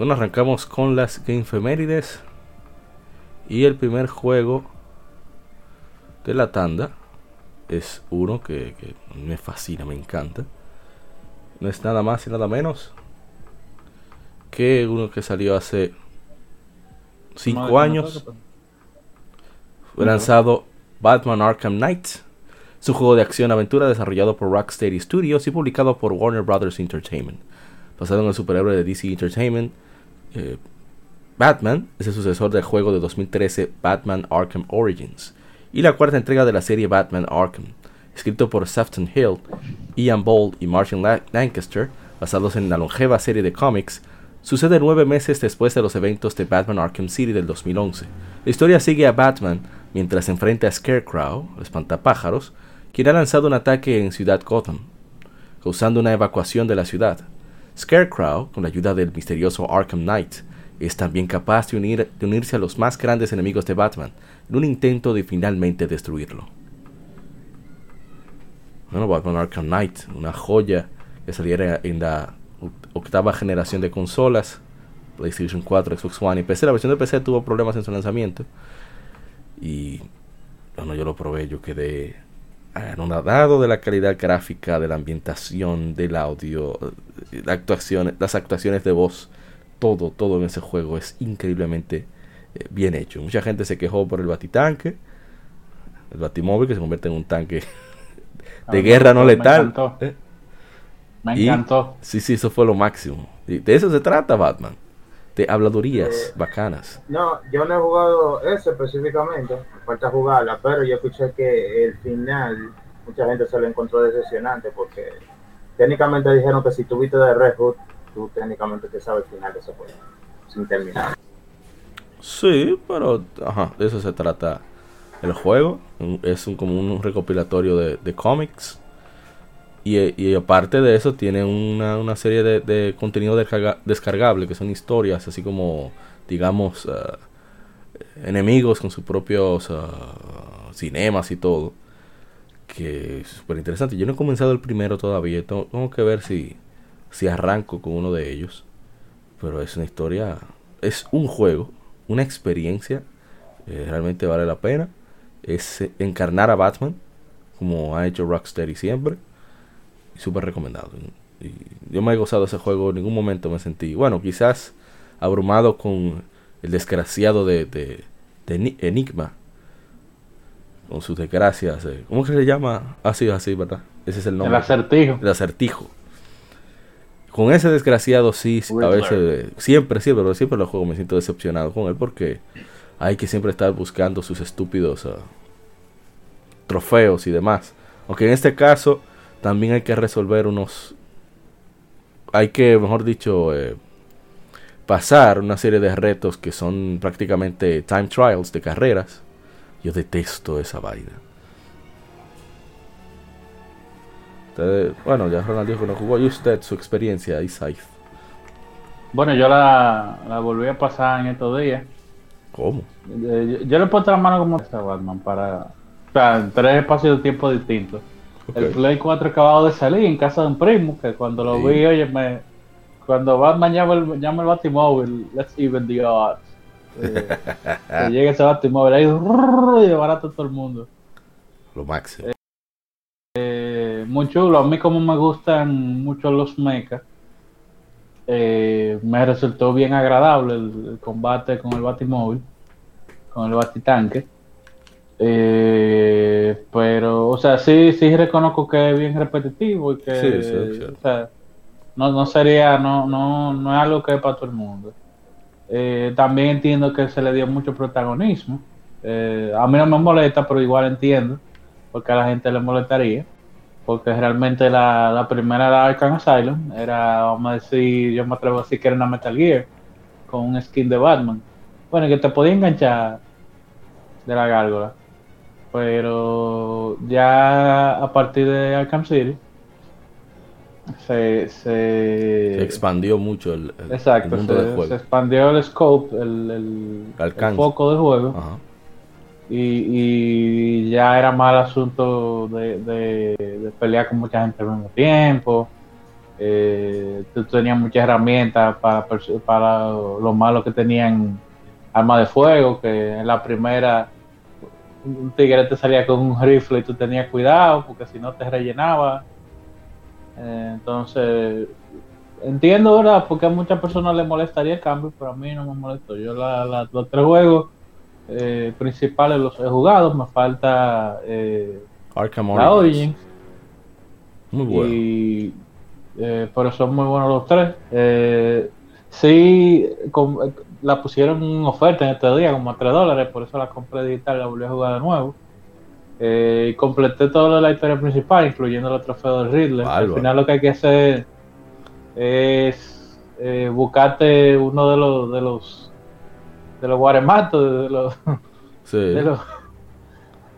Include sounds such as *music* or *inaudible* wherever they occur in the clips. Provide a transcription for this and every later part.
Bueno, arrancamos con las Gamefemérides. Y el primer juego de la tanda es uno que, que, me fascina, me encanta. No es nada más y nada menos que uno que salió hace 5 años. Fue lanzado Batman Arkham Knight. Es un juego de acción-aventura desarrollado por Rocksteady Studios y publicado por Warner Brothers Entertainment. Basado en el superhéroe de DC Entertainment, eh, Batman es el sucesor del juego de 2013 Batman Arkham Origins y la cuarta entrega de la serie Batman Arkham, escrito por Sefton Hill, Ian Bold y Martin Lancaster, basados en la longeva serie de cómics, sucede nueve meses después de los eventos de Batman Arkham City del 2011. La historia sigue a Batman mientras enfrenta a Scarecrow, el espantapájaros, quien ha lanzado un ataque en Ciudad Gotham, causando una evacuación de la ciudad. Scarecrow, con la ayuda del misterioso Arkham Knight, es también capaz de, unir, de, unirse a los más grandes enemigos de Batman en un intento de finalmente destruirlo. Bueno, Batman Arkham Knight, una joya que saliera en la octava generación de consolas, PlayStation 4, Xbox One y PC. La versión de PC tuvo problemas en su lanzamiento. Y bueno, yo lo probé, yo quedé anonadado de la calidad gráfica, de la ambientación, del audio, la actuación, las actuaciones de voz, todo, todo en ese juego es increíblemente eh, bien hecho. Mucha gente se quejó por el batitanque, el batimóvil que se convierte en un tanque *laughs* de ah, guerra no letal. Me encantó. ¿eh? Me encantó. Sí, sí, eso fue lo máximo. Y de eso se trata Batman. De habladurías Eh, bacanas. No, yo no he jugado eso específicamente, me falta jugarla, pero yo escuché que el final, mucha gente se lo encontró decepcionante porque técnicamente dijeron que si tú viste de Red Hood, tú técnicamente te sabes el final de ese juego, sin terminar. Sí, pero ajá, de eso se trata el juego. Es un, como un recopilatorio de, de cómics. Y, aparte de eso, tiene una, una serie de, contenido descarga, descargable, que son historias, así como, digamos, uh, enemigos con sus propios uh, cinemas y todo. Que es súper interesante. Yo no he comenzado el primero todavía, tengo, tengo, que ver si, si arranco con uno de ellos. Pero es una historia, es un juego, una experiencia, eh, realmente vale la pena. Es eh, encarnar a Batman, como ha hecho Rocksteady siempre súper recomendado. Y yo me he gozado ese juego, en ningún momento me sentí, bueno, quizás abrumado con el desgraciado de, de, de Enigma, con sus desgracias. Eh. ¿Cómo que se llama? Así, ah, así, ¿verdad? Ese es el nombre. El acertijo. El acertijo. Con ese desgraciado sí, a veces, siempre, siempre, pero siempre los juegos me siento decepcionado con él porque hay que siempre estar buscando sus estúpidos uh, trofeos y demás. Aunque en este caso también hay que resolver unos hay que mejor dicho eh, pasar una serie de retos que son prácticamente time trials de carreras. Yo detesto esa vaina. Bueno ya Ronald dijo que no jugó. Y usted su experiencia Isaac bueno yo la, la volví a pasar en estos días. ¿cómo? yo, yo le puse la mano como esta Batman para o sea, en tres espacios de tiempo distintos Okay. El Play 4 acabado de salir en casa de un primo, que cuando lo sí. vi, oye, me, cuando Batman llama el, llama el Batimóvil, let's even the odds. Eh, *laughs* que llegue ese Batimóvil ahí y de barato todo el mundo. Lo máximo. Eh, eh, muy chulo, a mí como me gustan mucho los mechas, eh, me resultó bien agradable el, el, combate con el Batimóvil, con el Batitanque. Eh, pero, o sea, sí, sí reconozco que es bien repetitivo y que, Sí, sí, sí. o sea, no, no sería, no, no, no es algo que es para todo el mundo. Eh, también entiendo que se le dio mucho protagonismo. Eh, a mí no me molesta, pero igual entiendo porque a la gente le molestaría. Porque realmente la, la primera era Arkham Asylum, era, vamos a decir, yo me atrevo a decir que era una Metal Gear con un skin de Batman. Bueno, que te podía enganchar de la gárgola. Pero ya a partir de Arkham City se, se, Se expandió mucho el, el- exacto, el mundo se, del se juego. expandió el scope, el, el- foco del juego Ajá. y, y ya era más el asunto de, de- de pelear con mucha gente al mismo tiempo. Eh, tú tenías muchas herramientas para, para los malos que tenían armas de fuego, que en la primera un tigre te salía con un rifle y tú tenías cuidado porque si no te rellenaba. Eh, entonces, entiendo, ¿verdad? Porque a muchas personas les molestaría el cambio, pero a mí no me molestó. Yo la- la- los tres juegos eh, principales los he jugado, me falta eh, Arkham la Origins. Muy bueno. y eh, pero son muy buenos los tres. Eh, sí, eh, la pusieron en oferta en este día como a 3 dólares, por eso la compré digital, la volví a jugar de nuevo. Eh, y completé toda la historia principal, incluyendo el trofeo del Riddler. Al final lo que hay que hacer es eh, buscarte uno de los de los de los guarematos, de los Sí. *laughs* de los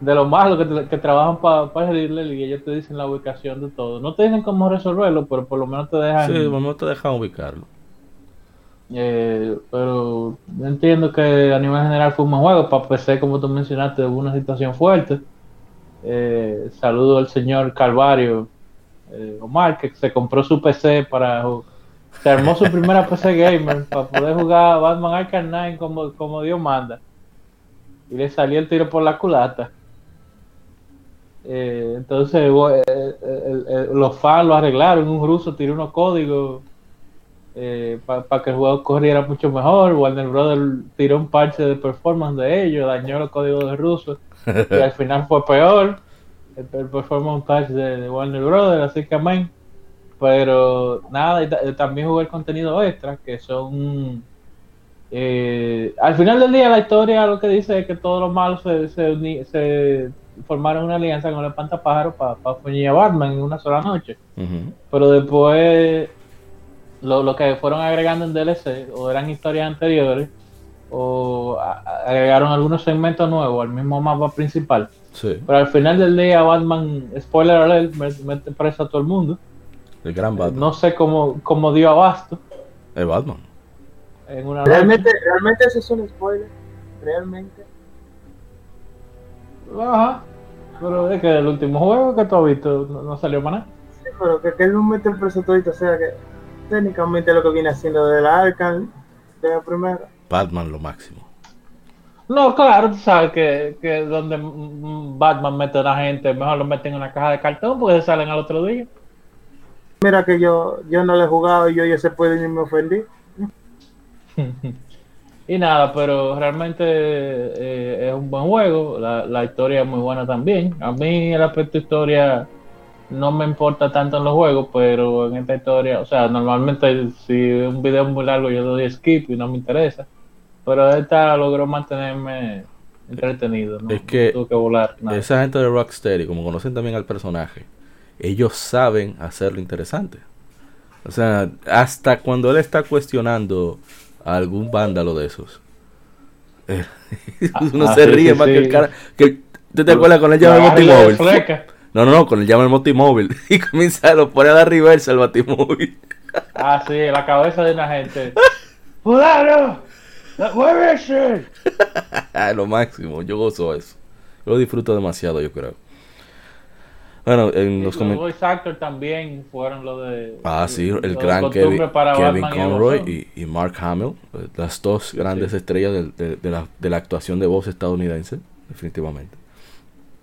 de los malos que, que trabajan para el Riddler y ellos te dicen la ubicación de todo. No te dicen cómo resolverlo, pero por lo menos te dejan. Sí, no te dejan ubicarlo. Eh, pero entiendo que a nivel general fue un buen juego. Para PC, como tú mencionaste, hubo una situación fuerte. Eh, saludo al señor Calvario eh, Omar, que se compró su PC para. Se armó su primera *laughs* PC gamer para poder jugar Batman Arkham Knight como, como Dios manda. Y le salió el tiro por la culata. Eh, entonces, eh, los fans lo arreglaron. Un ruso tiró unos códigos para que el juego corriera mucho mejor. Warner Brothers tiró un parche de performance de ellos, dañó los códigos de ruso. y al *laughs* final fue peor el, el performance patch de, de Warner Brothers, así que amén. Pero nada, y ta- y también jugué el contenido extra, que son. eh, al final del día, la historia lo que dice es que todos los malos se, se, uni- se formaron una alianza con el espantapájaro para pa a Batman en una sola noche. Pero después, lo, lo que fueron agregando en DLC, o eran historias anteriores, o a- agregaron algunos segmentos nuevos al mismo mapa principal. Sí. Pero al final del día, Batman, spoiler alert, met- mete preso a todo el mundo. El gran Batman. No sé cómo, cómo dio abasto El Batman. en una noche. Realmente, realmente eso es un spoiler. Realmente. Ajá. Pero es que el último juego que tú has visto no, no salió para nada. Sí, pero que, que él no mete preso todito, o sea que técnicamente lo que viene haciendo de la Arkham de la primera. Batman lo máximo. No, claro, tú sabes que, que donde mm, Batman mete a la gente, mejor lo meten en una caja de cartón porque se salen al otro día. Mira que yo, yo no le he jugado y yo ya se puede y me ofendí. y nada, pero realmente eh, es un buen juego. La, la historia es muy buena también. A mí el aspecto historia no me importa tanto en los juegos, pero en esta historia, o sea, normalmente si un video es muy largo yo doy skip y no me interesa. Pero esta logró mantenerme entretenido. ¿no? Es que No tuve que volar. nada. Esa gente de Rocksteady, como conocen también al personaje, ellos saben hacerlo interesante. O sea, hasta cuando él está cuestionando a algún vándalo de esos, eh, *laughs* uno Ah, se ríe sí, más que el cara. Que, ¿Tú te acuerdas con el llama el No, no, no, con el llama el Batimóvil. *laughs* Y comienza a lo pone a dar reversa al Batimóvil. Ah, sí, la cabeza de una gente. ¡Fulano! ¡Muévese! *laughs* lo máximo, yo gozo eso. Yo lo disfruto demasiado, yo creo. Bueno, en los Los comentarios. voice actors también fueron lo de. Ah, sí, el gran Kevin, Conroy y, y Mark Hamill, eh, las dos grandes estrellas del- de, de la, de la actuación de voz estadounidense, definitivamente.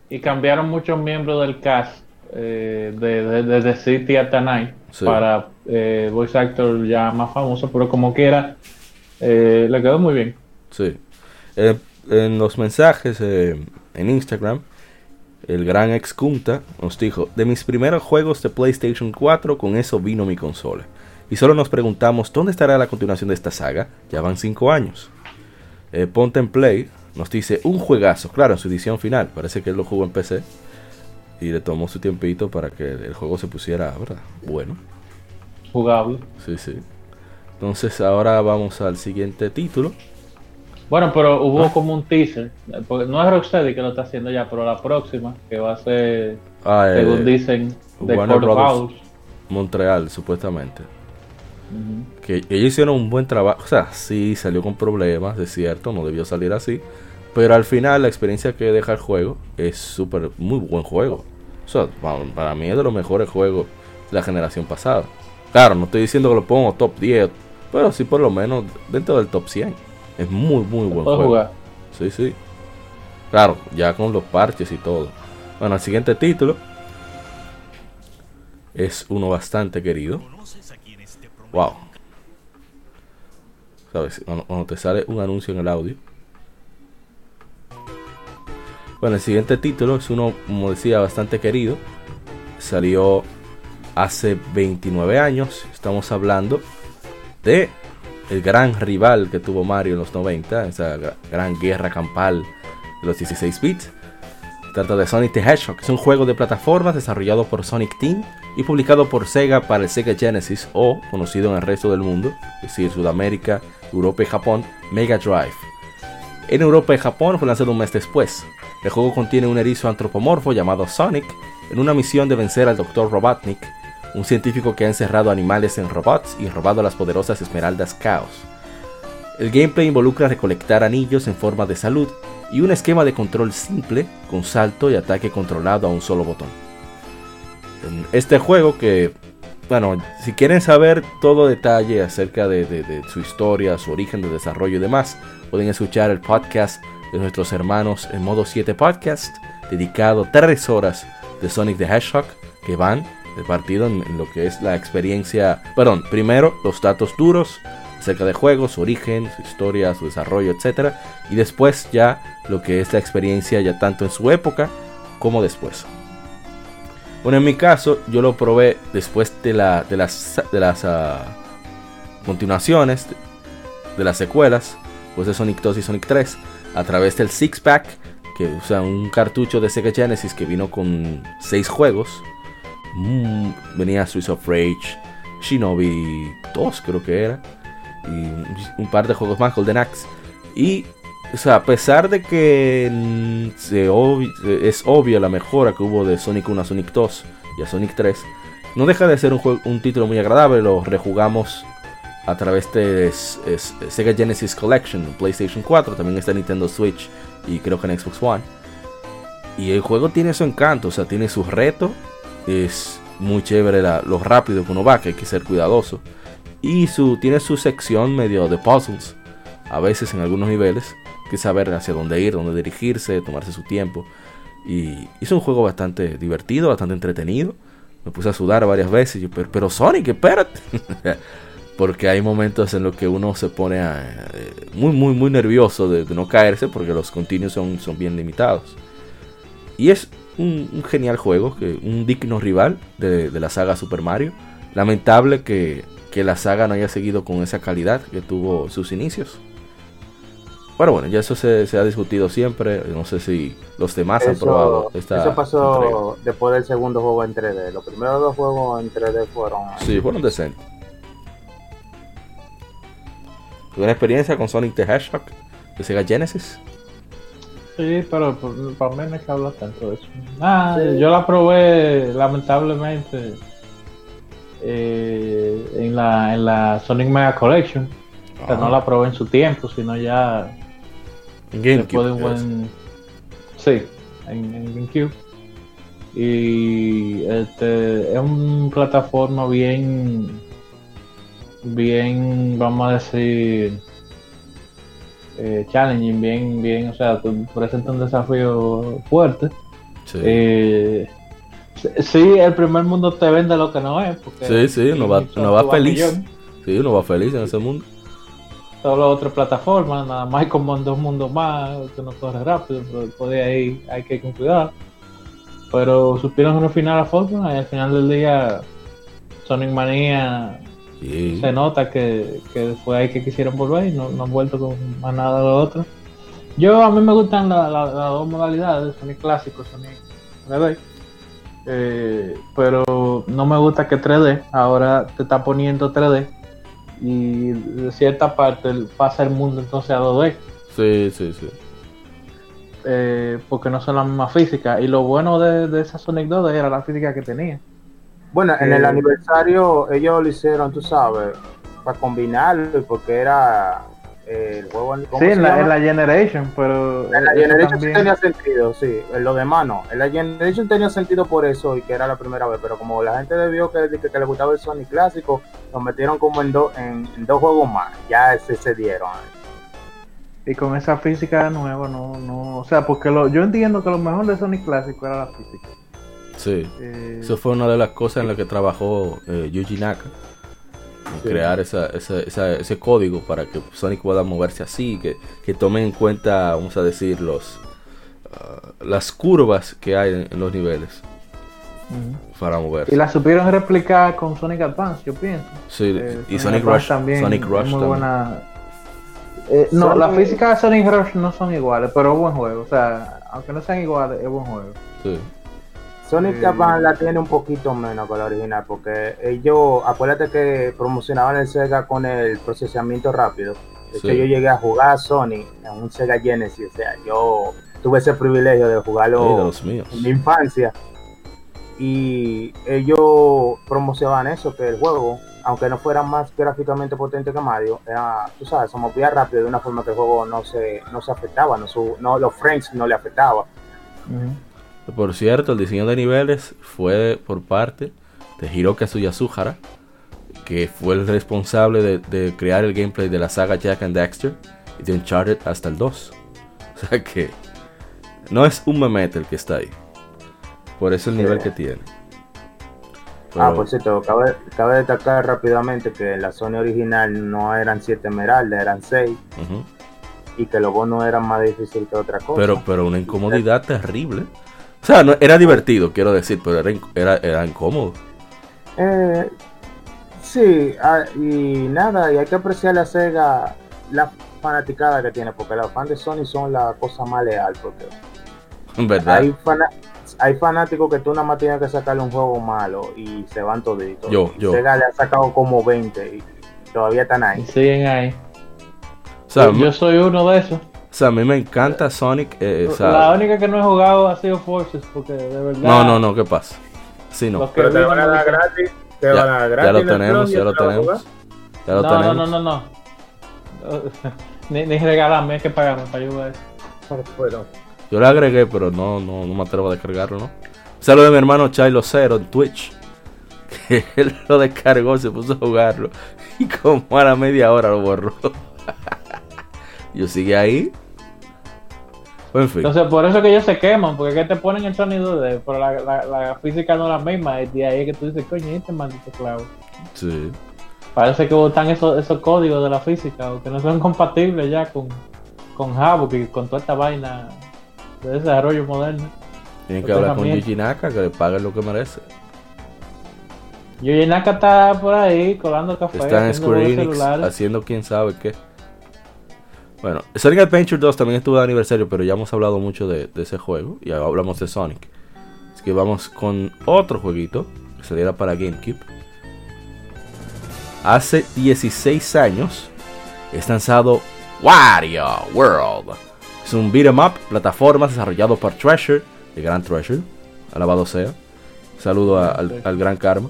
Y cambiaron muchos miembros del cast eh, de, de, de The City at the Night Sí. para eh, voice actor ya más famoso, pero como quiera, eh, le quedó muy bien. Sí. Eh, en los mensajes, eh, en Instagram, el gran ex Kunta nos dijo, de mis primeros juegos de PlayStation 4, con eso vino mi consola. Y solo nos preguntamos, ¿dónde estará la continuación de esta saga? Ya van 5 años. Ponte en Play nos dice, un juegazo, claro, en su edición final, parece que él lo jugó en PC. Y le tomó su tiempito para que el juego se pusiera, ¿verdad? Bueno. Jugable. Sí, sí. Entonces ahora vamos al siguiente título. Bueno, pero hubo ah. como un teaser. Porque no es Rocksteady que lo está haciendo ya, pero la próxima, que va a ser, ah, según dicen, de Brothers Montreal, supuestamente. Que ellos hicieron un buen trabajo. O sea, sí salió con problemas, es cierto, no debió salir así. Pero al final la experiencia que deja el juego es súper, muy buen juego. O sea, para mí es de los mejores juegos de la generación pasada. Claro, no estoy diciendo que lo pongo top 10, pero sí por lo menos dentro del top 100. Es muy, muy buen juego. Jugar? Sí, sí. Claro, ya con los parches y todo. Bueno, el siguiente título es uno bastante querido. Wow. ¿Sabes? cuando te sale un anuncio en el audio. Bueno, el siguiente título es uno, como decía, bastante querido. Salió hace 29 años. Estamos hablando de el gran rival que tuvo Mario en los 90, esa gran guerra campal de los 16 bits. Trata de Sonic the Hedgehog, es un juego de plataformas desarrollado por Sonic Team y publicado por Sega para el Sega Genesis o, conocido en el resto del mundo, es decir, Sudamérica, Europa y Japón, Mega Drive. En Europa y Japón fue lanzado un mes después. El juego contiene un erizo antropomorfo llamado Sonic en una misión de vencer al Dr. Robotnik, un científico que ha encerrado animales en robots y robado las poderosas esmeraldas Chaos. El gameplay involucra recolectar anillos en forma de salud y un esquema de control simple con salto y ataque controlado a un solo botón. Este juego que, bueno, si quieren saber todo detalle acerca de su historia, su origen de desarrollo y demás, pueden escuchar el podcast de nuestros hermanos en modo 7 podcast, dedicado 3 horas de Sonic the Hedgehog, que van de partido en, lo que es la experiencia, perdón, primero los datos duros acerca de juegos, su origen, su historia, su desarrollo, etc. Y después ya lo que es la experiencia ya tanto en su época como después. Bueno, en mi caso yo lo probé después de, la, de las, de las uh, continuaciones, de las secuelas, pues de Sonic 2 y Sonic 3 a través del Six Pack, que usa un cartucho de Sega Genesis que vino con 6 juegos. Mm, venía Swiss of Rage, Shinobi 2 creo que era, y un par de juegos más, Golden Axe. Y, o sea, a pesar de que es obvia la mejora que hubo de Sonic 1 a Sonic 2 y a Sonic 3, no deja de ser un, un título muy agradable, lo rejugamos a través de Sega Genesis Collection, PlayStation 4, también está Nintendo Switch y creo que en Xbox One. Y el juego tiene su encanto, o sea, tiene su reto, es muy chévere lo rápido que uno va, que hay que ser cuidadoso. Y su, tiene su sección medio de puzzles, a veces en algunos niveles, que saber hacia dónde ir, dónde dirigirse, tomarse su tiempo. Y es un juego bastante divertido, bastante entretenido. Me puse a sudar varias veces, pero, pero Sonic, espérate. *laughs* porque hay momentos en los que uno se pone eh, muy, muy, muy nervioso de, no caerse porque los continuos son, son bien limitados. Y es un, genial juego, que, un digno rival de, la saga Super Mario. Lamentable que, la saga no haya seguido con esa calidad que tuvo sus inicios. Bueno, bueno, ya eso se, ha discutido siempre. No sé si los demás han probado esta. Eso pasó después del segundo juego en 3D. Los primeros dos juegos en 3D fueron. Sí, fueron decentes. ¿Tuve una experiencia con Sonic the Hedgehog de Sega Genesis? Sí, pero para mí no hay que hablar tanto de eso. Ah, yo la probé lamentablemente eh, en, la, en la Sonic Mega Collection. O no la probé en su tiempo, sino ya en GameCube. buen... Sí, en, en GameCube. Y este, es una plataforma bien bien, vamos a decir, eh, challenging, bien, bien, o sea, presenta un desafío fuerte. Sí. Eh, sí, el primer mundo te vende lo que no es. sí, sí, uno va, va feliz. Sí, uno va feliz en ese mundo. todas las otras plataformas, nada más como en dos mundos más, que no corre rápido, pero después de ahí hay que ir con cuidado. Pero supieron refinar la fórmula y al final del día Sonic Manía Sí. se nota que, que fue ahí que quisieron volver y no, no han vuelto con más nada de lo otro. Yo a mí me gustan la- la- las dos modalidades, Sonic clásico, Sonic 3D. Eh, pero no me gusta que 3D ahora te está poniendo 3D y de cierta parte pasa el mundo entonces a 2D Sí, sí, sí. eh, porque no son la misma física y lo bueno de, de esa Sonic 2D era la física que tenía. Bueno, en Eh, el aniversario ellos lo hicieron, tú sabes, para combinarlo, porque era eh, el juego. ¿cómo Sí, se en la, en la Generation, pero En la eso Generation también- tenía sentido, sí. En lo demás no. En la Generation tenía sentido por eso y que era la primera vez, pero como la gente vio que, que, que le gustaba el Sonic clásico, lo metieron como en, dos en, en dos juegos más. Ya se cedieron. Y con esa física de nuevo, no, no, o sea, porque lo, yo entiendo que lo mejor de Sonic Clásico era la física. Sí. Eh, Eso fue una de las cosas en las que trabajó eh, Yuji Naka. en Sí. Crear esa, esa- esa- ese código para que Sonic pueda moverse así, que, que tomen en cuenta, vamos a decir, los ah, las curvas que hay en, en los niveles para moverse. Y la supieron replicar con Sonic Advance, yo pienso. Sí, Eh, y Sonic Rush también. Sonic es Rush muy también. buena. Eh, no, Sonic- la física de Sonic Rush no son iguales, pero es buen juego. O sea, aunque no sean iguales, es buen juego. Sí. Sonic Eh, Japan la tiene un poquito menos que la original, porque ellos, acuérdate que promocionaban el Sega con el procesamiento rápido. De hecho, Sí. yo llegué a jugar a Sonic en un Sega Genesis, o sea, yo tuve ese privilegio de jugarlo en mi infancia. Y ellos promocionaban eso, que el juego, aunque no fuera más gráficamente potente que Mario, era, tú sabes, se movía rápido de una forma que el juego no se, no se afectaba, no, su- no los frames no le afectaban. Por cierto, el diseño de niveles fue por parte de Hiroka Suyasuhara, que fue el responsable de, de crear el gameplay de la saga Jack and Daxter y de Uncharted hasta el 2. *laughs* O sea que no es un memete el que está ahí. Por eso el Sí. nivel que tiene. Ah, por cierto, cabe, cabe destacar rápidamente que la Sony original no eran 7 esmeraldas, eran 6 ujú. y que los bonos eran más difíciles que otra cosa. pero, pero una incomodidad terrible. O sea, no, era divertido, quiero decir, pero era, era, era incómodo. Eh, sí, ah, y nada, y hay que apreciar la Sega, la fanaticada que tiene, porque los fans de Sony son la cosa más leal, porque *laughs* verdad. hay, fana- hay fanáticos que tú nada más tienes que sacarle un juego malo y se van toditos. Yo, yo. Sega le ha sacado como 20 y todavía están Y ahí. siguen ahí. o, sea, yo soy uno de esos. O sea, a mí me encanta Sonic. eh, o sea, la única que no he jugado ha sido Forces, porque de verdad. no, no, no, ¿qué pasa? Sí, no. Los que Pero te lo van a no dar gratis. Te Ya, van a dar ya gratis lo en el tenemos, ya lo te vas a jugar. tenemos. Ya lo no, no, tenemos. no, no, no. *laughs* ni, ni regalarme, hay que pagarme para ayudar. Bueno, Yo lo agregué, pero no, no, no me atrevo a descargarlo, ¿no? Un saludo de mi hermano Chilo Cero en Twitch. *laughs* Que él lo descargó, se puso a jugarlo. *laughs* Y como a la media hora lo borró. Yo sigue ahí. En fin. Entonces, por eso que ellos se queman, porque que te ponen el sonido de, pero la, la, la física no es la misma. Y de ahí es que tú dices, coño, ¿y este maldito clavo. Sí. Parece que botan esos, esos códigos de la física, o que no son compatibles ya con, con Havok y con toda esta vaina de desarrollo moderno. Tienen que hablar con. Yuji Naka que le paguen lo que merece. Yuji Naka está por ahí colando café, Está en Square Enix haciendo quién sabe qué. Bueno, Sonic Adventure 2 también estuvo de aniversario, pero ya hemos hablado mucho de, de ese juego y ahora hablamos de Sonic. Así que vamos con otro jueguito que saliera para GameCube. Hace 16 años es lanzado Wario World. Es un beat 'em up, plataformas desarrollado por Treasure, de Gran Treasure, alabado sea. Saludo a- al, al Gran Karma.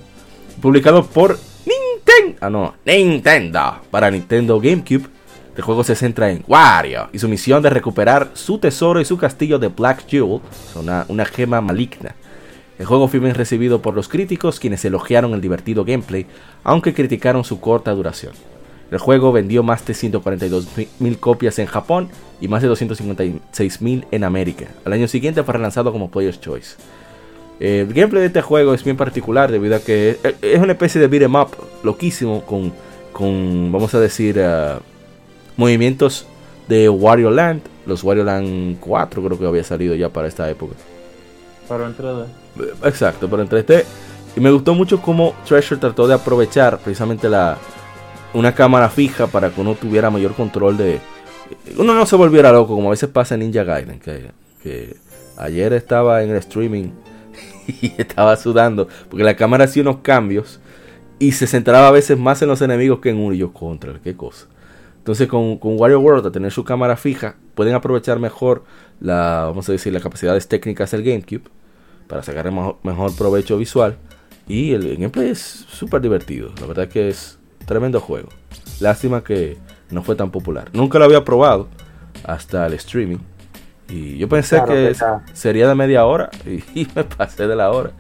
Publicado por Nintendo. Ah, no, Nintendo. Para Nintendo GameCube. El juego se centra en Wario y su misión de recuperar su tesoro y su castillo de Black Jewel, una, una gema maligna. El juego fue bien recibido por los críticos, quienes elogiaron el divertido gameplay, aunque criticaron su corta duración. El juego vendió más de 142.000 copias en Japón y más de 256.000 en América. Al año siguiente fue relanzado como Player's Choice. El gameplay de este juego es bien particular debido a que es- una especie de beat'em up loquísimo con, con vamos a decir, eh, movimientos de Wario Land. Los Wario Land 4 creo que había salido ya para esta época. Pero en 3D. Exacto, pero en 3D. Y me gustó mucho cómo Treasure trató de aprovechar precisamente la una cámara fija para que uno tuviera mayor control de... Uno no se volviera loco, como a veces pasa en Ninja Gaiden, que, que ayer estaba en el streaming *laughs* y estaba sudando, porque la cámara hacía unos cambios y se centraba a veces más en los enemigos que en uno y yo contra, qué cosa. Entonces con, con Wario World, a tener su cámara fija, pueden aprovechar mejor la, vamos a decir, las capacidades técnicas del GameCube para sacar mejor, mejor provecho visual. Y el gameplay es súper divertido. La verdad que es tremendo juego. Lástima que no fue tan popular. Nunca lo había probado hasta el streaming. Y yo pensé Claro, que sería de media hora y, *laughs* me pasé de la hora.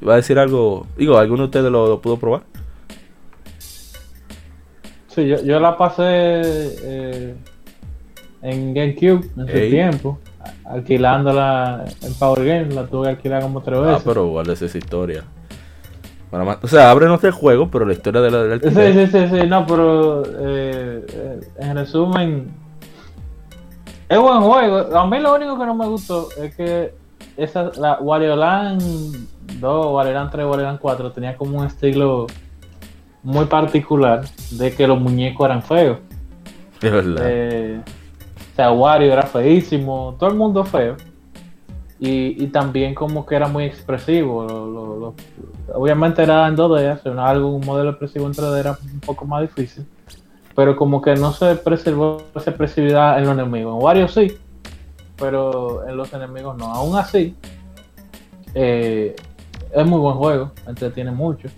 Iba a decir algo. Digo, ¿alguno de ustedes lo, lo pudo probar? Sí, yo, yo la pasé eh, en GameCube en su Ey. tiempo, alquilándola en Power Games, la tuve que alquilar como tres Ah, veces. pero igual es esa historia. O sea, ábrenos el juego, pero la historia de la, del Sí, sí, sí, sí, no, pero eh, eh, en resumen, es buen juego. A mí lo único que no me gustó es que esa, la Wario Land 2, Wario Land 3, Wario Land 4 tenía como un estilo muy particular de que los muñecos eran feos. Es verdad. Eh, o sea, Wario era feísimo, todo el mundo feo. Y, y también como que era muy expresivo. lo- lo- lo- obviamente era en 2D, hacer una- algo, un modelo expresivo en 3D era un poco más difícil. Pero como que no se preservó esa expresividad en los enemigos. En Wario sí, pero en los enemigos no. Aún así, eh, es muy buen juego, entretiene mucho.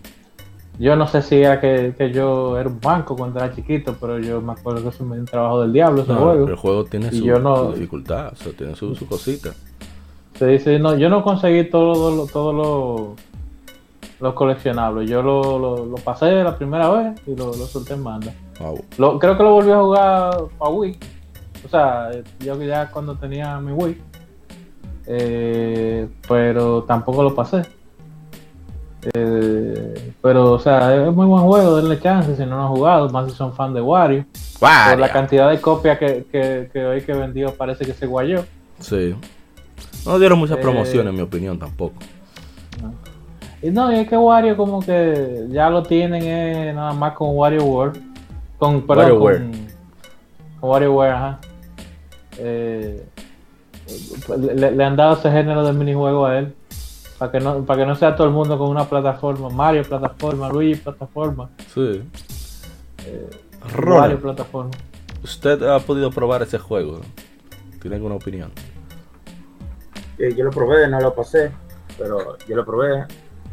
Yo no sé si era que, que yo era un banco cuando era chiquito, pero yo me acuerdo que eso me dio un trabajo del diablo ese No, juego. el juego tiene su, yo no- su dificultad, o sea, tiene su, su cosita. Se dice, no, yo no conseguí todos los todo lo, coleccionables. Yo lo, lo, lo pasé la primera vez y lo, solté en banda. Lo- creo que lo volví a jugar a Wii. O sea, yo ya cuando tenía mi Wii. Eh, pero tampoco lo pasé. Eh, pero, o sea, es muy buen juego, denle chance si no lo han jugado, más si son fan de Wario. Por la cantidad de copias que, que, que hoy que vendió parece que se guayó. Sí. No dieron muchas Eh, promociones, en mi opinión, tampoco. Y no, y es que Wario como que ya lo tienen eh, nada más con Wario World. Con, perdón, WarioWare. con, con WarioWare, ajá. Eh, le, le han dado ese género de minijuego a él. Para que, no, para que no sea todo el mundo con una plataforma. Mario plataforma, Luigi plataforma, Sí. Wario Ronald, plataforma. ¿usted ha podido probar ese juego? ¿Tiene alguna opinión? Eh, yo lo probé, no lo pasé, pero yo lo probé.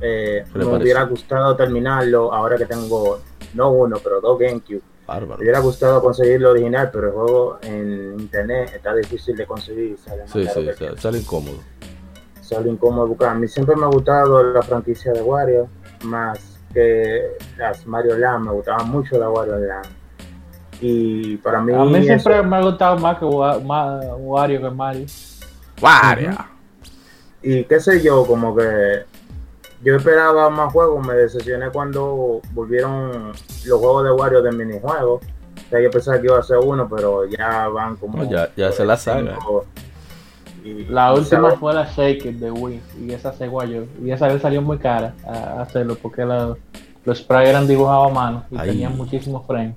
Eh, ¿Qué le me hubiera gustado terminarlo ahora que tengo no uno, pero dos GameCube. Bárbaro. Me hubiera gustado conseguir lo original, pero el juego en internet está difícil de conseguir. Sale Sí, sí, sale, sale incómodo. Sale incómodo buscar. A mí siempre me ha gustado la franquicia de Wario, más que las Mario Land. Me gustaba mucho la Wario Land. Y para mí, A mí siempre eso- me ha gustado más que más Wario que Mario. ¡Wario! y qué sé yo, como que yo esperaba más juegos, me decepcioné cuando volvieron los juegos de Wario de minijuegos. O sea, yo pensaba que iba a ser uno, pero ya van como. No, ya- ya se la saga. La última fue la Shake de Wii y esa se guayó. Y esa le salió muy cara a hacerlo porque la- los sprites eran dibujados a mano y tenían muchísimos frames.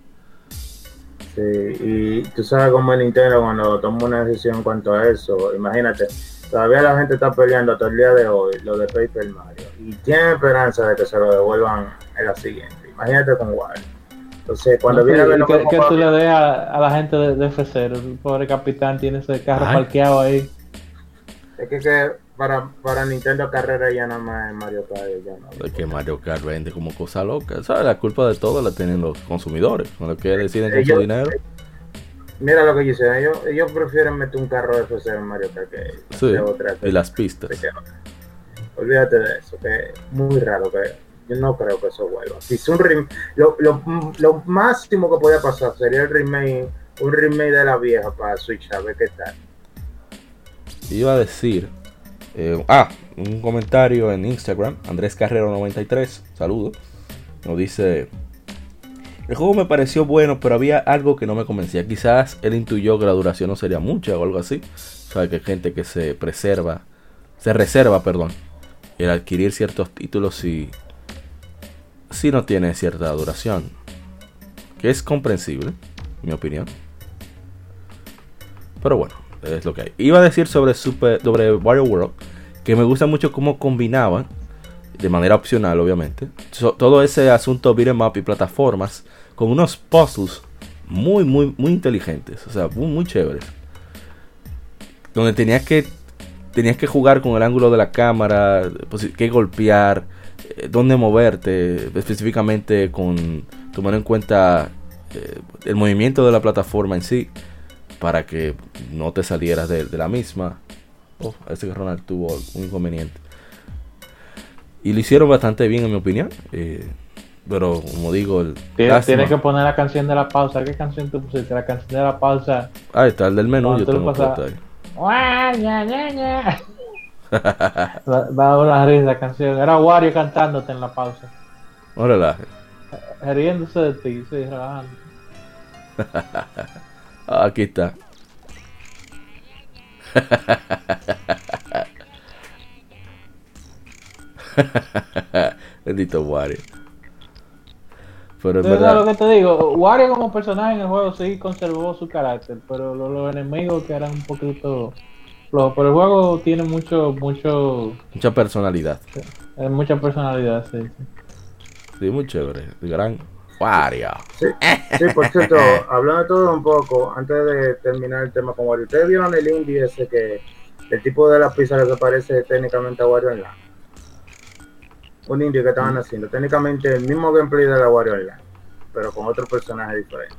Sí, y tú sabes cómo es Nintendo cuando toma una decisión en cuanto a eso. Imagínate, todavía la gente está peleando hasta el día de hoy lo de Paper Mario y tiene esperanza de que se lo devuelvan en la siguiente. Imagínate con Wario. Entonces, cuando No viene a ver lo que, que tú le des a, a la gente de, de F0, el pobre capitán tiene ese carro Ay. parqueado ahí. Es que, que para, para Nintendo Carrera ya nada más es Mario Kart. Ya no. Es que Mario Kart vende como cosa loca. ¿Sabes? La culpa de todo la tienen los consumidores. Los que deciden con su dinero. Mira lo que dicen, ellos, ellos prefieren meter un carro de FC en Mario Kart que, Sí. que otra. Y las pistas. que- Olvídate de eso, que es muy raro que yo no creo que eso vuelva. Si es un rem- lo, lo, lo máximo que podía pasar sería el remake, un remake de la vieja para Switch, a ver qué tal. Iba a decir. eh, ah, un comentario en Instagram. Andrés Carrero 93. Saludos. Nos dice. El juego me pareció bueno, pero había algo que no me convencía. Quizás él intuyó que la duración no sería mucha o algo así. Sabe que hay gente que se preserva, se reserva, perdón, el adquirir ciertos títulos si, si no tiene cierta duración. Que es comprensible, en mi opinión. Pero bueno, es lo que hay. Iba a decir sobre, Super, sobre Wario World que me gusta mucho cómo combinaban, de manera opcional obviamente, todo ese asunto beat'em up y plataformas con unos puzzles muy, muy, muy inteligentes, o sea, muy, muy chéveres. Donde tenías que, tenías que jugar con el ángulo de la cámara, pues, qué golpear, eh, dónde moverte, específicamente con tomar en cuenta eh, el movimiento de la plataforma en sí para que no te salieras de, la misma. Oh, ese que Ronald tuvo un inconveniente. Y lo hicieron bastante bien, en mi opinión. Eh, pero como digo, el tienes, que poner la canción de la pausa. ¿Qué canción tú pusiste? La canción de la pausa. Ah, está el del menú. Yo tengo ahí. Va a una risa la canción. Era Wario cantándote en la pausa. Relaje. Riéndose de ti, sí, relajando. *laughs* Aquí está. *laughs* Bendito Wario. Pero es verdad. lo que te digo, Wario como personaje en el juego sí conservó su carácter, pero los, enemigos que eran un poquito pero el juego tiene mucho, mucho... Mucha personalidad. mucha personalidad, sí. Sí, muy chévere. Gran Wario. Sí, sí, por cierto, *laughs* hablando de todo un poco, antes de terminar el tema con Wario, ¿ustedes vieron el indie ese que el tipo de la pizza que parece técnicamente a Wario Online? Un indie que estaban haciendo, técnicamente el mismo gameplay de la Wario Online, pero con otro personaje diferente.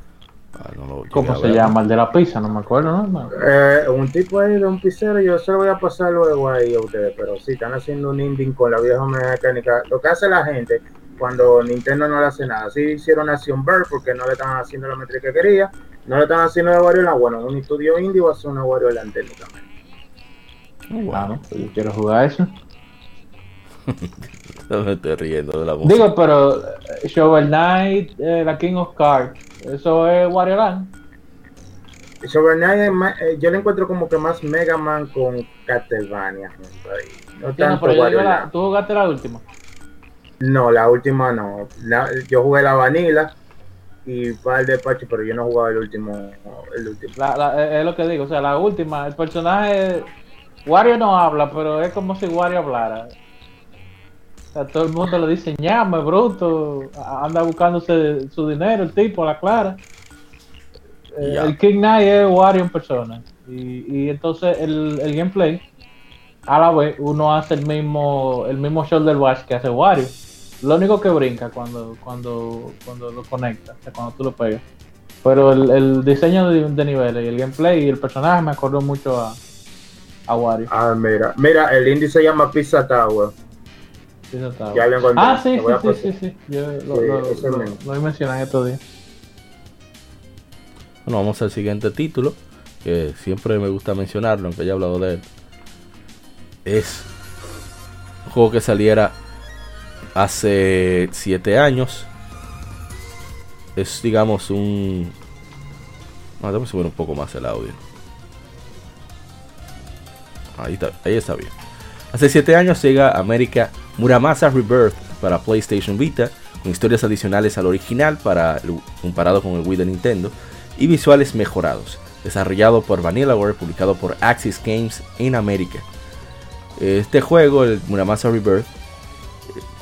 Ah, ¿Cómo se llama? El de la pizza, no me acuerdo, ¿no? Eh, un tipo ahí de un pizzero, yo se lo voy a pasar luego ahí a ustedes, pero sí, están haciendo un indie con la vieja mecánica. Lo que hace la gente cuando Nintendo no le hace nada. Sí hicieron Action Bird porque no le estaban haciendo la métrica que quería, no le estaban haciendo la Wario Land. Bueno, un estudio indie va a hacer una Wario Land técnicamente. Bueno, pues yo quiero jugar eso. *laughs* no me estoy riendo de la música. Digo, pero eh, Shovel Knight, eh, la King of Cards, eso es Wario Land. Shovel Knight, eh, yo le encuentro como que más Mega Man con Castlevania. No tanto Wario ¿Tú jugaste la última? No, la última no. yo jugué la Vanilla y un par de parches, pero yo no jugaba el último. El último. es lo que digo, o sea, la última, el personaje. Wario no habla, pero es como si Wario hablara. O sea, todo el mundo le dice ñame, bruto, anda buscándose su dinero, el tipo, la clara. Eh, el King Knight es Wario en persona. Y, y entonces el, el, gameplay, a la vez, uno hace el mismo, el mismo shoulder watch que hace Wario. Lo único que brinca cuando, cuando, cuando lo conectas, o sea, cuando tú lo pegas. Pero el, el diseño de, de, niveles y el gameplay y el personaje me acordó mucho a, a Wario. Ah, mira, mira, el indie se llama Pizza Tower. Pizza Tower. Ya lo encontré. Ah, sí, sí, sí, sí, Yo lo, sí, lo, lo, lo, mencioné estos días. Bueno, vamos al siguiente título, que siempre me gusta mencionarlo, aunque ya he hablado de él. Es un juego que saliera hace 7 años. Es, digamos, un... Vamos a subir un poco más el audio. Ahí está, ahí está bien. Hace 7 años llega América Muramasa Rebirth para PlayStation Vita, con historias adicionales al original para comparado con el Wii de Nintendo y visuales mejorados. Desarrollado por Vanillaware, publicado por Axis Games en América. Este juego, el Muramasa Rebirth,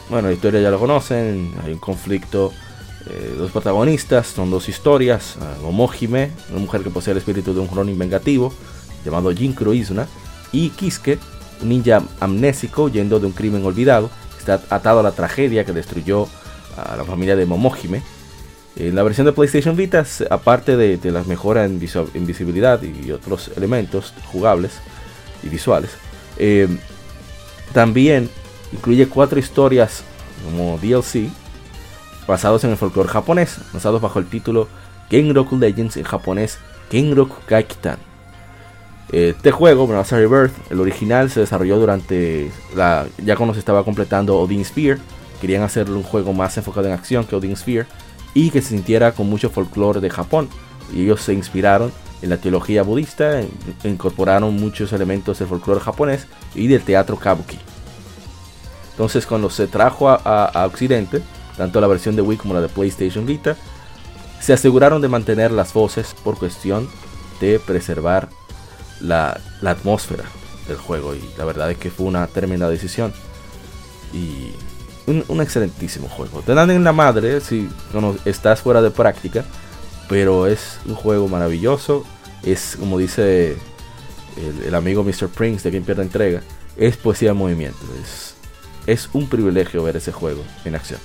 bueno, la historia ya lo conocen, hay un conflicto. Eh, los protagonistas son dos historias. Momohime, una mujer que posee el espíritu de un Ronin vengativo, llamado Jinkuro Izuna, y Kisuke, un ninja amnésico yendo de un crimen olvidado, está atado a la tragedia que destruyó a la familia de Momohime. En la versión de PlayStation Vita, aparte de, las mejoras en, visibilidad y otros elementos jugables y visuales, eh, también Incluye cuatro historias como DLC basados en el folclore japonés, basados bajo el título Genroku Legends en japonés Genroku Gaikitan. Este juego, Rebirth, el original se desarrolló durante ya cuando se estaba completando Odin Sphere. Querían hacerle un juego más enfocado en acción que Odin Sphere. y que se sintiera con mucho folclore de Japón. Y ellos se inspiraron en la teología budista, incorporaron muchos elementos del folclore japonés y del teatro kabuki. Entonces cuando se trajo a, Occidente, tanto la versión de Wii como la de PlayStation Vita, se aseguraron de mantener las voces por cuestión de preservar la, atmósfera del juego. Y la verdad es que fue una tremenda decisión. Y un, excelentísimo juego. Te dan en la madre si estás fuera de práctica. Pero es un juego maravilloso. Es como dice el, amigo Mr. Prince de quien pierde entrega. Es poesía de movimiento. Es, es un privilegio ver ese juego en acción.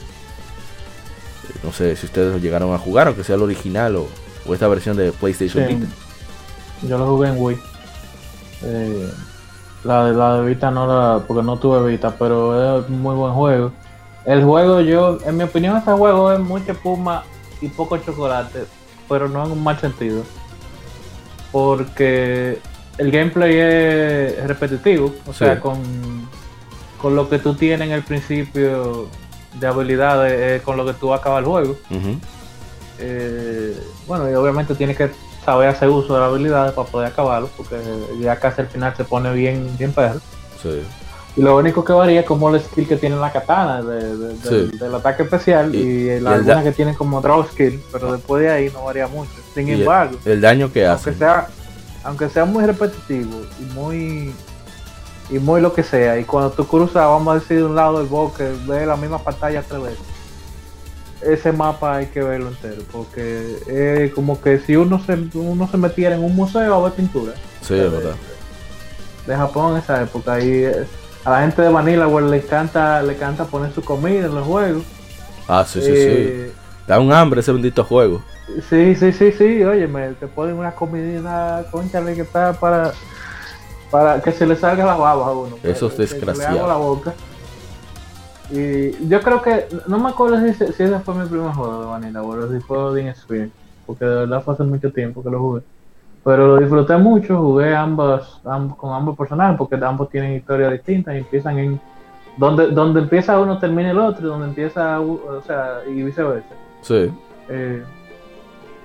No sé si ustedes lo llegaron a jugar, aunque sea el original o, esta versión de PlayStation Vita. Yo lo jugué en Wii. Eh, la, la de Vita no la. porque no tuve Vita, pero es un muy buen juego. El juego, yo, en mi opinión, este juego es mucha puma y poco chocolate pero no en un mal sentido. Porque el gameplay es repetitivo, o sea, con, con lo que tú tienes en el principio de habilidades, con lo que tú acabas el juego. Eh, bueno, y obviamente tienes que saber hacer uso de las habilidades para poder acabarlo, porque ya casi al final se pone bien, bien perro. Sí. Y lo único que varía es como el skill que tiene la katana del ataque especial y, la algunas que tienen como draw skill, pero después de ahí no varía mucho. Sin embargo, el, daño que hace. Aunque sea, aunque sea muy repetitivo y muy y muy lo que sea, y cuando tú cruzas, vamos a decir, de un lado del bosque, ves la misma pantalla tres veces. Ese mapa hay que verlo entero, porque es como que si uno se, uno se metiera en un museo a ver pintura. Sí, es verdad. De Japón en esa época. Y a la gente de Manila pues, le encanta, le encanta poner su comida en los juegos. Ah, sí, sí, sí. Eh, da un hambre ese bendito juego. Sí, sí, sí, sí, oye, me, te ponen una comida, conchale, que está para, para que se le salga la baba a uno. Esos desgraciados. la boca. Y yo creo que, no me acuerdo si, si ese fue mi primer juego de Vanilla, o si fue Odin Sphere, porque de verdad fue hace mucho tiempo que lo jugué. Pero lo disfruté mucho, jugué ambos, con ambos personajes porque ambos tienen historias distintas y empiezan en donde donde empieza uno termina el otro, donde empieza, o sea, y viceversa. Sí. Eh,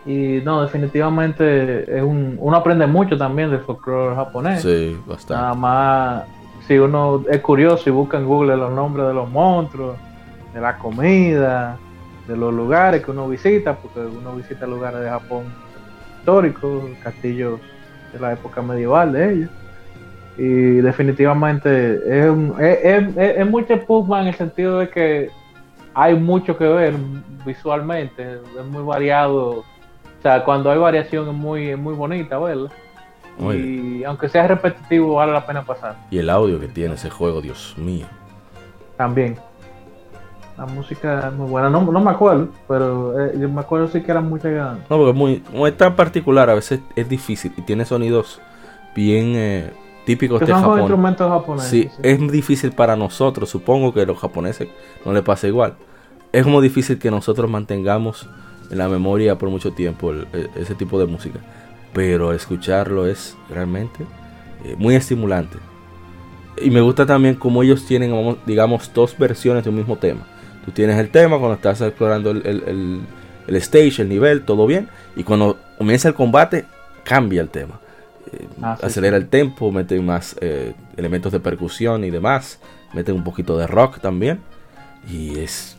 y no, definitivamente es un, uno aprende mucho también del folclore japonés. Sí, bastante. Nada más, si uno es curioso y busca en Google los nombres de los monstruos, de la comida, de los lugares que uno visita, porque uno visita lugares de Japón históricos, castillos de la época medieval de ellos. Y definitivamente es, un, es, es, mucho Pugman en el sentido de que hay mucho que ver visualmente, es muy variado. O sea, cuando hay variación es muy, muy bonita verla. Y aunque sea repetitivo, vale la pena pasar. Y el audio que tiene ese juego, Dios mío. También. La música es muy buena, no, no me acuerdo, pero eh, yo me acuerdo sí que eran muchas ganas. No, porque es muy, como es tan particular, a veces es difícil y tiene sonidos bien eh, típicos de Japón. instrumentos japoneses. Sí, es difícil para nosotros, supongo que a los japoneses no les pasa igual. Es como difícil que nosotros mantengamos en la memoria por mucho tiempo e, ese tipo de música, pero escucharlo es realmente eh, muy estimulante. Y me gusta también como ellos tienen, digamos, dos versiones de un mismo tema. Tú tienes el tema cuando estás explorando el, stage, el nivel, todo bien. Y cuando comienza el combate, cambia el tema. Eh, ah, acelera el tempo, mete más eh, elementos de percusión y demás. Mete un poquito de rock también. Y es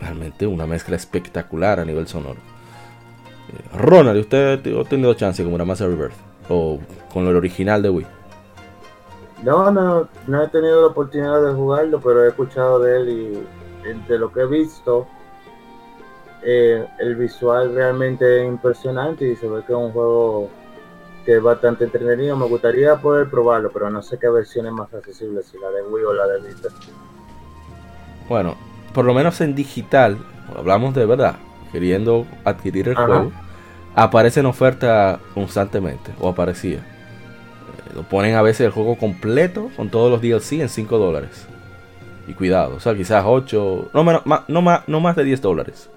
realmente una mezcla espectacular a nivel sonoro. Eh, Ronald, ¿usted ha tenido chance como una Master Rebirth? ¿O con el original de Wii? No, no, no he tenido la oportunidad de jugarlo, pero he escuchado de él y de lo que he visto, eh, el visual realmente es impresionante y se ve que es un juego que es bastante entretenido. Me gustaría poder probarlo, pero no sé qué versión es más accesible, si la de Wii o la de Vita. Bueno, por lo menos en digital, hablamos de verdad, queriendo adquirir el juego, aparece en oferta constantemente, o aparecía. Eh, lo ponen a veces el juego completo con todos los DLC en 5 dólares. Y cuidado, o sea, quizás 8, no, menos, más, no, más, no más de 10 dólares.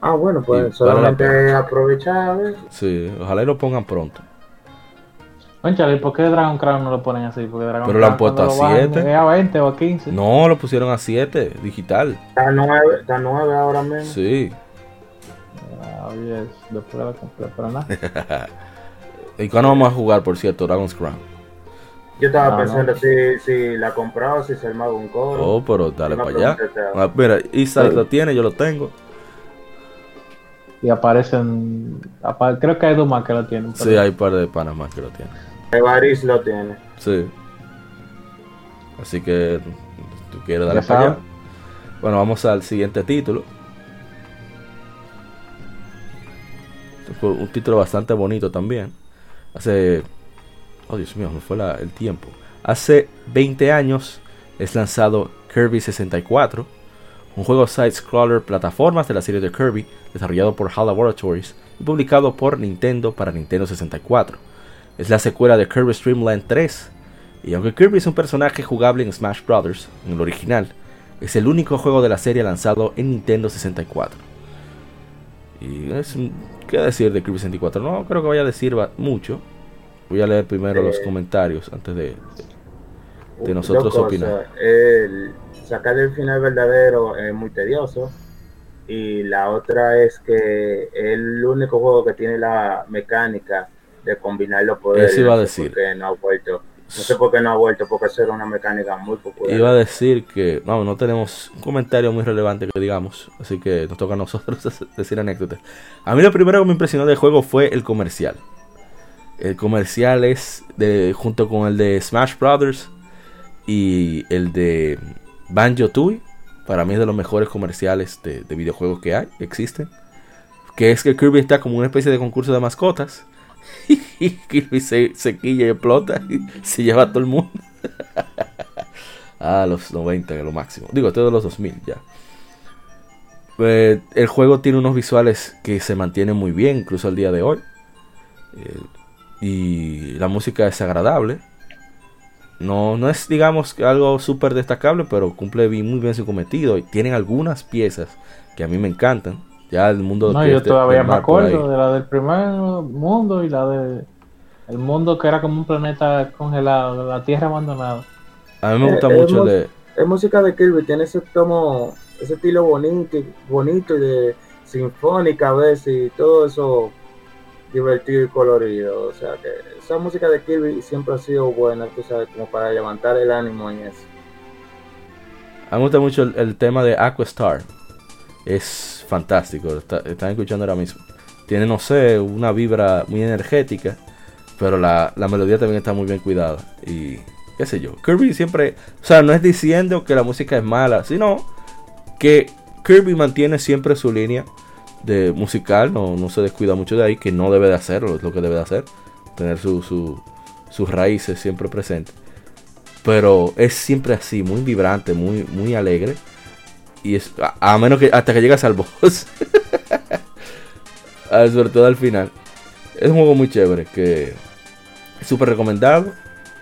Ah, bueno, pues solamente aprovechar. Sí, ojalá y lo pongan pronto. Conchale, ¿por qué Dragon Crown no lo ponen así? Porque Dragon Pero lo han puesto a 7. a 20 o a 15. No, lo pusieron a 7, digital. Está 9, está 9 ahora mismo. Sí. Ah, oye, después la compré, pero nada. *laughs* ¿Y cuándo vamos a jugar, por cierto, Dragon's Crown? Yo estaba No, pensando no. si, si la compraba, si se armaba un coro. Oh, pero dale para allá. Ah, mira, Isa Sí. lo tiene, yo lo tengo. Y aparecen. apa- creo que hay dos más que lo tienen. Sí, hay un par de Panamá que lo tienen. Evaris lo tiene. Sí. Así que tú quieres darle para allá. Bueno, vamos al siguiente título. Fue Un título bastante bonito también. Hace. Oh, Dios mío, me fue el tiempo. Hace 20 años es lanzado Kirby 64, un juego side-scroller plataformas de la serie de Kirby, desarrollado por HAL Laboratories y publicado por Nintendo para Nintendo 64. Es la secuela de Kirby Streamland 3, y aunque Kirby es un personaje jugable en Smash Bros., en el original, es el único juego de la serie lanzado en Nintendo 64. Y ¿Qué decir de Kirby 64? No creo que vaya a decir mucho. Voy a leer primero los Eh. comentarios antes de... de nosotros cosas. opinar. El sacar el final verdadero es muy tedioso. Y la otra es que es el único juego que tiene la mecánica de combinar los poderes. Eso iba a decir. qué no ha vuelto. No sé por qué no ha vuelto, porque eso era una mecánica muy popular. Iba a decir que no, no tenemos un comentario muy relevante que digamos, así que nos toca a nosotros *laughs* decir anécdotas. A mí lo primero que me impresionó del juego fue el comercial. El comercial es de, junto con el de Smash Brothers y el de Banjo Tooie. Para mí es de los mejores comerciales de, de videojuegos que hay, existen. Que es que Kirby está como una especie de concurso de mascotas. *laughs* Y Kirby se, quilla y explota y se lleva a todo el mundo. *laughs* a los 90, que lo máximo. Digo, todos los 2000 ya. Eh, el juego tiene unos visuales que se mantienen muy bien, incluso al día de hoy. Eh, y la música es agradable. No, no es, digamos, algo súper destacable, pero cumple muy bien su cometido. Y tienen algunas piezas que a mí me encantan. Ya el mundo No, que yo es de- todavía del me acuerdo de la del primer mundo y la de el mundo que era como un planeta congelado, la tierra abandonada. A mí me gusta eh, mucho el hemos- de. Es música de Kirby, tiene ese tomo, ese estilo bonito, bonito y de sinfónica a veces y todo eso divertido y colorido. O sea que esa música de Kirby siempre ha sido buena, tú sabes, como para levantar el ánimo en eso. A mí me gusta mucho el, tema de Aquastar. Es fantástico. están escuchando ahora mismo. Tiene, no sé, una vibra muy energética. Pero la, la melodía también está muy bien cuidada. Y qué sé yo. Kirby siempre. O sea, no es diciendo que la música es mala. Sino que Kirby mantiene siempre su línea de musical. No, no se descuida mucho de ahí. Que no debe de hacerlo. Es lo que debe de hacer. Tener su, su- sus raíces siempre presentes. Pero es siempre así, muy vibrante, muy, muy alegre. Y es, a, menos que hasta que llegas al boss. Sobre todo al final. Es un juego muy chévere que es súper recomendado.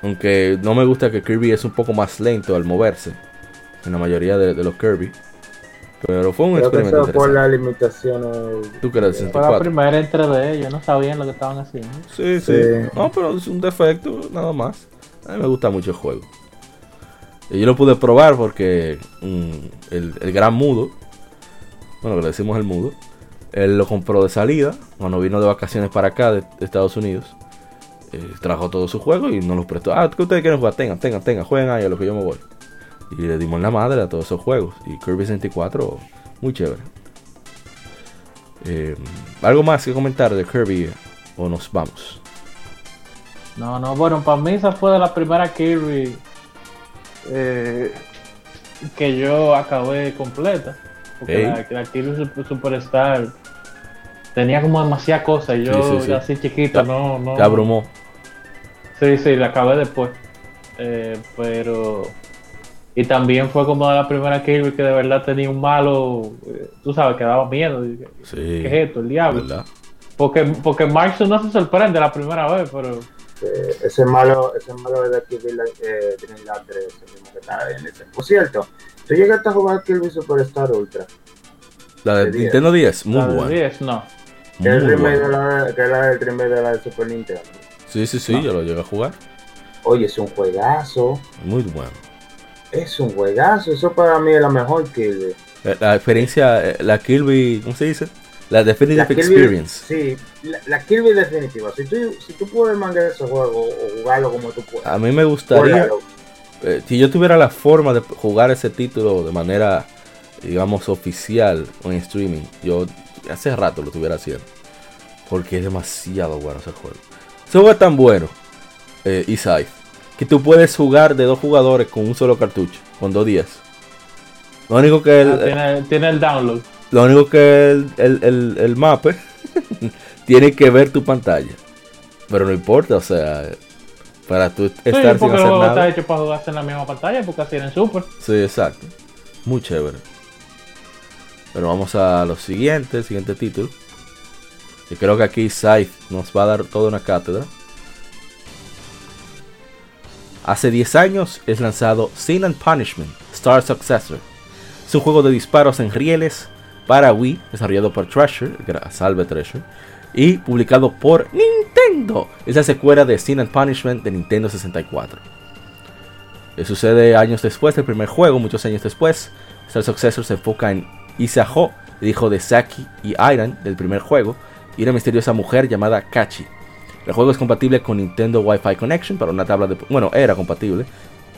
Aunque no me gusta que Kirby es un poco más lento al moverse. En la mayoría de los Kirby. Pero fue un Creo que experimento eso por las limitaciones. Tú que eres Fue la 64. primera entre de ellos, no sabían lo que estaban haciendo. Sí, sí, Sí. No, pero es un defecto, nada más. A mí me gusta mucho el juego. Y yo lo pude probar porque mm, el, el gran mudo, bueno, que le decimos el mudo, él lo compró de salida, cuando vino de vacaciones para acá, de, de Estados Unidos. eh, trajo todos sus juegos y nos los prestó. Ah, ¿qué ustedes quieren jugar? Tengan, tengan, tengan, jueguen ahí a lo que yo me voy. Y le dimos la madre a todos esos juegos. Y Kirby 64, muy chévere. Eh, ¿Algo más que comentar de Kirby o nos vamos? No, no, bueno, para mí esa fue de la primera Kirby eh, que yo acabé completa. Porque la, la Kirby Super- Superstar tenía como demasiadas cosas y yo Sí, sí, sí. así chiquito Te- no, no. Te abrumó. Sí, sí, la acabé después. Eh, pero. Y también fue como de la primera Kirby que de verdad tenía un malo. eh, tú sabes, que daba miedo. Sí. ¿Qué es esto? El diablo. ¿verdad? Porque, porque Marx no se sorprende la primera vez, pero. Eh, ese malo, ese malo de Kirby eh, Dreamland 3, ese mismo que está en ese. Por cierto, tú llegaste a jugar Kirby Superstar Ultra. La de De 10. Nintendo 10, muy la de buena. 10, no. Que es el Muy remake de buena. la, que era el remake de la de Super Nintendo. Sí, sí, sí, No. yo lo llegué a jugar. Oye, es un juegazo. Muy bueno. Es un juegazo. Eso para mí es la mejor Kirby. La experiencia, eh, la Kirby, ¿cómo se dice? La Definitive Kirby- Experience. Sí, la, la Kirby definitiva. Si tú, si tú puedes mandar ese juego o jugarlo como tú puedas. A mí me gustaría, eh, si yo tuviera la forma de jugar ese título de manera, digamos, oficial o en streaming, yo hace rato lo estuviera haciendo. Porque es demasiado bueno ese juego. Ese juego es tan bueno, eh, Isai, que tú puedes jugar de dos jugadores con un solo cartucho, con dos días. Lo único que el, Ah, tiene, tiene el download. lo único que el, el, el, mape *laughs* tiene que ver tu pantalla. Pero no importa, o sea, para tú Sí, estar sin porque el hacer juego está nada. hecho para jugarse en la misma pantalla, porque así en Super. Sí, exacto. Muy chévere. Pero vamos a los siguientes, siguiente título. Y creo que aquí Scythe nos va a dar toda una cátedra. Hace 10 años es lanzado Sin and Punishment, Star Successor. Es un juego de disparos en rieles para Wii, desarrollado por Treasure, salve Treasure, y publicado por Nintendo. Es la secuela de Sin and Punishment de Nintendo 64. Eh, Sucede años después del primer juego, muchos años después. Star Successor se enfoca en Isaho, el hijo de Saki y Iron del primer juego, y una misteriosa mujer llamada Kachi. El juego es compatible con Nintendo Wi-Fi Connection para una tabla de... Bueno, era compatible.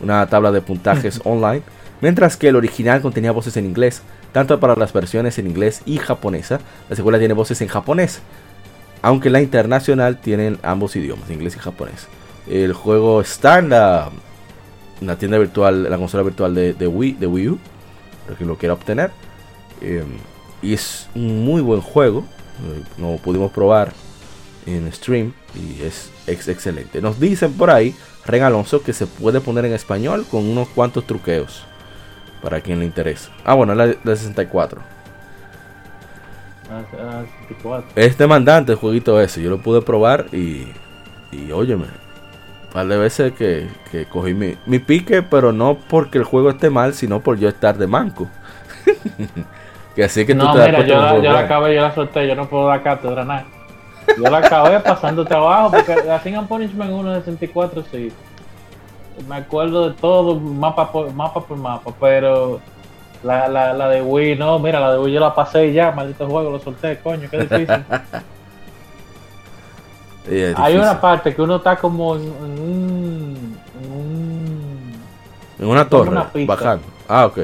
Una tabla de puntajes *laughs* online. Mientras que el original contenía voces en inglés, tanto para las versiones en inglés y japonesa. La secuela tiene voces en japonés. Aunque la internacional tienen ambos idiomas, inglés y japonés. El juego está en la, en la tienda virtual, la consola virtual de, de Wii, de Wii U, para quien lo quiera obtener. Eh, y es un muy buen juego. eh, Lo pudimos probar en stream y es ex- excelente. Nos dicen por ahí, Ren Alonso, que se puede poner en español con unos cuantos truqueos. Para quien le interese. Ah, bueno, la de 64. Ah, ah, 64. Es demandante el jueguito ese. Yo lo pude probar y. Y óyeme. Un par de veces que, que cogí mi, mi pique, pero no porque el juego esté mal, sino por yo estar de manco. *laughs* que así que tú No, te das mira, cuenta yo la, yo la acabé, yo la solté, yo no puedo dar cátedra nada. Yo la acabé pasando trabajo, porque la Sin and Punishment 1 de 64 sí. Me acuerdo de todo, mapa por mapa, por mapa pero la, la, la de Wii, no, mira, la de Wii yo la pasé y ya, maldito juego, lo solté, coño, qué difícil. *laughs* Hay difícil. una parte que uno está como en, un... en un- En una torre, una bajando. Ah, ok.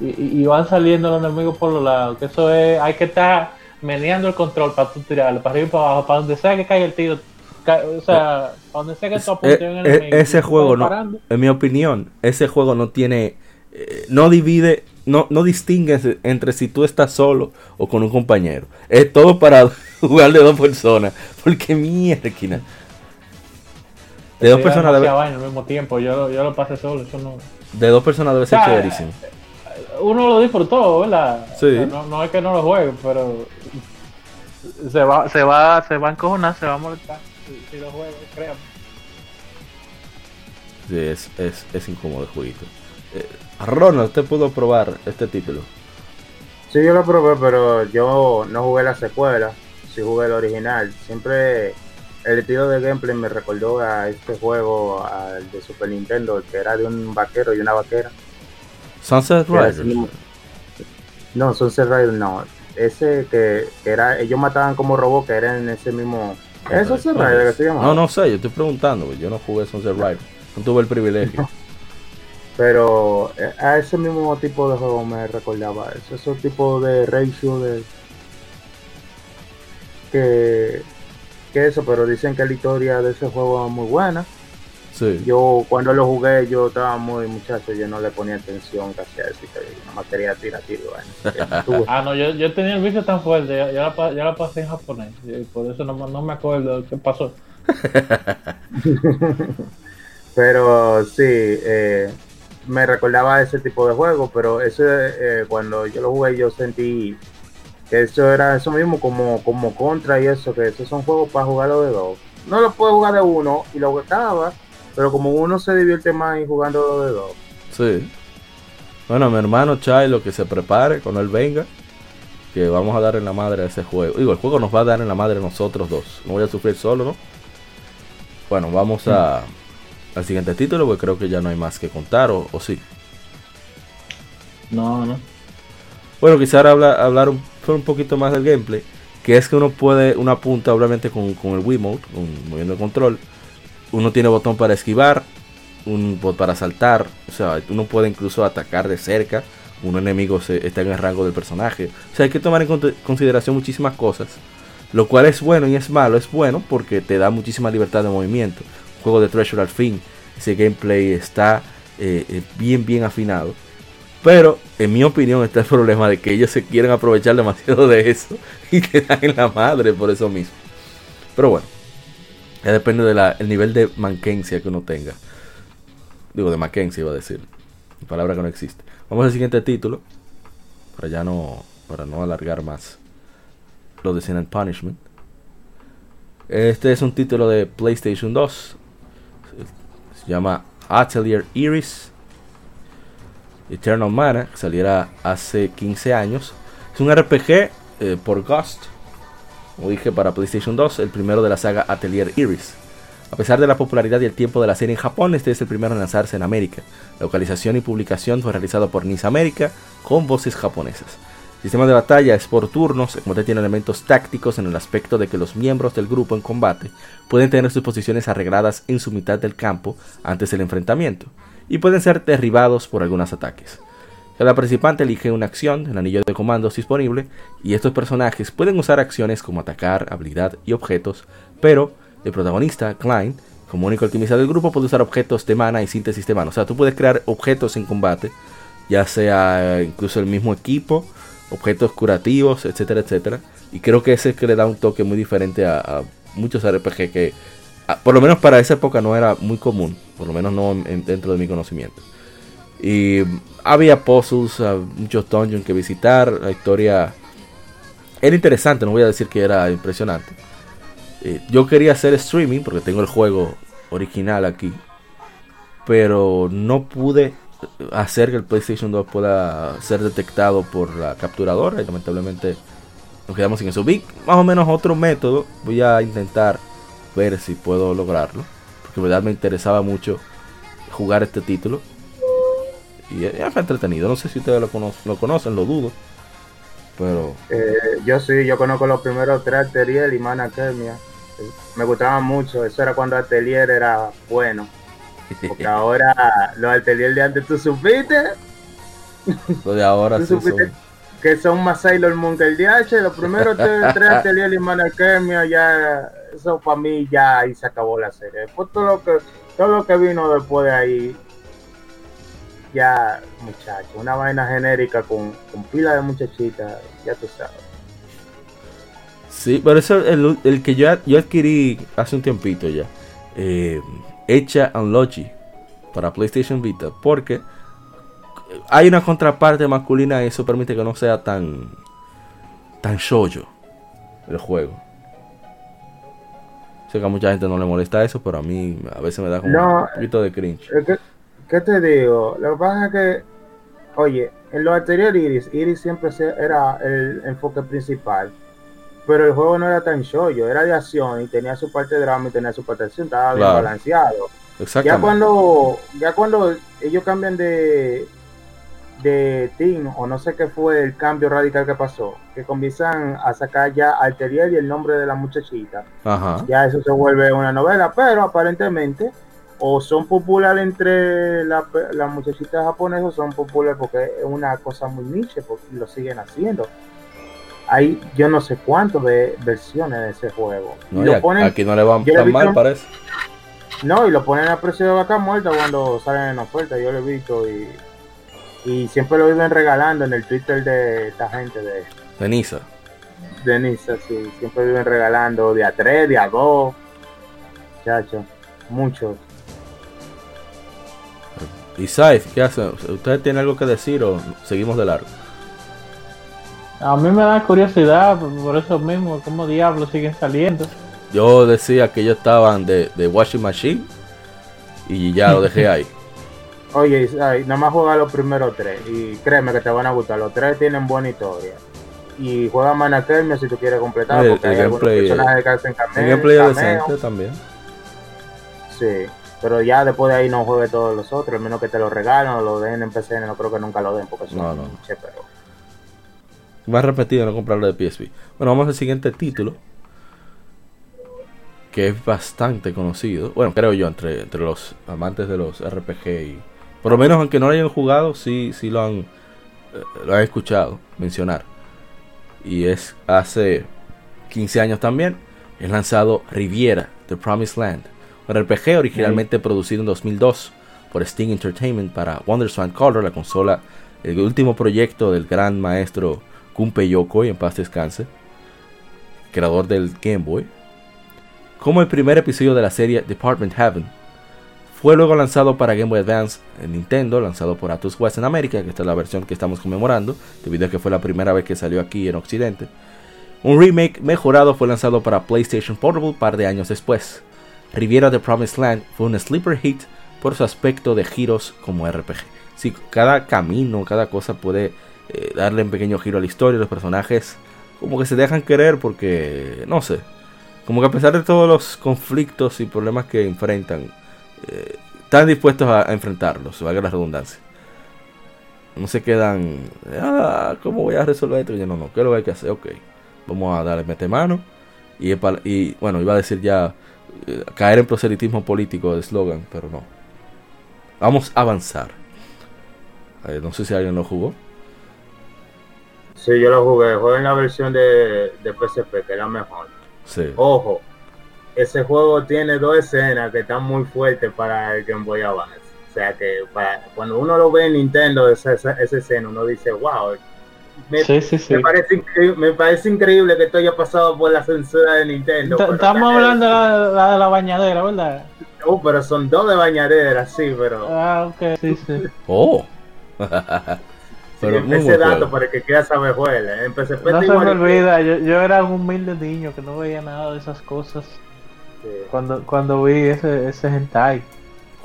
y van saliendo los enemigos por los lados. Que eso es, hay que estar meneando el control para tú tirarlo, para arriba y para abajo, para donde sea que caiga el tiro. ca- o sea, para donde sea que tú apuntes Eh, un eh, enemigo. ese juego no, parando. en mi opinión, ese juego no tiene, eh, no divide, no, no distingue entre si tú estás solo o con un compañero. Es todo para *laughs* jugar de dos personas, porque mierda. De dos personas debe, demasiada vaina al mismo tiempo. Yo, lo- yo lo pasé solo. Eso no. de dos personas debe ser O sea, chéverísimo. Uno lo disfrutó, ¿verdad? Sí. O sea, no, no es que no lo juegue, pero se va, se va, se va a encojonar, se va a molestar si, si lo juega, créame. Sí, es, es, es incómodo el jueguito. Eh, Ronald, ¿usted pudo probar este título? Sí, yo lo probé, pero yo no jugué la secuela, sí jugué el original. Siempre el estilo de gameplay me recordó a este juego, al de Super Nintendo, que era de un vaquero y una vaquera. Sunset Riders. No, Sunset Rider no. Ese que, que era, ellos mataban como robots que eran en ese mismo. ¿Es Sunset Rider que se llama? No, no sé, yo estoy preguntando, yo no jugué Sunset Riders. No tuve el privilegio. *laughs* Pero eh, a ese mismo tipo de juego me recordaba eso, esos tipos de ratio de que, que eso, pero dicen que la historia de ese juego es muy buena. Sí. Yo cuando lo jugué yo estaba muy muchacho, yo no le ponía atención casi a eso, que yo nomás quería tirar tiro. *laughs* bueno. Ah, no, yo, yo tenía el vicio tan fuerte, yo, yo la, pa- yo la pasé en japonés, y por eso no, me- no me acuerdo qué pasó. *laughs* Pero sí, eh, me recordaba ese tipo de juego, pero ese eh, cuando yo lo jugué yo sentí que eso era eso mismo como, como contra y eso, que esos son juegos para jugarlo de dos. No lo puedo jugar de uno y lo gustaba, pero como uno se divierte más y jugando de dos. Sí. Bueno, mi hermano Chilo que se prepare cuando él venga. Que vamos a dar en la madre a ese juego. Digo, el juego nos va a dar en la madre a nosotros dos. No voy a sufrir solo, ¿no? Bueno, vamos a, al siguiente título, porque creo que ya no hay más que contar, o, o sí. No, no. Bueno, quizá ahora habla- hablar un- un poquito más del gameplay, que es que uno puede, una punta obviamente con, con el Wiimote, con, moviendo el control, uno tiene botón para esquivar, un botón para saltar, o sea, uno puede incluso atacar de cerca, un enemigo está en el rango del personaje, o sea, hay que tomar en consideración muchísimas cosas, lo cual es bueno y es malo, es bueno porque te da muchísima libertad de movimiento, juego de Treasure al fin, ese gameplay está eh, eh, bien bien afinado, pero en mi opinión está el problema de que ellos se quieren aprovechar demasiado de eso *laughs* y te en la madre por eso mismo. Pero bueno, ya depende del nivel de manquencia que uno tenga. Digo, de Mackenzie iba a decir. Palabra que no existe. Vamos al siguiente título. Para ya no. Para no alargar más. Lo de Sin and Punishment. Este es un título de PlayStation 2. Se llama Atelier Iris. Eternal Mana, saliera hace 15 años. Es un RPG eh, por Ghost, como dije, para PlayStation 2, el primero de la saga Atelier Iris. A pesar de la popularidad y el tiempo de la serie en Japón, este es el primero en lanzarse en América. La localización y publicación fue realizado por NIS América con voces japonesas. El sistema de batalla es por turnos, el combate tiene elementos tácticos en el aspecto de que los miembros del grupo en combate pueden tener sus posiciones arregladas en su mitad del campo antes del enfrentamiento y pueden ser derribados por algunos ataques. Cada participante elige una acción, el anillo de comandos disponible, y estos personajes pueden usar acciones como atacar, habilidad y objetos, pero el protagonista, Klein, como único alquimista del grupo, puede usar objetos de mana y síntesis de mana. O sea, tú puedes crear objetos en combate, ya sea incluso el mismo equipo, objetos curativos, etcétera, etcétera. Y creo que ese es que le da un toque muy diferente a, muchos RPG que, por lo menos para esa época, no era muy común por lo menos no dentro de mi conocimiento. Y había puzzles, ah, muchos dungeons que visitar, la historia era interesante, no voy a decir que era impresionante. Eh, yo quería hacer streaming porque tengo el juego original aquí, pero no pude hacer que el PlayStation 2 pueda ser detectado por la capturadora y lamentablemente nos quedamos sin eso. Vi más o menos otro método, voy a intentar ver si puedo lograrlo que verdad me interesaba mucho jugar este título. Y es entretenido. No sé si ustedes lo, conocen, lo conocen, lo dudo. Pero. Eh, yo sí, yo conozco los primeros tres Atelier y Mana Me gustaban mucho. Eso era cuando Atelier era bueno. Porque *laughs* ahora los Atelier de antes, ¿tú supiste? Lo de ahora sí son... Que son más Sailor Moon que el DH. Los primeros tres *laughs* Atelier y Mana ya eso para mí ya ahí se acabó la serie. Después todo lo que, todo lo que vino después de ahí, ya muchachos, una vaina genérica con, con pila de muchachitas, ya tú sabes. Sí, pero eso el, el que yo, yo adquirí hace un tiempito ya. Eh, hecha Unlogi para PlayStation Vita. Porque hay una contraparte masculina y eso permite que no sea tan tan shoyo el juego. Sé que a mucha gente no le molesta eso, pero a mí a veces me da como un poquito de cringe. ¿Qué, te digo? Lo que pasa es que, oye, en lo anterior Iris, Iris siempre era el enfoque principal. Pero el juego no era tan shoyo, era de acción y tenía su parte de drama y tenía su parte de acción, estaba bien balanceado. Ya cuando, ya cuando ellos cambian de, de Team, o no sé qué fue el cambio radical que pasó, que comienzan a sacar ya Alteriel y el nombre de la muchachita. Ya eso se vuelve una novela, pero aparentemente o son populares entre las la muchachitas japonesas o son populares porque es una cosa muy niche, porque lo siguen haciendo. Hay yo no sé cuántas de versiones de ese juego. aquí no le van tan mal, parece. No, y lo ponen a precio de vaca muerta cuando salen en oferta, yo lo he visto y y siempre lo viven regalando en el Twitter de esta gente de... De Nisa. De Nisa, sí. Siempre viven regalando de a 3, de a 2. Chacho, muchos. ¿Y Saif, qué hace? ¿Usted tiene algo que decir o seguimos de largo? A mí me da curiosidad, por eso mismo, cómo diablos siguen saliendo. Yo decía que ellos estaban de, de washing machine y ya lo dejé ahí. *laughs* Oye, nada más juega los primeros tres y créeme que te van a gustar. Los tres tienen buena historia. Y juega Mana si tú quieres completar, porque hay algunos personajes que hacen cameo. El gameplay decente también. Sí, pero ya después de ahí no juegue todos los otros, al menos que te lo regalen o lo den en PCN, no creo que nunca lo den porque son no, no. pero... Me he repetido no comprarlo de PSP. Bueno, vamos al siguiente título. Que es bastante conocido. Bueno, creo yo, entre, entre los amantes de los RPG. Y, por lo menos, aunque no lo hayan jugado, sí, sí lo han, eh, lo han escuchado mencionar. Y es hace 15 años también. Es lanzado Riviera, The Promised Land. RPG originalmente producido en 2002 por Sting Entertainment para WonderSwan Color, la consola, el último proyecto del gran maestro Gunpei Yokoi, en paz descanse, creador del Game Boy. Como el primer episodio de la serie Department Heaven, fue luego lanzado para Game Boy Advance en Nintendo, lanzado por Atlus West en América, que esta es la versión que estamos conmemorando, debido a que fue la primera vez que salió aquí en Occidente. Un remake mejorado fue lanzado para PlayStation Portable un par de años después. Riviera The Promised Land fue un sleeper hit por su aspecto de giros como RPG. Si cada camino, cada cosa puede eh, darle un pequeño giro a la historia, los personajes como que se dejan querer porque, no sé, como que a pesar de todos los conflictos y problemas que enfrentan, eh, están dispuestos a, enfrentarlos, valga la redundancia. No se quedan, ah, ¿cómo voy a resolver esto? Yo, no, no, ¿qué es lo que hay que hacer? Ok, vamos a darle mete mano. Y bueno, iba a decir ya, eh, caer en proselitismo político de eslogan, pero no. Vamos a avanzar. no sé si alguien lo jugó. Sí, yo lo jugué. Jugué en la versión de, de PSP, que era mejor. Sí. Ojo, ese juego tiene dos escenas que están muy fuertes para el Game Boy Advance. O sea que para, cuando uno lo ve en Nintendo, esa, esa, escena, uno dice, wow. Me, sí, sí, sí. Me, parece increíble, me parece increíble que esto haya pasado por la censura de Nintendo. Estamos hablando de la, la, de la bañadera, ¿verdad? Uh, pero son dos de bañadera, sí, pero. Ah, ok, sí, sí. Oh. *laughs* pero sí, ese dato para que quiera saber juega. Empecé no se me olvida, yo, yo, era un humilde niño que no veía nada de esas cosas. Sí. Cuando, cuando vi ese, ese hentai.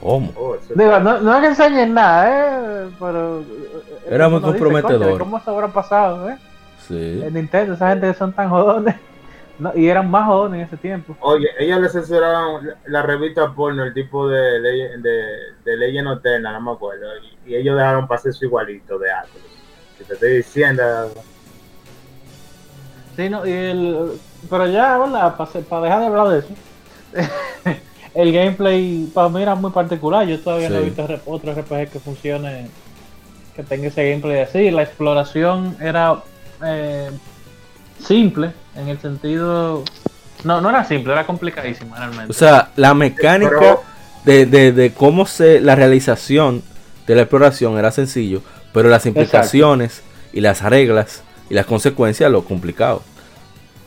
¿Cómo? Oh, Digo, no, no es que enseñen nada, ¿eh? Pero. Eh, era muy comprometedor. ¿Cómo se habrá pasado, eh? Sí. En Nintendo, esa gente que son tan jodones. No, y eran más jóvenes en ese tiempo. Oye, ellos le censuraron la, revista porno, el tipo de ley de, de Legend of no me acuerdo. Y, y, ellos dejaron pasar su igualito de Atlas. Que te estoy diciendo. Sí, no, y el, pero ya, hola, para, para dejar de hablar de eso. *laughs* el gameplay para mí era muy particular. Yo todavía sí. no he visto otro RPG que funcione, que tenga ese gameplay así. La exploración era eh, simple en el sentido. No, no era simple, era complicadísima realmente. O sea, la mecánica pero... de, de, de, cómo se. La realización de la exploración era sencillo, pero las implicaciones Exacto. y las reglas y las consecuencias lo complicado.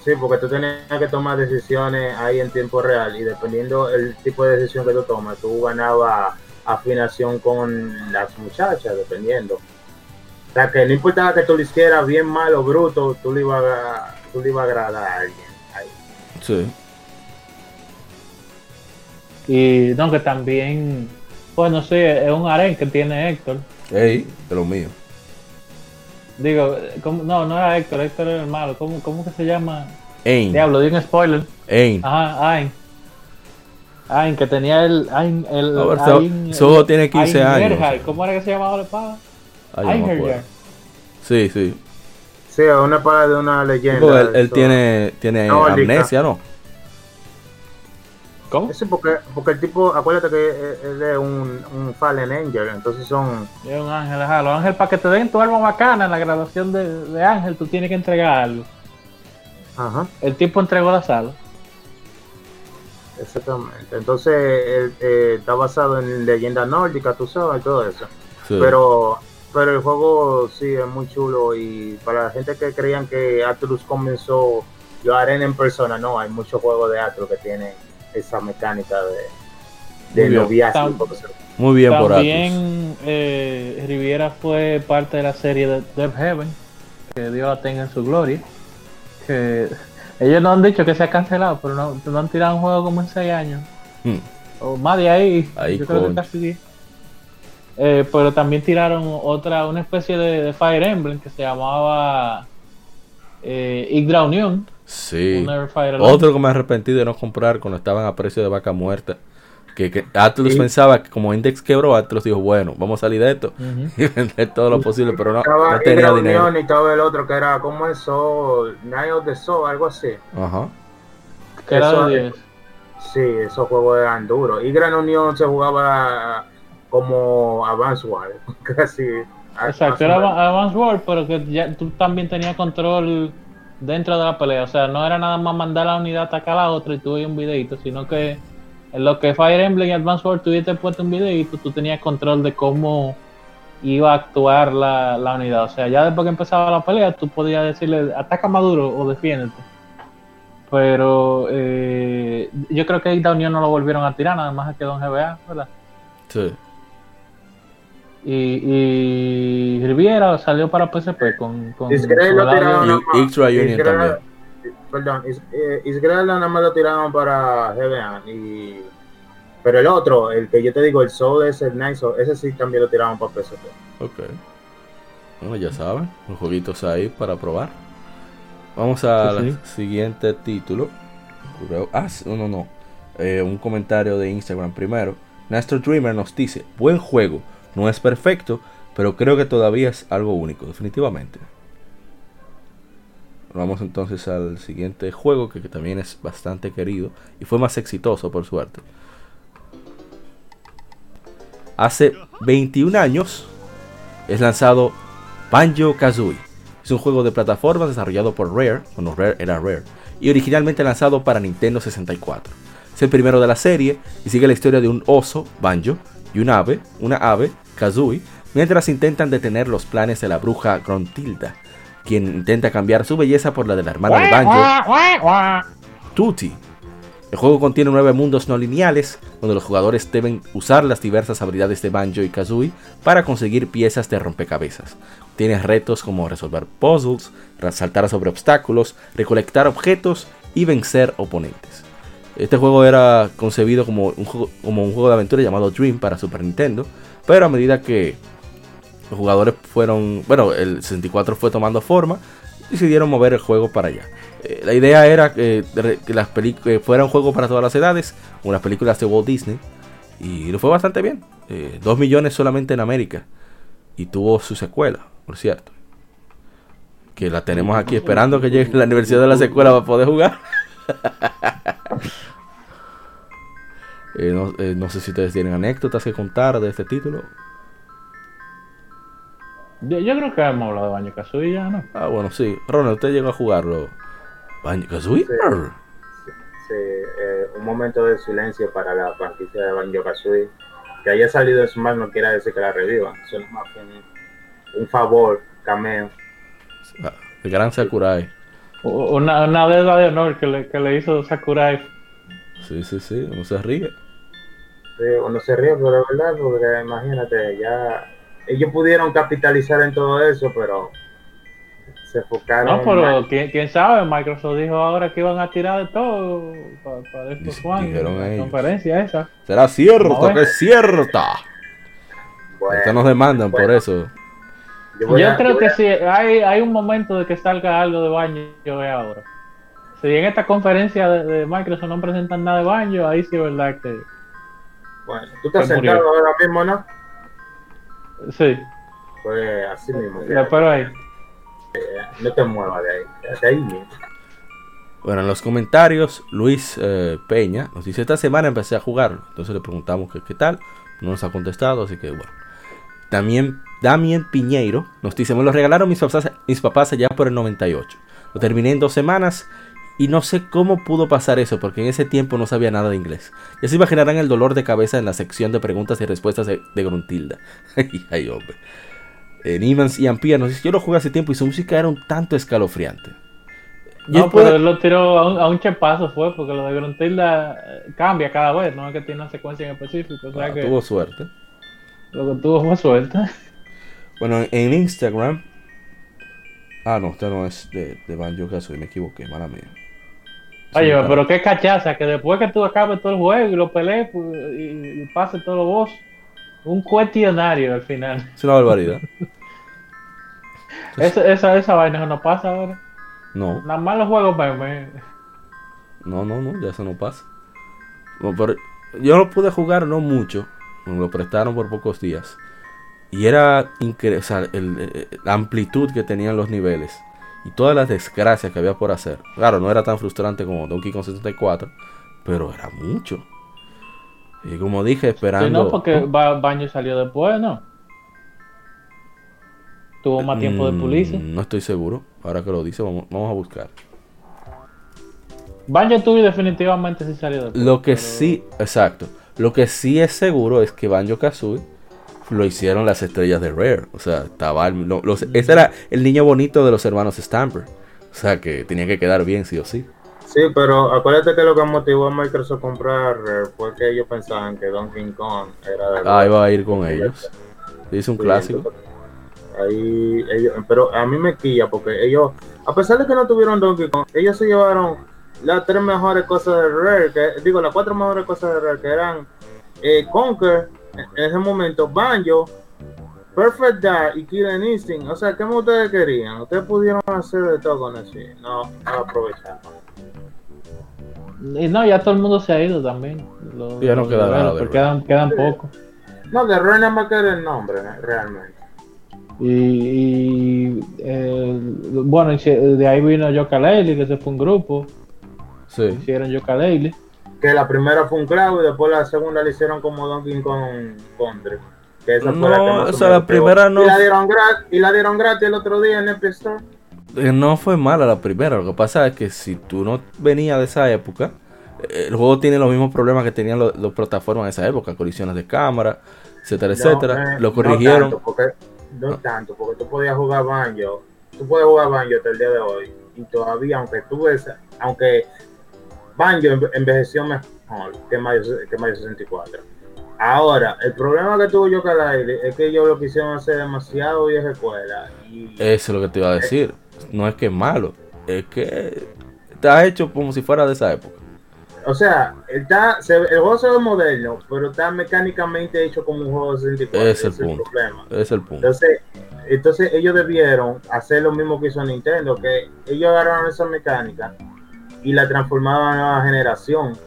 Sí, porque tú tenías que tomar decisiones ahí en tiempo real y dependiendo el tipo de decisión que tú tomas, tú ganabas afinación con las muchachas, dependiendo. O sea, que no importaba que tú lo hicieras bien, mal o bruto, tú le ibas a, tú le ibas a agradar a alguien. Ahí. Sí. Y no, que también, bueno, sí, es un harén que tiene Héctor. Ey, de lo mío. Digo, ¿cómo? no, no era Héctor, Héctor era el malo. ¿Cómo, cómo que se llama? Ain. Diablo, di un spoiler. Ain. Ajá, Ain. Ain, que tenía el. Ain, el no, pero Ain, Soho tiene 15 Ain años. Herhard. ¿Cómo era que se llamaba la espada? Ay, Ain no Sí, sí. Sí, es una espada de una leyenda. Él, él tiene, tiene no, amnesia, ¿no? ¿Cómo? Sí, porque, porque el tipo, acuérdate que él es un, un Fallen Angel, entonces son... Es un ángel, ajá. Los ángeles, para que te den tu alma bacana en la graduación de, de ángel, tú tienes que entregar algo. Ajá. El tipo entregó la sala. Exactamente. Entonces, él, eh, está basado en leyenda nórdica, tú sabes, y todo eso. Sí. Pero, pero el juego sí es muy chulo y para la gente que creían que Atlus comenzó yo arena en persona, no, hay muchos juegos de Atlus que tienen esa mecánica de, de noviazgo. Muy bien por También eh, Riviera fue parte de la serie de Death Heaven, que Dios la tenga en su gloria. Que ellos no han dicho que se ha cancelado, pero no, no han tirado un juego como en 6 años. Hmm. O más de ahí, ahí yo creo que casi 10. Eh, pero también tiraron otra, una especie de, de Fire Emblem que se llamaba eh, Yggdra Sí. Otro que me he arrepentido de no comprar cuando estaban a precio de vaca muerta. Que, que Atlus Sí. pensaba que como Index quebró, Atlus dijo, bueno, vamos a salir de esto Ujú. *laughs* y vender todo lo posible, pero no, Estaba no tenía dinero. Y estaba el otro que era, ¿cómo es Soul? Night of the Soul, algo así. Ajá. Que era Eso- de 10. Sí, esos juegos eran duros. Y Gran Union se jugaba como Advance War, *laughs* casi. Exacto, era. Advance War, pero que ya tú también tenías control dentro de la pelea. O sea, no era nada más mandar la unidad a atacar a la otra y veías un videito, sino que en lo que Fire Emblem y Advance War tuviste puesto un videito, tú tenías control de cómo iba a actuar la, la unidad. O sea, ya después que empezaba la pelea, tú podías decirle ataca más duro o defiéndete. Pero eh, yo creo que ahí la Unión no lo volvieron a tirar, nada más quedó en GBA, ¿verdad? Sí. Y, y Riviera salió para PSP con, con, Israel con lo tiraron Y Union Israel- también. Perdón, eh, Israel nada más lo tiraron para GBA. Y... Pero el otro, el que yo te digo, el Soul es el Nice, Soul, ese sí también lo tiraron para PSP. Ok. Bueno, ya saben, los jueguitos ahí para probar. Vamos al Sí, sí. siguiente título. Ah, no, no, no. Eh, un comentario de Instagram primero. Néstor Dreamer nos dice, buen juego, no es perfecto, pero creo que todavía es algo único, definitivamente. Vamos entonces al siguiente juego que, también es bastante querido y fue más exitoso por suerte. Hace 21 años es lanzado Banjo Kazooie. Es un juego de plataformas desarrollado por Rare, bueno, Rare era Rare, y originalmente lanzado para Nintendo 64. Es el primero de la serie y sigue la historia de un oso, Banjo, y un ave, una ave, Kazooie, mientras intentan detener los planes de la bruja Gruntilda, quien intenta cambiar su belleza por la de la hermana de Banjo, Tutti. El juego contiene nueve mundos no lineales, donde los jugadores deben usar las diversas habilidades de Banjo y Kazooie para conseguir piezas de rompecabezas. Tiene retos como resolver puzzles, saltar sobre obstáculos, recolectar objetos y vencer oponentes. Este juego era concebido como un juego de aventura llamado Dream para Super Nintendo, pero a medida que los jugadores fueron, bueno, el 64 fue tomando forma, decidieron mover el juego para allá. Eh, la idea era que, las que fuera un juego para todas las edades, las películas de Walt Disney, y lo fue bastante bien. 2 millones solamente en América, y tuvo su secuela, por cierto. Que la tenemos aquí esperando que llegue la universidad de la secuela para poder jugar. *laughs* Eh, no, eh, no sé si ustedes tienen anécdotas que contar de este título. Yo, yo creo que hemos hablado de Baño Kazooie ya, ¿no? Ah, bueno, sí. Ronald, usted llegó a jugarlo. Banjo Kazooie. Sí. Sí, eh, un momento de silencio para la franquicia de Banjo Kazooie. Que haya salido en Smash no quiere decir que la revivan. Eso es más que un, un favor, cameo. Ah, El gran Sakurai. Una, una deuda de honor que le, que le hizo Sakurai. Sí, sí, sí. No se ríe. Sí, uno se ríe, pero es verdad, porque imagínate, ya ellos pudieron capitalizar en todo eso, pero se enfocaron. No, pero. ¿quién, quién sabe, Microsoft dijo ahora que iban a tirar de todo para dijeron la ellos. conferencia esa. Será cierto, que es cierta. Bueno, Ustedes nos demandan por eso. yo Yo a- creo yo que a- sí, hay, hay un momento de que salga algo de Banjo ahora. Si en esta conferencia de, de Microsoft no presentan nada de Banjo, ahí sí es verdad que Bueno, tú estás Pues murió. sentado ahora mismo, ¿no? sí, Pues así mismo. lo espero ahí. No te muevas de ahí. De ahí mismo. Bueno, en los comentarios, Luis eh, Peña nos dice: Esta semana empecé a jugarlo. Entonces le preguntamos que qué tal. No nos ha contestado, así que bueno. También Damien Piñeiro nos dice: Me lo regalaron mis papás, mis papás allá por el 98. Lo terminé en dos semanas y no sé cómo pudo pasar eso, porque en ese tiempo no sabía nada de inglés. Ya se imaginarán el dolor de cabeza en la sección de preguntas y respuestas de, de Gruntilda. *laughs* Ay, hombre. Eh, Nimans y Ampia nos Yo lo jugué hace tiempo y su música era un tanto escalofriante. Y No, después- pero él lo tiró a un, a un chepazo fue, porque lo de Gruntilda eh, cambia cada vez, no es que tiene una secuencia en específico, o sea Ah, que tuvo suerte. lo que tuvo fue suerte. *laughs* Bueno, en Instagram. Ah, no, esta no es de, de Banjo Kazooie, me equivoqué, mala mía. Oye, Sí, pero qué cachaza, que después que tú acabes todo el juego y lo pelees pues, y, y pases todos los boss, un cuestionario al final. Es una barbaridad. Esa, esa, esa vaina no pasa ahora. No, Nada más los juegos meme. no, no, no, ya eso no pasa. Bueno, pero yo lo pude jugar no mucho, me lo prestaron por pocos días. Y era increíble, o sea, el- el- la amplitud que tenían los niveles y todas las desgracias que había por hacer. Claro, no era tan frustrante como Donkey Kong 64, pero era mucho. Y como dije, esperando. Sí, no, porque Ba- Banjo salió después, ¿no? Tuvo más tiempo de Mm, pulirse. No estoy seguro. Ahora que lo dice, vamos, vamos a buscar. Banjo y definitivamente sí salió después. Lo que pero- sí, exacto. Lo que sí es seguro es que Banjo Kazooie lo hicieron las estrellas de Rare. O sea, estaba el- lo- los- ese era el niño bonito de los hermanos Stamper. O sea, que tenía que quedar bien sí o sí. Sí, pero acuérdate que lo que motivó a Microsoft a comprar Rare fue que ellos pensaban que Donkey Kong era de Ah, iba a ir con ellos. Es un Sí, clásico. entonces, Ahí ellos, pero a mí me quilla porque ellos, a pesar de que no tuvieron Donkey Kong, ellos se llevaron las tres mejores cosas de Rare, que, digo, las cuatro mejores cosas de Rare, que eran eh, Conker, en ese momento, Banjo, Perfect Dark y Killer Instinct. O sea, ¿qué más ustedes querían? Ustedes pudieron hacer de todo con eso. No, no aprovecharon. Y no, ya todo el mundo se ha ido también. Los- Ya no queda nada developers, quedan, quedan pocos. No, de Rare nada más que era el nombre, ¿eh? realmente. Y, y, eh, bueno, y se- de ahí vino Yooka-Laylee, que se fue un grupo. Sí. Hicieron Yooka-Laylee. Que la primera fue un clavo y después la segunda la hicieron como Donkey Kong Country. Que esa fue la que más o sea, la primera no- Y la dieron gratis, y la dieron gratis el otro día en Epic Store. Eh, No fue mala la primera. Lo que pasa es que si tú no venías de esa época, eh, el juego tiene los mismos problemas que tenían los, los plataformas de esa época, colisiones de cámara, etcétera, etcétera. Eh, lo no corrigieron. tanto, porque, no tanto, porque tú podías jugar Banjo. Tú puedes jugar Banjo hasta el día de hoy. Y todavía, aunque tú ves, aunque Banjo enve- envejeció mejor que Mario, que Mario 64. Ahora, el problema que tuvo yo es que ellos lo quisieron hacer demasiado vieja escuela. Y Eso es lo que te iba a decir. No es que es malo, es que está hecho como si fuera de esa época. O sea, está, se- el juego se ve moderno, pero está mecánicamente hecho como un juego de 64. Ese es el punto. problema. Ese es el punto. Entonces, entonces ellos debieron hacer lo mismo que hizo Nintendo, que ellos agarraron esa mecánica y la transformaban a nueva generación.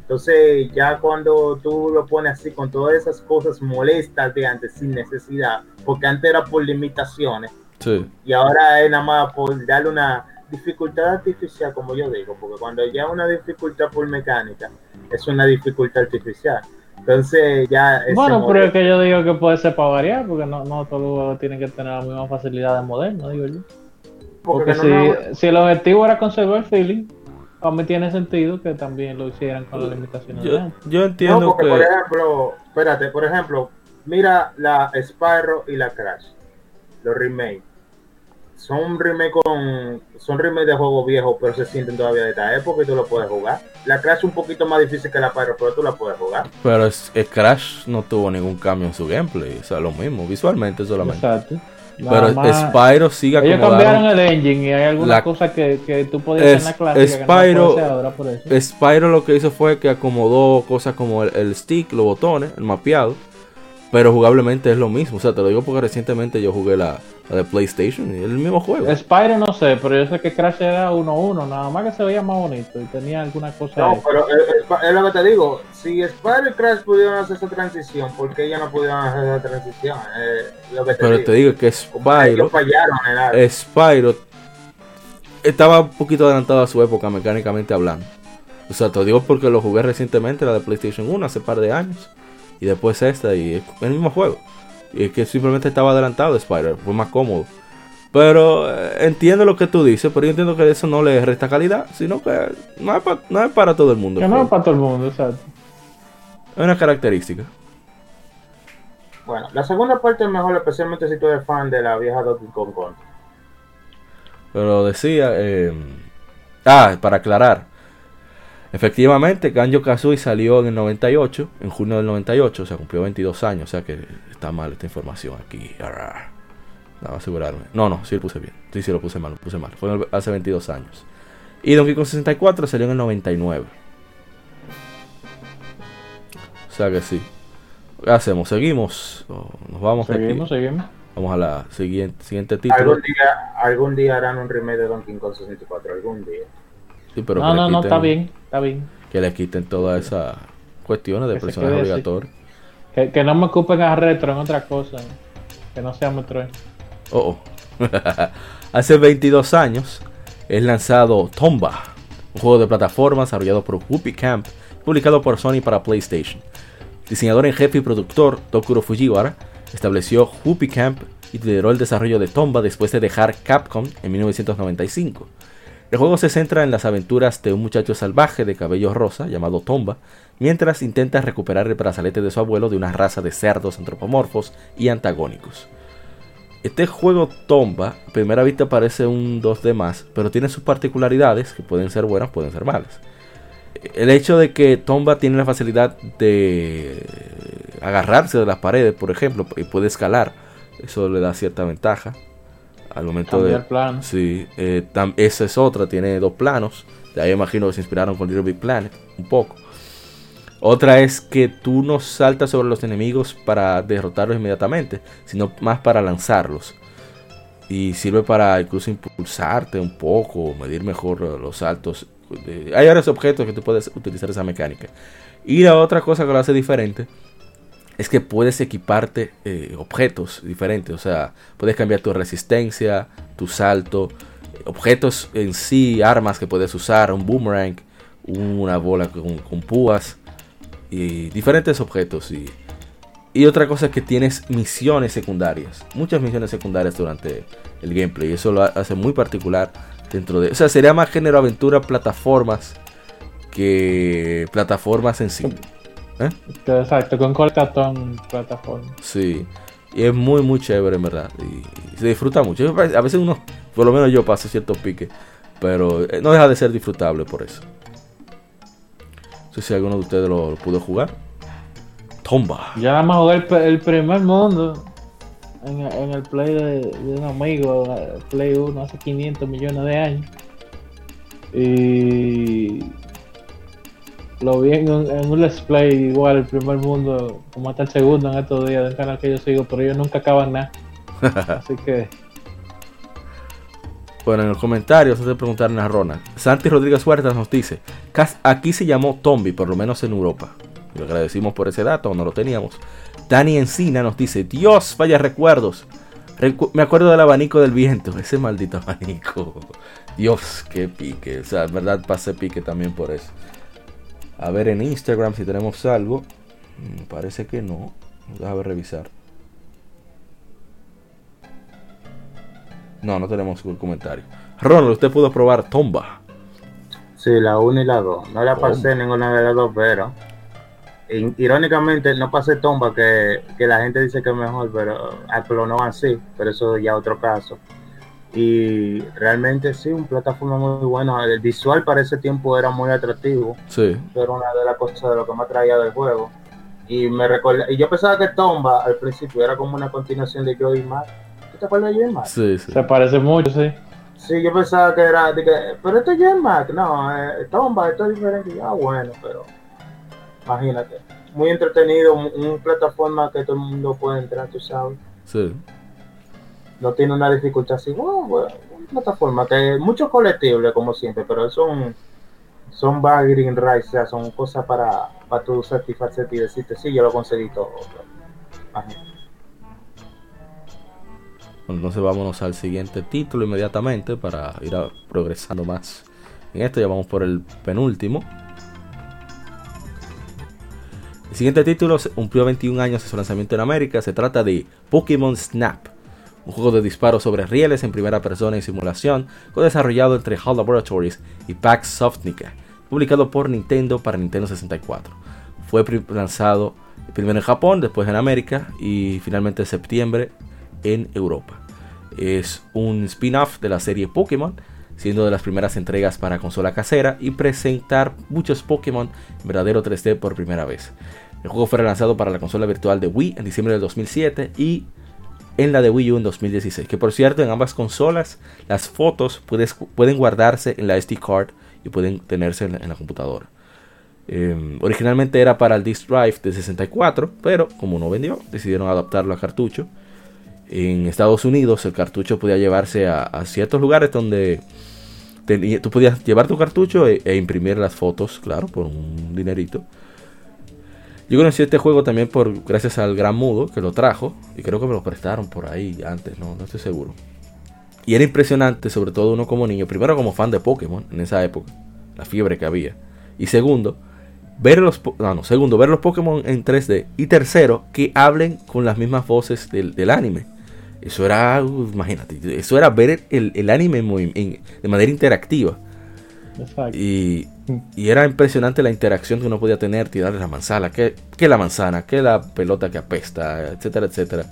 Entonces, ya cuando tú lo pones así con todas esas cosas molestas de antes sin necesidad, porque antes era por limitaciones Sí. y ahora es nada más por darle una dificultad artificial, como yo digo, porque cuando ya una dificultad por mecánica es una dificultad artificial. Entonces ya... Bueno, pero es que yo digo que puede ser para variar, porque no, no todos los juegos tienen que tener la misma facilidad de moderno, digo yo. Porque no, si, no, si el objetivo era conservar el feeling, a mí tiene sentido que también lo hicieran con las limitaciones de Yo, yo No, entiendo porque por que. ejemplo, espérate, por ejemplo, mira la Spyro y la Crash, los remakes. Son remake con son remake de juegos viejos, pero se sienten todavía de esta época y tú lo puedes jugar. La Crash es un poquito más difícil que la Spyro, pero tú la puedes jugar. Pero es, es Crash no tuvo ningún cambio en su gameplay. O sea, lo mismo, visualmente solamente. Exacto. Pero más- Spyro sigue ellos cambiaron el engine y hay algunas La- cosas que, que tú podías hacer en la clásica que no Spyro- puedes hacer ahora por eso. Spyro lo que hizo fue que acomodó cosas como el, el stick, los botones, el mapeado. Pero jugablemente es lo mismo. O sea, te lo digo porque recientemente yo jugué la de PlayStation el mismo juego. Spyro no sé, pero yo sé que Crash era 1-1, nada más que se veía más bonito y tenía alguna cosa No, ahí. pero es, es- es lo que te digo. Si Spyro y Crash pudieron hacer esa transición, ¿por qué ellos no pudieron hacer esa transición? Eh, lo que te Pero digo. te digo que Spyro, fallaron en algo. Spyro estaba un poquito adelantado a su época mecánicamente hablando. O sea, te digo porque lo jugué recientemente, la de PlayStation 1, hace par de años. Y después esta, y es el mismo juego. Y es que simplemente estaba adelantado de Spyro, fue más cómodo. Pero eh, entiendo lo que tú dices, pero yo entiendo que eso no le resta calidad, sino que no es, pa- no es para todo el mundo. Que no es para todo el mundo, exacto. Es una característica. Bueno, la segunda parte es mejor, especialmente si tú eres fan de la vieja Donkey Kong Country. Pero decía, eh, ah, para aclarar, efectivamente, Ganjo Kazooie salió en el 98, en junio del 98, o sea, cumplió 22 años, o sea que está mal esta información aquí. Arrar. Vamos a asegurarme. No, no, sí lo puse bien. Sí, sí lo puse mal, lo puse mal. Fue el- hace 22 años. Y Donkey Kong 64 salió en el 99. O sea que sí. ¿Qué hacemos? ¿Seguimos? ¿O nos vamos? de aquí? Seguimos, seguimos. Vamos a la siguiente, siguiente título. Algún día, algún día harán un remake de Donkey Kong 64, algún día. Sí, pero no, no, no, está bien, está bien. que le quiten toda esa cuestiones de Que personaje obligatorio. Que, que no me ocupen a retro en otra cosa. Que no sea Metroid. Oh, oh. *laughs* Hace 22 años es lanzado Tomba, un juego de plataformas desarrollado por Whoopi Camp, publicado por Sony para PlayStation. Diseñador en jefe y productor Tokuro Fujiwara estableció Whoopi Camp y lideró el desarrollo de Tomba después de dejar Capcom en 1995. El juego se centra en las aventuras de un muchacho salvaje de cabello rosa llamado Tomba, mientras intenta recuperar el brazalete de su abuelo de una raza de cerdos antropomorfos y antagónicos. Este juego Tomba, a primera vista parece un 2D más, pero tiene sus particularidades que pueden ser buenas, pueden ser malas. El hecho de que Tomba tiene la facilidad de agarrarse de las paredes, por ejemplo, y puede escalar, eso le da cierta ventaja al momento de... Cambiar plan. Sí, eh, tam- esa es otra, tiene dos planos. De ahí imagino que se inspiraron con Little Big Planet, un poco. Otra es que tú no saltas sobre los enemigos para derrotarlos inmediatamente, sino más para lanzarlos. Y sirve para incluso impulsarte un poco, medir mejor eh, los saltos. Hay varios objetos que tú puedes utilizar esa mecánica. Y la otra cosa que lo hace diferente es que puedes equiparte eh, objetos diferentes. O sea, puedes cambiar tu resistencia, tu salto, objetos en sí, armas que puedes usar, un boomerang, una bola con, con púas y diferentes objetos. Y, y otra cosa es que tienes misiones secundarias, muchas misiones secundarias durante el gameplay. Y eso lo hace muy particular dentro de. O sea, sería más género aventura, plataformas que plataformas en sí. ¿Eh? Exacto, con cortatón plataforma. Sí. Y es muy, muy chévere, en verdad. Y, y se disfruta mucho. A veces uno, por lo menos yo paso ciertos piques. Pero eh, no deja de ser disfrutable por eso. No sé si alguno de ustedes lo, lo pudo jugar. Tomba. Ya nada más jugué el, el primer mundo en, en el play de, de un amigo, eh, Play 1, hace 500 millones de años. Y lo vi en un, en un Let's Play igual, el primer mundo, como hasta el segundo en estos días, de un canal que yo sigo, pero ellos nunca acaban nada. *laughs* Así que, Bueno, en los comentarios antes de preguntarle a Ronald. Santi Rodríguez Huertas nos dice: "Cas- Aquí se llamó Tombi, por lo menos en Europa. Le agradecimos por ese dato, no lo teníamos. Dani Encina nos dice: Dios, vaya recuerdos. Recu- me acuerdo del abanico del viento, *laughs* ese maldito abanico. Dios, qué pique. O sea, en verdad pasé pique también por eso. A ver en Instagram si tenemos algo. Mm, Parece que no. Déjame revisar. No, no tenemos un comentario. Ronald, usted pudo probar Tomba. Sí, la 1 y la 2. No la pasé ninguna de las dos, pero irónicamente no pasé Tomba, que, que la gente dice que es mejor, pero Apple no así, pero eso ya otro caso. Y realmente sí, un plataforma muy buena. El visual para ese tiempo era muy atractivo. Sí. Era una de las cosas de lo que más traía del juego. Y me recuerda, y yo pensaba que Tomba al principio era como una continuación de Joy Mac. ¿Tú te acuerdas de Joy Mac? Sí, sí. se parece mucho, sí. Sí, yo pensaba que era, de que, pero esto es Mac, no, eh, Tomba, esto es diferente. Ah, bueno, pero imagínate, muy entretenido, un, un plataforma que todo el mundo puede entrar, tú sabes. Sí. No tiene una dificultad así, wow, bueno, una muchos colectibles, como siempre, pero son, son bagging rights, o sea, son cosas para, para tu satisfacerte y decirte, sí, yo lo conseguí todo. Bueno, entonces vámonos al siguiente título inmediatamente para ir progresando más. En esto ya vamos por el penúltimo. El siguiente título cumplió 21 años de su lanzamiento en América. Se trata de Pokémon Snap, un juego de disparos sobre rieles en primera persona y simulación, fue desarrollado entre HAL Laboratories y Pax Softnica, publicado por Nintendo para Nintendo 64. Fue lanzado primero en Japón, después en América y finalmente en septiembre en Europa. Es un spin-off de la serie Pokémon, siendo de las primeras entregas para consola casera y presentar muchos Pokémon en verdadero 3D por primera vez. El juego fue relanzado para la consola virtual de Wii en diciembre del 2007 y en la de Wii U en 2016. Que por cierto, en ambas consolas las fotos pueden guardarse en la SD card y pueden tenerse en la, computadora. Eh, originalmente era para el disk drive de 64, pero como no vendió, decidieron adaptarlo a cartucho. En Estados Unidos el cartucho podía llevarse a, ciertos lugares donde tú podías llevar tu cartucho e, e imprimir las fotos, claro, por un dinerito. Yo conocí este juego también por gracias al Gran Mudo que lo trajo y creo que me lo prestaron por ahí antes, no, no estoy seguro. Y era impresionante, sobre todo uno como niño, primero como fan de Pokémon en esa época, la fiebre que había. Y segundo, ver los no, no, segundo, ver los Pokémon en 3D y tercero, que hablen con las mismas voces del, del anime. Eso era, uh, imagínate, eso era ver el, el anime en, de manera interactiva. Exacto. Y, y, era impresionante la interacción que uno podía tener, tirarle la manzana, que, que, la manzana, que la pelota que apesta, etcétera, etcétera.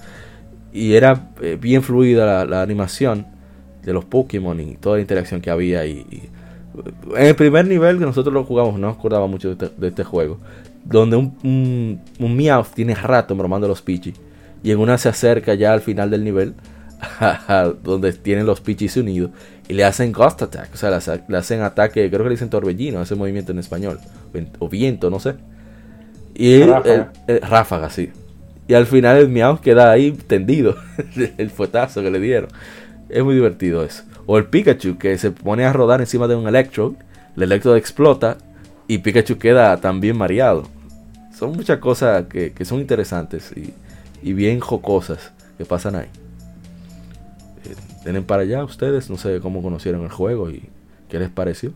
Y era eh, bien fluida la, animación de los Pokémon y toda la interacción que había. Y, en el primer nivel que nosotros lo jugamos, no acordaba mucho de este, de este juego, donde un, un, un tiene rato bromando los Pichi. Y en una se acerca ya al final del nivel, *laughs* donde tienen los Pichis unidos y le hacen Ghost Attack, o sea, le, le, hacen ataque, creo que le dicen torbellino, ese movimiento en español, o viento, no sé. Y él, ráfaga, sí. Y al final el miau queda ahí tendido, *laughs* el fuetazo que le dieron. Es muy divertido eso. O el Pikachu que se pone a rodar encima de un Electro, el Electro explota y Pikachu queda también mareado. Son muchas cosas que, que son interesantes y, y bien jocosas que pasan ahí tienen para allá ustedes, no sé cómo conocieron el juego y qué les pareció.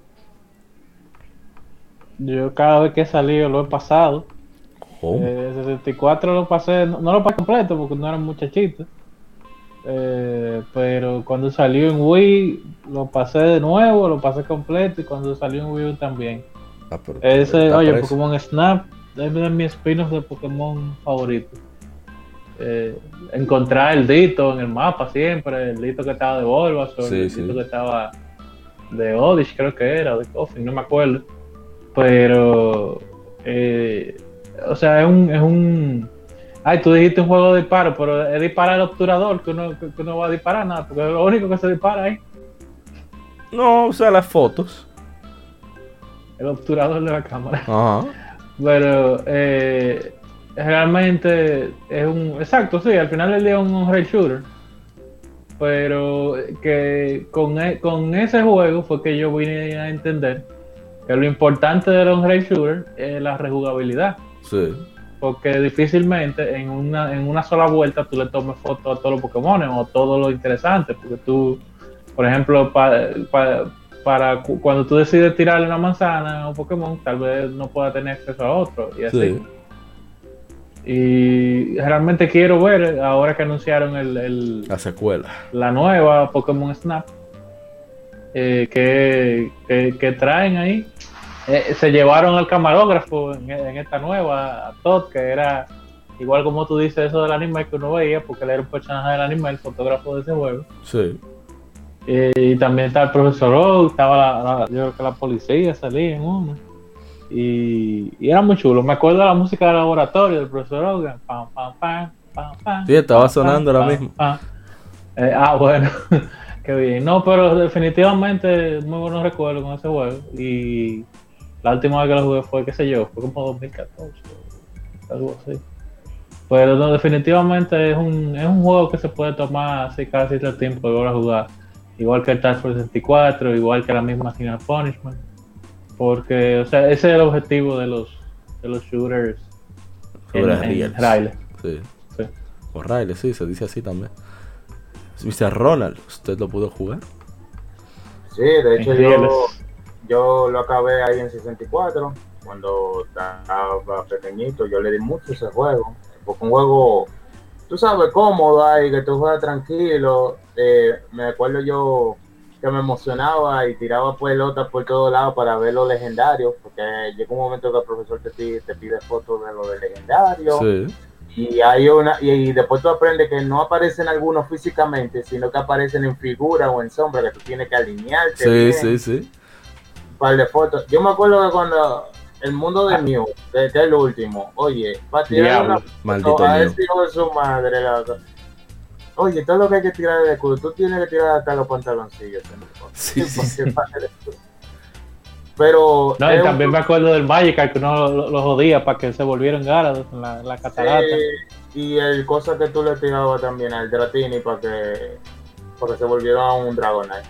Yo cada vez que he salido lo he pasado. ¿Cómo? Eh, 64 lo pasé, no, no, lo pasé completo porque no era muchachito. Eh, pero cuando salió en Wii lo pasé de nuevo, lo pasé completo y cuando salió en Wii U también. Ah, pero, Ese, oye, Pokémon Snap es de mis espinos de Pokémon favoritos eh, encontrar el dito en el mapa siempre, el dito que estaba de Bulbasaur, sí, el dito que estaba de Odish, creo que era, de Coffin, no me acuerdo. Pero, eh, o sea, es un, es un. Ay, tú dijiste un juego de disparo, pero es disparar el obturador, que uno, que uno va a disparar nada, porque es lo único que se dispara ahí. No, o sea, las fotos. El obturador de la cámara. Ajá. Pero, eh, realmente es un. Exacto, sí, al final del día es un rail shooter. Pero que con, e, con ese juego fue que yo vine a entender que lo importante de los rail shooter es la rejugabilidad. Sí. Porque difícilmente en una, en una sola vuelta tú le tomes foto a todos los Pokémon o todo lo interesante. Porque tú, por ejemplo, para, para, cuando tú decides tirarle una manzana a un Pokémon, tal vez no pueda tener acceso a otro. Y así. Sí. Y realmente quiero ver, ahora que anunciaron el, el la secuela, la nueva Pokémon Snap, eh, que, que, que, traen ahí. Eh, se llevaron al camarógrafo en, en, esta nueva, a Todd, que era igual como tú dices, eso del anime que uno veía, porque él era un personaje del anime, el fotógrafo de ese juego. Sí. Eh, y también está el profesor Oak, estaba la, la, yo creo que la policía salía en uno. Y, y, era muy chulo. Me acuerdo de la música del laboratorio del profesor Hogan. Pam, pam, pam, pam, pam, sí, estaba pam, sonando ahora mismo. Eh, ah, bueno, *laughs* qué bien. No, pero definitivamente muy buenos recuerdos con ese juego. Y la última vez que lo jugué fue, qué sé yo, fue como 2014, algo así. Pero no, definitivamente es un, es un juego que se puede tomar así cada cierto tiempo y volver a jugar. Igual que el Task Force 64, igual que la misma Final Punishment. Porque, o sea, ese es el objetivo de los, de los shooters en, en Raile. Sí. sí. O Raile, sí, se dice así también. Mr. Ronald, ¿usted lo pudo jugar? Sí, de hecho yo, yo lo acabé ahí en 64, cuando estaba pequeñito, yo le di mucho ese juego, porque un juego, tú sabes, cómodo ahí, que tú juegas tranquilo, eh, me acuerdo yo que me emocionaba y tiraba pelotas por todos lados para ver los legendarios, porque llega un momento que el profesor te, te pide fotos de lo de legendario. Sí. Y hay una y, y, después tú aprendes que no aparecen algunos físicamente, sino que aparecen en figura o en sombra, que tú tienes que alinearte. Sí, bien, sí, sí. Un par de fotos. Yo me acuerdo que cuando el mundo de Mew, que, es el último, oye, para tirar Diablo, una maldito a Mew. ese hijo de su madre, la Oye, todo lo que hay que tirar del escudo, tú tienes que tirar hasta los pantaloncillos. Sí, sí, sí. Pero. No, y también un... me acuerdo del Magikarp que uno lo, lo jodía para que se volvieran Gyarados en la, la catarata. Sí, y el cosa que tú le tirabas también al Dratini para que, para que se volviera un Dragonite.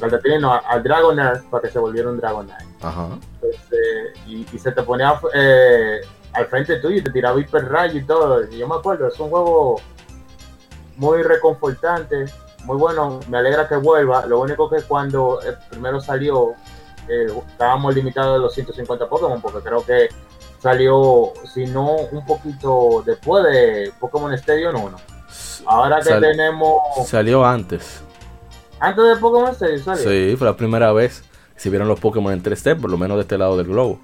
Al Dratini no, al Dragonair para que se volviera un Dragonite. Ajá. Entonces, y, y, se te ponía. Eh, al frente tuyo y te tiraba hiper rayo y todo. Y yo me acuerdo, es un juego muy reconfortante, muy bueno. Me alegra que vuelva. Lo único que cuando el primero salió, eh, estábamos limitados a los 150 Pokémon, porque creo que salió, si no, un poquito después de Pokémon Stadium 1. Ahora que Sal- tenemos. Salió antes. Antes de Pokémon Stadium salió. Sí, fue la primera vez que se vieron los Pokémon en 3D, por lo menos de este lado del globo.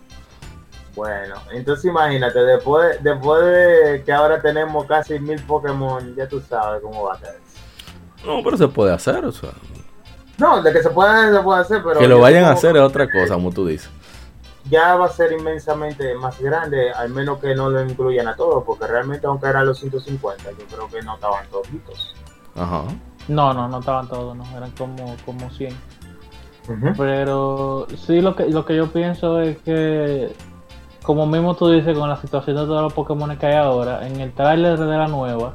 Bueno, entonces imagínate, después, después de que ahora tenemos casi mil Pokémon, ya tú sabes cómo va a ser. No, pero se puede hacer, o sea. No, de que se puede, se puede hacer, pero. que lo vayan a hacer es otra cosa, como tú dices. Ya va a ser inmensamente más grande, al menos que no lo incluyan a todos, porque realmente, aunque eran los 150, yo creo que no estaban toditos. Ajá. No, no, no estaban todos, no, eran como, como 100. Ujú. Pero sí, lo que, lo que yo pienso es que, como mismo tú dices, con la situación de todos los Pokémon que hay ahora, en el tráiler de la nueva,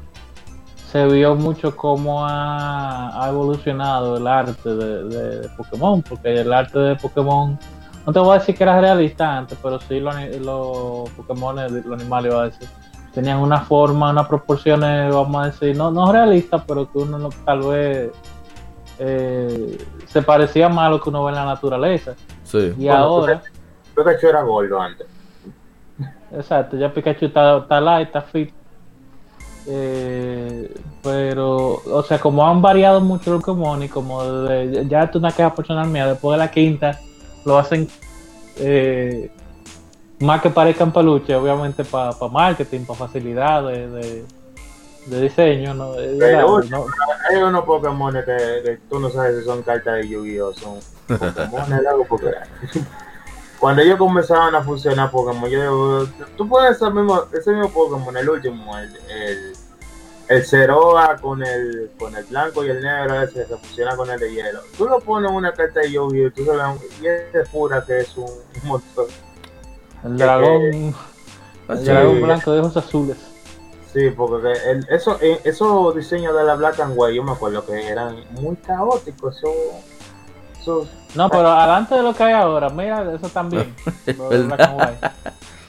se vio mucho cómo ha, ha evolucionado el arte de, de- de Pokémon, porque el arte de Pokémon, no te voy a decir que era realista antes, pero sí los, Pokémon, los animales, iba a decir, tenían una forma, unas proporciones, vamos a decir, no, no realistas, pero que uno no- tal vez eh, se parecía más a lo que uno ve en la naturaleza. Sí. Y Bueno, ahora, Pikachu era gordo antes. Exacto, ya Pikachu está, está light, está fit. Eh, pero, o sea, como han variado mucho los Pokémon y como de- ya es una queja personal mía, después de la quinta lo hacen eh, más que parezcan peluche, obviamente para marketing, para facilidad de, de, de diseño. ¿no? ¿no? Hay unos Pokémon que, que tú no sabes si son cartas de Yu-Gi-Oh! Son *laughs* Pokémon algo porque cuando ellos comenzaban a funcionar Pokémon, yo digo, tú puedes ese mismo, ese mismo Pokémon, el último, el, el, el Ceroa con el, con el blanco y el negro ese se fusiona con el de hielo. Tú lo pones en una carta de Yu-Gi-Oh! y tú se ves- y es pura que es un, un montón. El dragón, el sí. dragón blanco de ojos azules. Sí, porque que el- eso, eh, esos diseños de la Black and White, yo me acuerdo que eran muy caóticos. Eso, No, pero adelante de lo que hay ahora, mira, eso también. *laughs*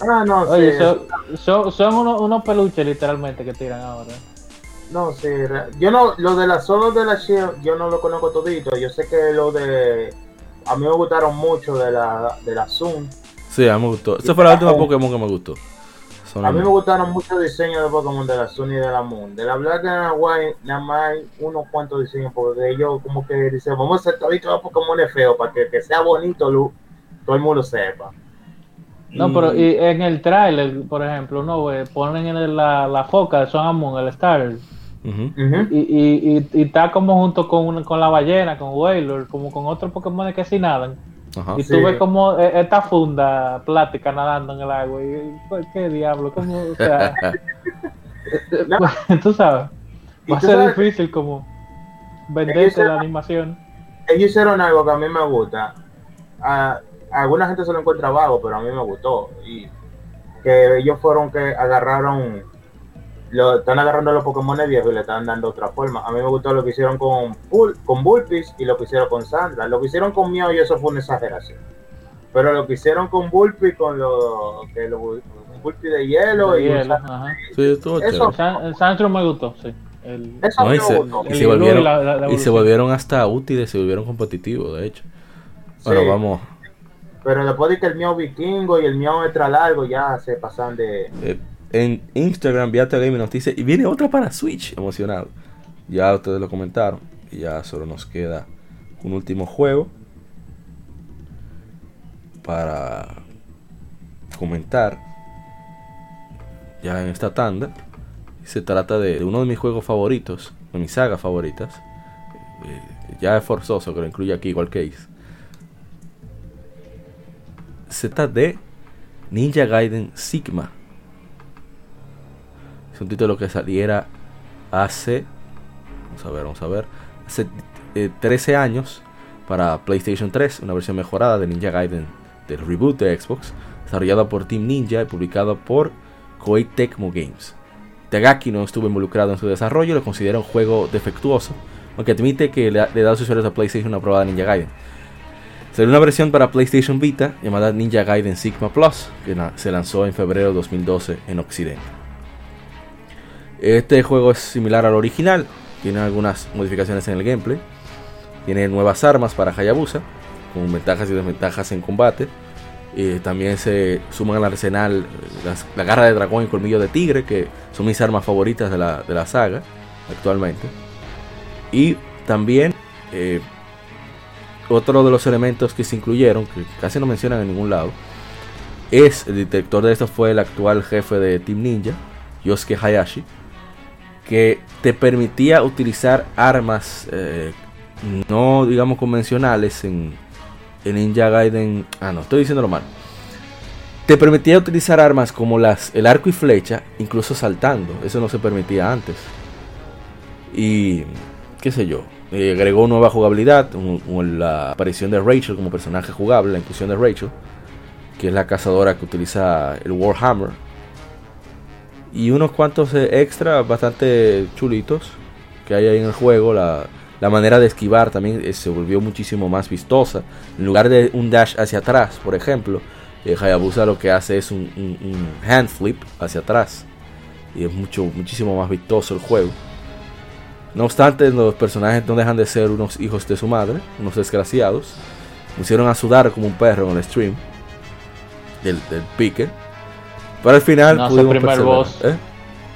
ah, no, Oye, sí, son, son, son unos, unos peluches literalmente que tiran ahora. No, sí, yo no, lo de las solos de la Shield, yo no lo conozco todito. Yo sé que lo de. A mí me gustaron mucho de la, de la Zoom. Sí, a mí me gustó. Esa fue la última Pokémon que me gustó. Son A mí me gustaron mucho diseños de Pokémon de la Sun y de la Moon. De la Black and White, nada más hay unos cuantos diseños, porque ellos como que dicen, vamos a hacer los Pokémon feos para que, que sea bonito, lo- todo el mundo sepa. No, Y- pero y en el tráiler, por ejemplo, uno ve, ponen en el- la, la foca de Son Moon, el Star, y, y, y, y está como junto con, una- con la ballena, con Wailord, como con otros Pokémon que sí nadan. Ajá. Y Sí. tú ves como eh, esta funda plástica nadando en el agua. Y, pues, ¿Qué diablo? ¿Cómo? O sea, No. *laughs* *laughs* tú sabes. Va a ser sabes- difícil como Ellos venderte la animación. ellos hicieron algo que a mí me gusta. A, a alguna gente se lo encuentra vago, pero a mí me gustó. Y que ellos fueron que agarraron, lo, están agarrando los Pokémon viejos y le están dando otra forma. A mí me gustó lo que hicieron con, Bul- con Bulpix y lo que hicieron con Sandra. Lo que hicieron con Meow y eso fue una exageración. Pero lo que hicieron con Bulpix, con lo que lo, un de hielo De y hielo, ajá. Sí, estuvo Eso- San- El Sandro me gustó, sí. El, eso No, y me se, gustó. y se volvieron, la- la- la y se volvieron hasta útiles, se volvieron competitivos, de hecho. Bueno, Sí. vamos. Pero después de que el Meow vikingo y el Meow extra largo ya se pasan de... eh, en Instagram, Viata Gaming nos y viene otra para Switch, emocionado. Ya ustedes lo comentaron. Y ya solo nos queda un último juego para comentar. Ya en esta tanda. Se trata de uno de mis juegos favoritos, de mis sagas favoritas. Eh, ya es forzoso que lo incluya aquí, igual que Ace. Se trata de Ninja Gaiden Sigma. Es un título que saliera hace. Vamos a ver, vamos a ver. Hace eh, 13 años para PlayStation 3, una versión mejorada de Ninja Gaiden del reboot de Xbox, desarrollada por Team Ninja y publicado por Koei Tecmo Games. Tagaki no estuvo involucrado en su desarrollo y lo considera un juego defectuoso, aunque admite que le, da a sus usuarios de PlayStation una prueba Ninja Gaiden. Salió una versión para PlayStation Vita llamada Ninja Gaiden Sigma Plus, que se lanzó en febrero de 2012 en Occidente. Este juego es similar al original, tiene algunas modificaciones en el gameplay, tiene nuevas armas para Hayabusa, con ventajas y desventajas en combate. y también se suman al arsenal la garra de dragón y colmillo de tigre, que son mis armas favoritas de la, de la saga actualmente. Y también eh, otro de los elementos que se incluyeron, que casi no mencionan en ningún lado, es el detector de esto fue el actual jefe de Team Ninja, Yosuke Hayashi, que te permitía utilizar armas eh, no digamos convencionales en, en Ninja Gaiden. Ah, no, estoy diciéndolo mal. Te permitía utilizar armas como las, el arco y flecha, incluso saltando. Eso no se permitía antes. Y qué sé yo, eh, agregó nueva jugabilidad, la aparición de Rachel como personaje jugable, la inclusión de Rachel, que es la cazadora que utiliza el Warhammer. Y unos cuantos eh, extras bastante chulitos que hay ahí en el juego. La, manera de esquivar también eh, se volvió muchísimo más vistosa. En lugar de un dash hacia atrás, por ejemplo, Hayabusa lo que hace es un, hand flip hacia atrás. Y es mucho, muchísimo más vistoso el juego. No obstante, los personajes no dejan de ser unos hijos de su madre, unos desgraciados. pusieron a sudar como un perro en el stream del, del pique. Pero al final no, pudimos primer boss. ¿eh?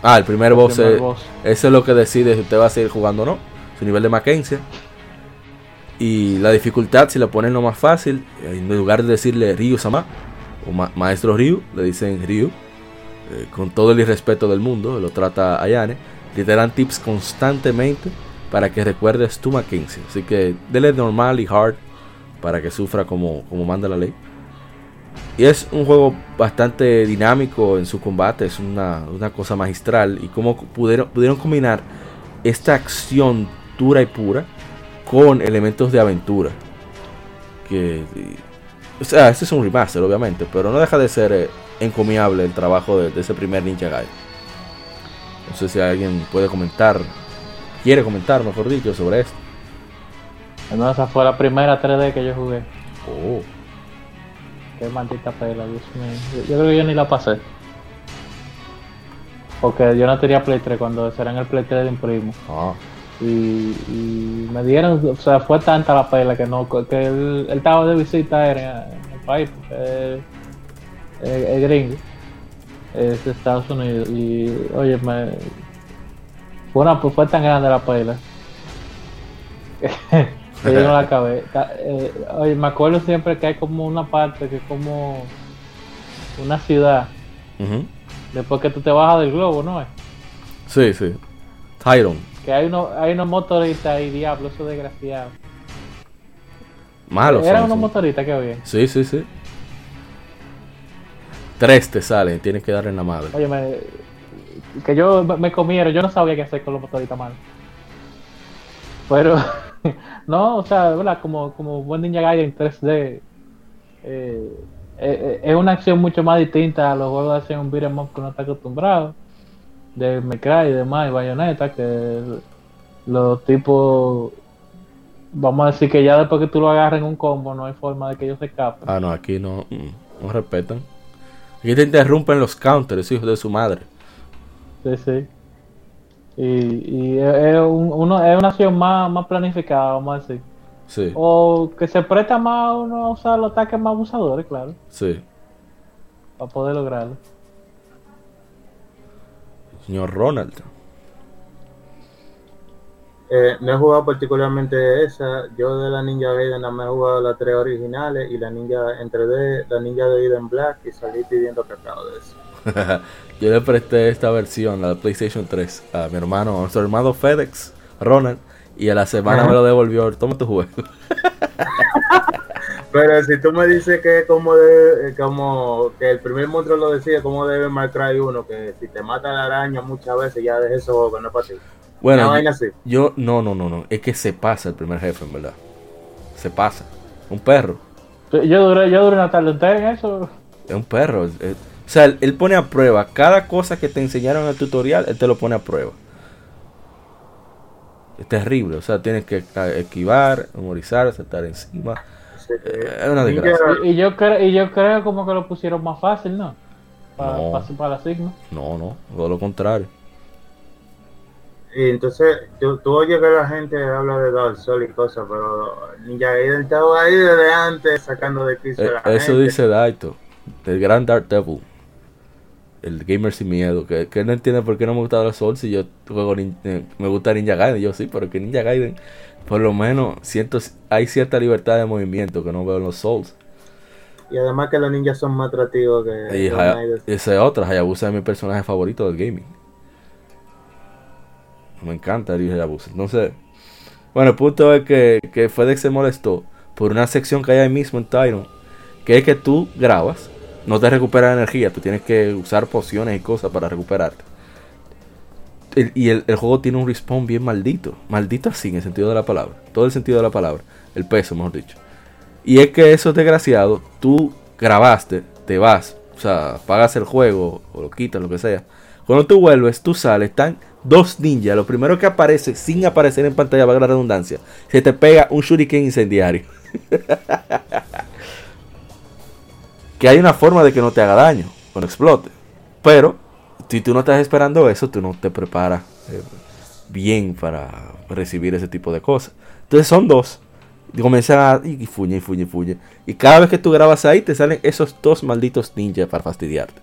Ah, el primer, boss, es, Eso es lo que decide si usted va a seguir jugando o no. Su nivel de Mackenzie. Y la dificultad, si la ponen lo más fácil, en lugar de decirle Ryu Sama o Maestro Ryu, le dicen Ryu. Eh, con todo el irrespeto del mundo, lo trata Ayane que te dan tips constantemente para que recuerdes tu Mackenzie. Así que dele normal y hard para que sufra como, como manda la ley. Y es un juego bastante dinámico en su combate, es una, cosa magistral. Y cómo pudieron, pudieron combinar esta acción dura y pura con elementos de aventura. Que, o sea, este es un remaster, obviamente, pero no deja de ser eh, encomiable el trabajo de, de ese primer Ninja Gaiden. No sé si alguien puede comentar, quiere comentar, mejor dicho, sobre esto. No, esa fue la primera 3D que yo jugué. Oh. Qué maldita pela, Dios mío. Yo, creo que yo ni la pasé. Porque yo no tenía Play 3 cuando será en el Play 3 de un primo. Ah. Y, me dieron, o sea, fue tanta la pela que no, que él, estaba de visita en, el país, porque es gringo es de Estados Unidos y oye me fue una fue tan grande la pela *laughs* que yo no la *laughs* acabé. Eh, oye me acuerdo siempre que hay como una parte que es como una ciudad. Después que tú te bajas del globo no es sí sí. Tyron. Que hay unos hay unos motoristas y diablo eso desgraciado malos eran unos motoristas que había. Sí sí sí. Tres te salen, tienes que darle en la madre. Oye, me, que yo me comieron, yo no sabía qué hacer con los motoritas mal. Pero, *laughs* no, o sea, ¿verdad? Como, como buen Ninja Gaiden 3D, eh, eh, eh, es una acción mucho más distinta a los juegos de acción beat'em up que uno está acostumbrado. De Mecray y demás, y Bayonetta, que los tipos vamos a decir que ya después que tú lo agarres en un combo no hay forma de que ellos se escapen. Ah, no, aquí no, mm, no respetan. Aquí te interrumpen los counters, hijos de su madre. Sí, sí. Y, es, uno, es una acción más, más planificada, vamos a decir. Sí. O que se presta más a uno a usar los ataques más abusadores, claro. Sí. Para poder lograrlo. Señor Ronald. Eh, no he jugado particularmente esa. Yo de la Ninja Gaiden no me he jugado las tres originales y la Ninja en 3D, la Ninja de Gaiden Black y salí pidiendo cacao de eso. *laughs* Yo le presté esta versión, la de PlayStation 3, a mi hermano, a nuestro hermano FedEx, Ronald, y a la semana me lo devolvió. Toma tu juego. *laughs* Pero si tú me dices que como de, como que el primer monstruo lo decía, como debe Mar Cry 1, que si te mata la araña muchas veces ya dejes eso juego, no es para ti. Bueno, yo, no, no, no, no. Es que se pasa el primer jefe, en verdad. Se pasa. Un perro. Yo duré, yo duré una tarde entera en eso. Es un perro. O sea, él, pone a prueba cada cosa que te enseñaron en el tutorial, él te lo pone a prueba. Es terrible. O sea, tienes que esquivar, memorizar, saltar encima. Sí, sí. Eh, Es una desgracia. Y, y yo creo, y yo creo como que lo pusieron más fácil, ¿no? Para, No. para, para la Sigma. No, no, todo lo contrario. Y entonces, tú, tú oyes que la gente habla de Dark Souls y cosas, pero Ninja Gaiden estaba ahí desde antes sacando de quicio Eh, a la eso gente. dice Daito, el gran Dark Devil. El gamer sin miedo, que, que no entiende por qué no me gusta los Souls si yo juego eh, me gusta Ninja Gaiden. Yo sí, pero que Ninja Gaiden, por lo menos, siento hay cierta libertad de movimiento que no veo en los Souls. Y además que los ninjas son más atractivos que Y Haya- esa es otra, Hayabusa es mi personaje favorito del gaming. Me encanta el Hayabusa. Entonces, bueno, el punto es que, que FedEx se molestó por una sección que hay ahí mismo en Tyron, que es que tú grabas, no te recupera energía, tú tienes que usar pociones y cosas para recuperarte. Y el, el juego tiene un respawn bien maldito, maldito así en el sentido de la palabra, todo el sentido de la palabra, el peso mejor dicho. Y es que eso es desgraciado, tú grabaste, te vas, o sea, pagas el juego o lo quitas, lo que sea. Cuando tú vuelves, tú sales, están dos ninjas. Lo primero que aparece, sin aparecer en pantalla, valga la redundancia, se te pega un shuriken incendiario. *laughs* que hay una forma de que no te haga daño cuando explote. Pero, si tú no estás esperando eso, tú no te preparas eh, bien para recibir ese tipo de cosas. Entonces son dos. Y comienzan a. Y fuñe, y fuñe, y fuñe. Y cada vez que tú grabas ahí, te salen esos dos malditos ninjas para fastidiarte.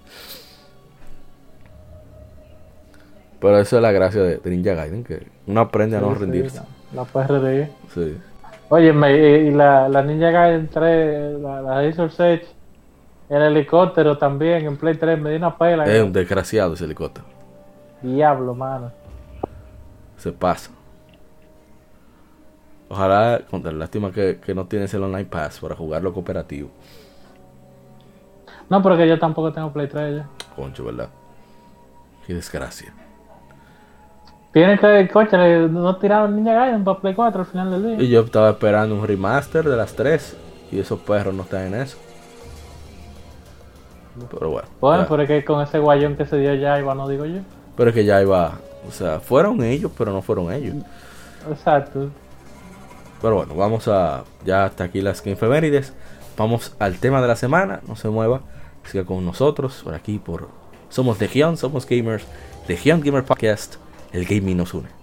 Pero eso es la gracia de, de Ninja Gaiden, que uno aprende a no Sí, rendirse. la, la PRD. Sí. Oye, y, y la, la Ninja Gaiden 3, la, la Razor's Edge, el helicóptero también en Play 3 me dio una pela. Es un desgraciado ese helicóptero. Diablo, mano. Se pasa. Ojalá, con la lástima que, que no tienes el online pass para jugarlo cooperativo. No, porque yo tampoco tengo Play 3 ya. Concho, ¿verdad? Qué desgracia. Tienen que, coche, le- no tiraron Ninja Gaiden para Play 4 al final del día. Y yo estaba esperando un remaster de las tres. Y esos perros no están en eso. Pero bueno. Bueno, pero es que con ese guayón que se dio ya, iba, no digo yo. Pero es que ya iba. O sea, fueron ellos, pero no fueron ellos. Exacto. Pero bueno, vamos a. Ya hasta aquí las Game Efemérides. Vamos al tema de la semana. No se mueva. Siga con nosotros. Por aquí, por. Somos Legión, somos gamers. Legión Gamer Podcast. El gaming nos une.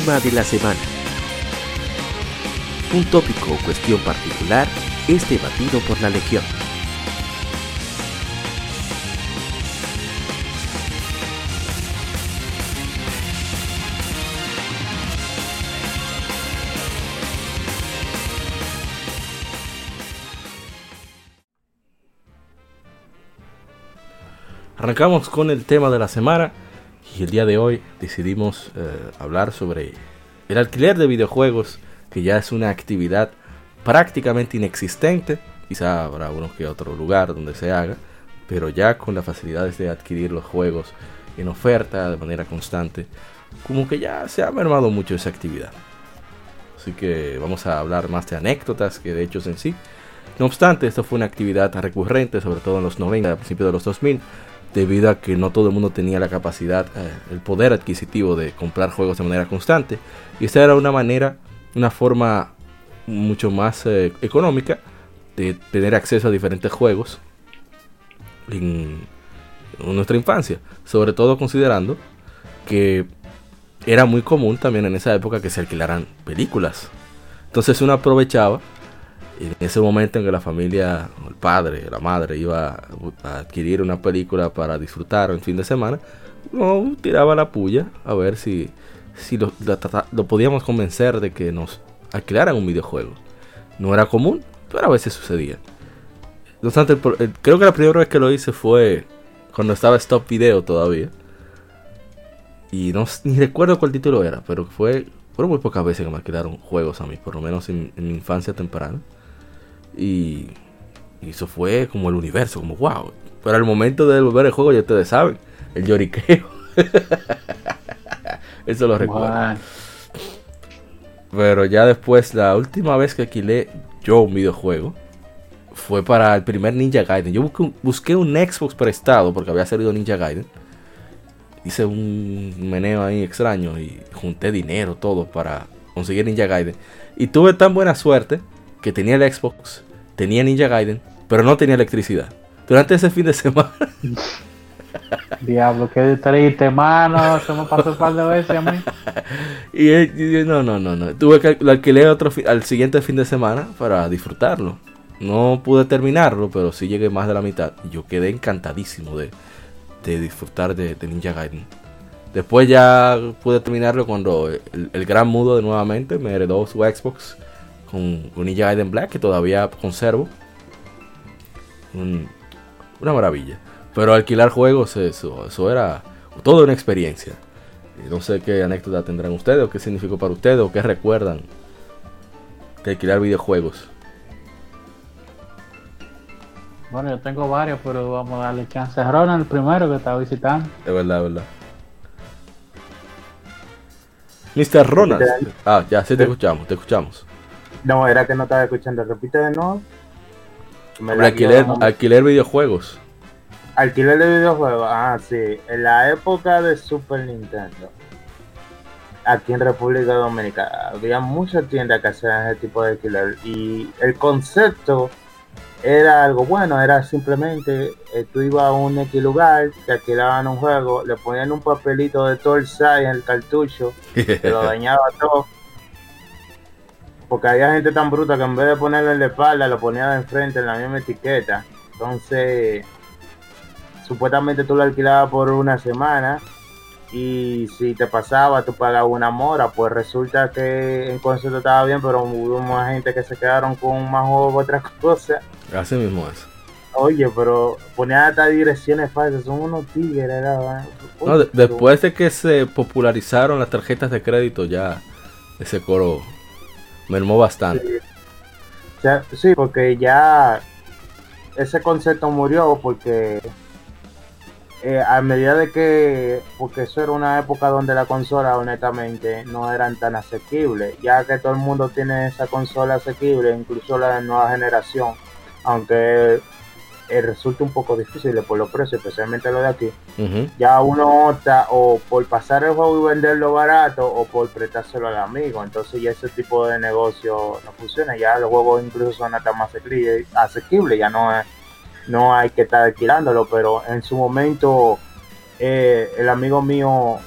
Tema de la semana. Un tópico o cuestión particular es debatido por la Legión. Arrancamos con el tema de la semana. Y el día de hoy decidimos eh, hablar sobre el alquiler de videojuegos, que ya es una actividad prácticamente inexistente. Quizá habrá uno que otro lugar donde se haga, pero ya con las facilidades de adquirir los juegos en oferta de manera constante, como que ya se ha mermado mucho esa actividad. Así que vamos a hablar más de anécdotas que de hechos en sí. No obstante, esto fue una actividad recurrente, sobre todo en los 90, a principios de los 2000, debido a que no todo el mundo tenía la capacidad, eh, el poder adquisitivo de comprar juegos de manera constante. Y esta era una manera, una forma mucho más eh, económica de tener acceso a diferentes juegos en, en nuestra infancia. Sobre todo considerando que era muy común también en esa época que se alquilaran películas. Entonces uno aprovechaba en ese momento en que la familia, el padre, la madre iba a adquirir una película para disfrutar en fin de semana, uno tiraba la puya a ver si, si lo, lo podíamos convencer de que nos alquilaran un videojuego. No era común, pero a veces sucedía. No obstante, creo que la primera vez que lo hice fue cuando estaba Stop Video todavía. Y no ni recuerdo cuál título era, pero fue fueron muy pocas veces que me alquilaron juegos a mí, por lo menos en, mi infancia temprana. Y, eso fue como el universo, como wow. Pero al momento de volver el juego, ya ustedes saben, el lloriqueo. *laughs* eso lo recuerdo. Pero ya después, la última vez que alquilé yo un videojuego fue para el primer Ninja Gaiden. Yo busqué un, busqué un Xbox prestado porque había salido Ninja Gaiden. Hice un meneo ahí extraño y junté dinero, todo para conseguir Ninja Gaiden. Y tuve tan buena suerte que tenía el Xbox, tenía Ninja Gaiden, pero no tenía electricidad. Durante ese fin de semana. *laughs* Diablo, qué triste, mano. Se me pasó un par de veces a mí. *laughs* y, no, no, no, no. Tuve que lo alquilé otro al siguiente fin de semana para disfrutarlo. No pude terminarlo, pero sí llegué más de la mitad. Y yo quedé encantadísimo de, de disfrutar de, Ninja Gaiden. Después ya pude terminarlo cuando el, gran mudo de nuevamente me heredó su Xbox con, Ninja Gaiden Black, que todavía conservo. una maravilla. Pero alquilar juegos, eso, eso era toda una experiencia. No sé qué anécdota tendrán ustedes, o qué significó para ustedes, o qué recuerdan de alquilar videojuegos. Bueno, yo tengo varios, pero vamos a darle chance a Ronald, el primero que está visitando. Es verdad, es verdad. Mr. Ronald. Ah, ya, sí te escuchamos, te escuchamos. No, era que no estaba escuchando. Repite de nuevo. alquiler, alquiler videojuegos. Alquiler de videojuegos, ah, sí. En la época de Super Nintendo, aquí en República Dominicana, había muchas tiendas que hacían ese tipo de alquiler. Y el concepto era algo bueno, era simplemente eh, tú ibas a un X lugar, te alquilaban un juego, le ponían un papelito de todo el en el cartucho, te lo *laughs* dañaba todo. Porque había gente tan bruta que en vez de ponerlo en la espalda, lo ponía de enfrente en la misma etiqueta. Entonces, supuestamente tú lo alquilabas por una semana y si te pasaba tú pagabas una mora, pues resulta que en concepto estaba bien, pero hubo más gente que se quedaron con más juegos otras *laughs* cosas. Así mismo es. Oye, pero ponía hasta direcciones falsas, son unos tigres, ¿verdad? No, después de que se popularizaron las tarjetas de crédito, ya ese coro mermó bastante. sí porque ya ese concepto murió porque eh, a medida de que, porque eso era una época donde la consola honestamente no eran tan asequibles, ya que todo el mundo tiene esa consola asequible, incluso la de nueva generación, aunque eh, resulta un poco difícil por los precios, especialmente lo de aquí, ya uno opta o por pasar el juego y venderlo barato o por prestárselo al amigo, entonces ya ese tipo de negocio no funciona, ya los juegos incluso son hasta más asequibles, ya no es no hay que estar alquilándolo, pero en su momento eh, el amigo mío,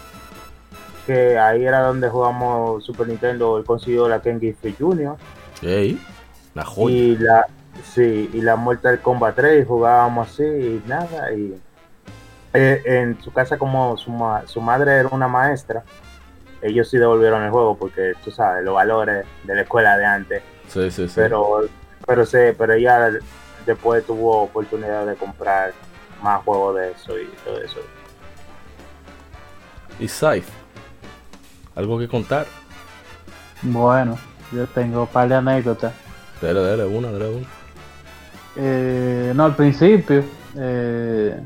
que ahí era donde jugamos Super Nintendo, él consiguió la Ken Giffey Jr. la joya. Y la, sí, y la Mortal Kombat 3, y jugábamos así y nada, y eh, en su casa como su, su madre era una maestra, ellos sí devolvieron el juego porque tú sabes, los valores de la escuela de antes. Sí, sí, sí. Pero, pero sí, pero ella después tuvo oportunidad de comprar más juegos de eso y todo eso. ¿Y Scythe? ¿Algo que contar? Bueno, yo tengo un par de anécdotas. Dale, dale, una, dale, una. Eh, no, al principio. eh,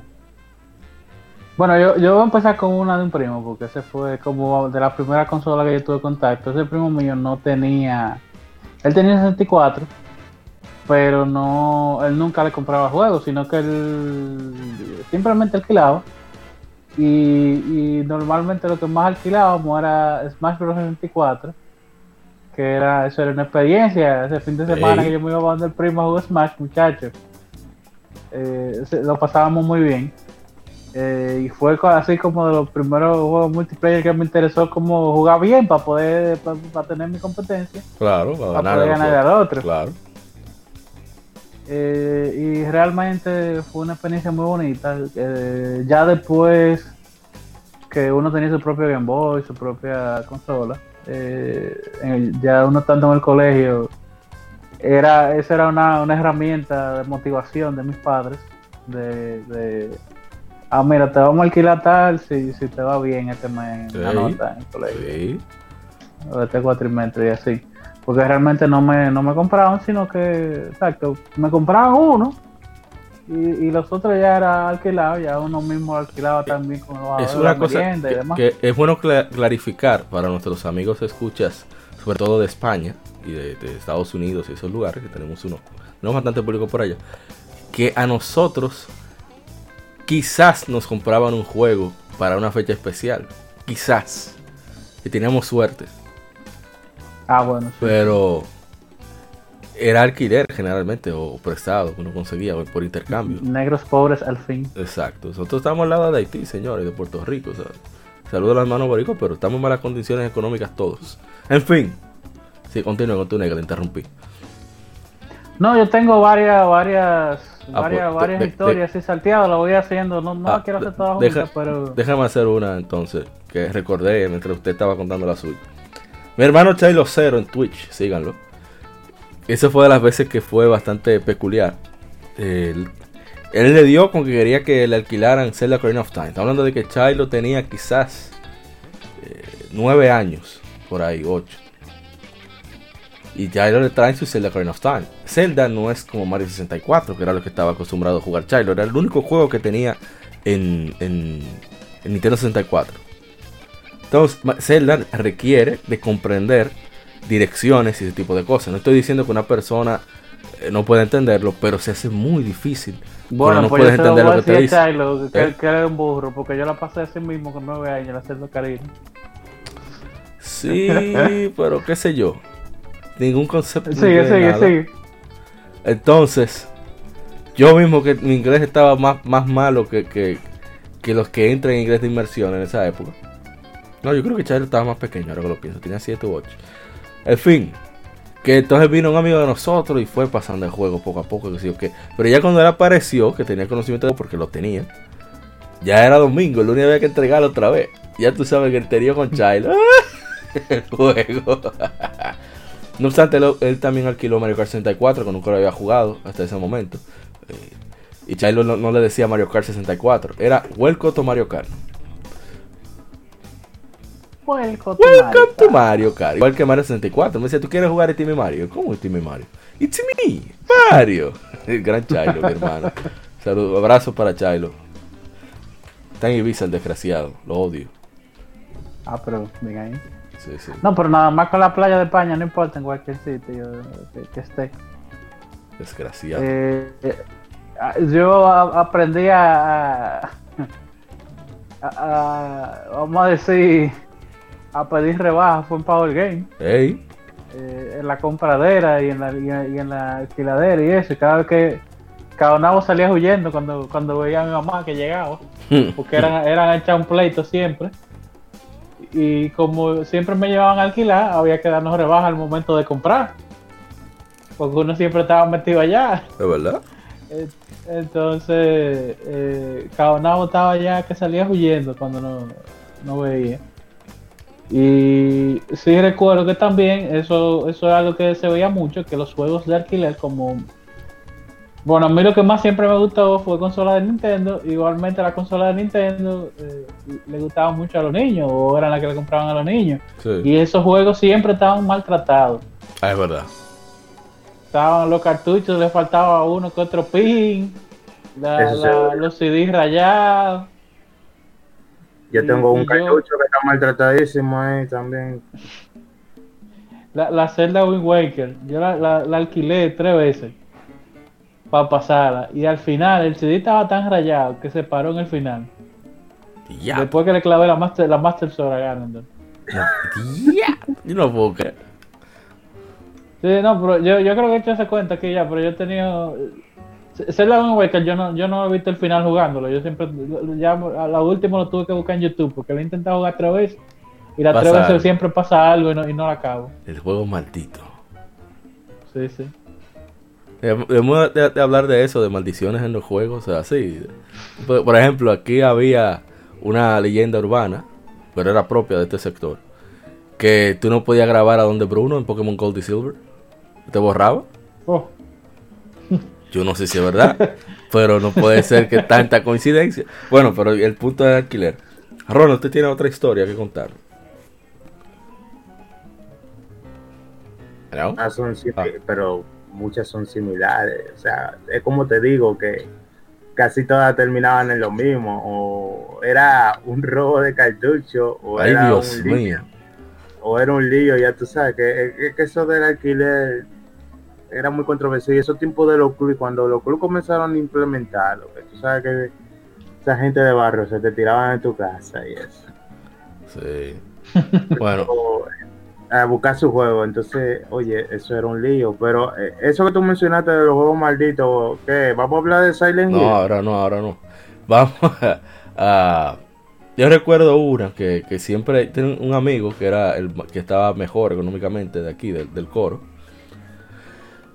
bueno, yo, yo voy a empezar con una de un primo, porque ese fue como de la primera consola que yo tuve contacto. Ese primo mío no tenía. Él tenía 64, pero no. Él nunca le compraba juegos, sino que él simplemente alquilaba. Y, y normalmente lo que más alquilábamos era Smash Bros. 64 que era eso era una experiencia ese fin de semana Ey. que yo me iba a el primo a jugar Smash muchachos Eh, lo pasábamos muy bien Eh, y fue así como de los primeros juegos multiplayer que me interesó como jugar bien para poder para tener mi competencia Claro, para para ganar. poder ganar al otro Claro. Eh, y realmente fue una experiencia muy bonita. Ya después que uno tenía su propio Game Boy, su propia consola, eh, el- ya uno estando en el colegio, era, esa era una, una herramienta de motivación de mis padres. De, de, ah, mira, te vamos a alquilar tal si, si te va bien este mes la Sí. nota en el colegio Sí. o este cuatrimestre y así. Porque realmente no me, no me compraban, sino que, exacto, me compraban uno y, y los otros ya era alquilado, ya uno mismo alquilaba también con los Es una cosa merienda y que, demás. que es bueno cla- clarificar para nuestros amigos escuchas, sobre todo de España y de, de Estados Unidos y esos lugares, que tenemos uno, tenemos bastante público por allá, que a nosotros quizás nos compraban un juego para una fecha especial, quizás, y teníamos suerte, Ah, bueno, sí. pero era alquiler generalmente o prestado que uno conseguía por intercambio. Negros pobres al fin. Exacto. Nosotros estamos al lado de Haití, señores, de Puerto Rico. ¿sabes? Saludos a los hermanos boricos, pero estamos en malas condiciones económicas todos. En fin. Sí, continúa con tu negra, te interrumpí. No, yo tengo varias, varias, Ah, varias, pues, varias de- de- historias así salteadas, lo voy haciendo, no, no Ah, quiero hacer de- todas deja- juntas, pero... Déjame hacer una entonces, que recordé mientras usted estaba contando la suya. Mi hermano Chilo Cero en Twitch, síganlo. Esa fue de las veces que fue bastante peculiar. Él, le dio con que quería que le alquilaran Zelda Ocarina of Time. Está hablando de que Chilo tenía quizás eh, nueve años, por ahí, ocho. Y Chilo le traen su Zelda Ocarina of Time. Zelda no es como Mario 64, que era lo que estaba acostumbrado a jugar Chilo. Era el único juego que tenía en, en, en Nintendo 64. Entonces, Zelda requiere de comprender direcciones y ese tipo de cosas. No estoy diciendo que una persona eh, no pueda entenderlo, pero se hace muy difícil. Bueno, no pues puedes yo se lo entender lo que te dice. Que, ¿Eh? que era un burro, porque yo la pasé así mismo con nueve años, la Zelda Caribe. Sí, *laughs* pero qué sé yo. Ningún concepto. Sigue, sigue, nada. sigue. Entonces, yo mismo que mi inglés estaba más, más malo que, que, que los que entran en inglés de inmersión en esa época. No, yo creo que Charlie estaba más pequeño, ahora que lo pienso, tenía 7 u 8. En fin, que entonces vino un amigo de nosotros y fue pasando el juego poco a poco, que sí o qué. Pero ya cuando él apareció, que tenía conocimiento de porque lo tenía, ya era domingo, el lunes había que entregarlo otra vez. Ya tú sabes que el terío con Charlie. *laughs* el juego. *laughs* No obstante, él, él también alquiló Mario Kart 64, que nunca lo había jugado hasta ese momento. Eh, y Chilo no, no le decía Mario Kart 64, era Welcome to Mario Kart. Welcome to Welcome to Mario. Kart. Igual que Mario 64. Me decía, ¿tú quieres jugar a Team Mario? ¿Cómo es Team Mario? It's me, Mario. *laughs* El gran Chilo, mi hermano. Saludos, abrazos para Chilo. Está en Ibiza el desgraciado, lo odio. Ah, pero venga ahí. Sí, sí. No, pero nada más con la playa de España, no importa en cualquier sitio que, que esté. Desgraciado. Eh, eh, yo a- aprendí a, a- a- Vamos a decir. A pedir rebajas fue en Power Game. Eh, en la compradera y en la, y en, la alquiladera y eso. cada vez que. Caonabo salía huyendo cuando, cuando veía a mi mamá que llegaba. *laughs* porque eran, eran a echar un pleito siempre. Y como siempre me llevaban a alquilar, había que darnos rebaja al momento de comprar. Porque uno siempre estaba metido allá. ¿De verdad? Eh, Entonces, eh, Caonabo estaba ya que salía huyendo cuando no, no veía. Y sí recuerdo que también eso, eso es algo que se veía mucho, que los juegos de alquiler como... Bueno, a mí lo que más siempre me gustó fue consola de Nintendo. Igualmente la consola de Nintendo eh, le gustaba mucho a los niños o eran las que le compraban a los niños. Sí. Y esos juegos siempre estaban maltratados. Ah, es verdad. estaban los cartuchos, le faltaba uno que otro pin, la- la- los CDs rayados. Yo tengo un yo- cartucho que está maltratadísimo ahí también. La, la Zelda Wind Waker, yo la, la- la alquilé tres veces para pasarla. Y al final el CD estaba tan rayado que se paró en el final. Ya. Después que le clavé la Master, la Master Sword a Ganondorf. Ya. Yo no puedo creer. Sí, no, pero yo, yo creo que he hecho esa cuenta que ya, pero yo he tenido. Zelda Wind Waker, yo no, yo no he visto el final jugándolo. Yo siempre, ya a la última lo tuve que buscar en YouTube porque lo he intentado jugar tres veces. Y las tres veces siempre pasa algo y no, y no la acabo. El juego maldito. Sí, sí. Debemos de, de hablar de eso, de maldiciones en los juegos, o sea, sí. Por, por ejemplo, aquí había una leyenda urbana, pero era propia de este sector, que tú no podías grabar a donde Bruno en Pokémon Gold y Silver. Te borraba. Oh, Yo no sé si es verdad, pero no puede ser que tanta coincidencia. Bueno, pero el punto del alquiler. Ron, usted tiene otra historia que contar. ¿No? Ah, son Ah. pero muchas son similares. O sea, es como te digo que casi todas terminaban en lo mismo. O era un robo de cartucho, o Ay, era Dios un lío, mío. o era un lío, ya tú sabes, que- que eso del alquiler era muy controversial. Y esos tiempos de los clubes, cuando los clubes comenzaron a implementarlo, tú sabes que esa gente de barrio se te tiraban en tu casa y eso. Sí. *laughs* Bueno, o, a buscar su juego. Entonces, oye, eso era un lío. Pero eh, eso que tú mencionaste de los juegos malditos, ¿qué? ¿Vamos a hablar de Silent no, Hill? ahora no, ahora no. Vamos *laughs* a... a- yo recuerdo una que, que siempre tenía un amigo que era el que estaba mejor económicamente de aquí, del, del coro.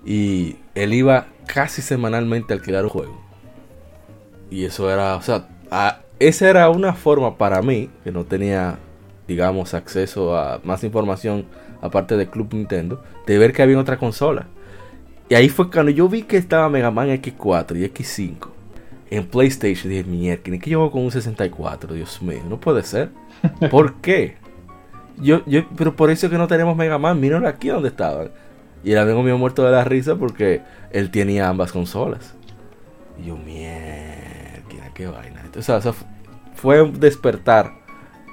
Y él iba casi semanalmente a alquilar un juego. Y eso era, o sea, a- esa era una forma para mí, que no tenía, digamos, acceso a más información aparte de Club Nintendo, de ver que había otra consola. Y ahí fue cuando yo vi que estaba Mega Man X4 y X5 en PlayStation. Dije, mierda, que yo con un 64? Dios mío, no puede ser. *laughs* ¿Por qué? Yo, yo, pero por eso es que no tenemos Mega Man. Míralo aquí donde estaban. Y el amigo mío muerto de la risa porque él tenía ambas consolas. Yo, mierda, qué vaina. Entonces, o sea, fu- fue un despertar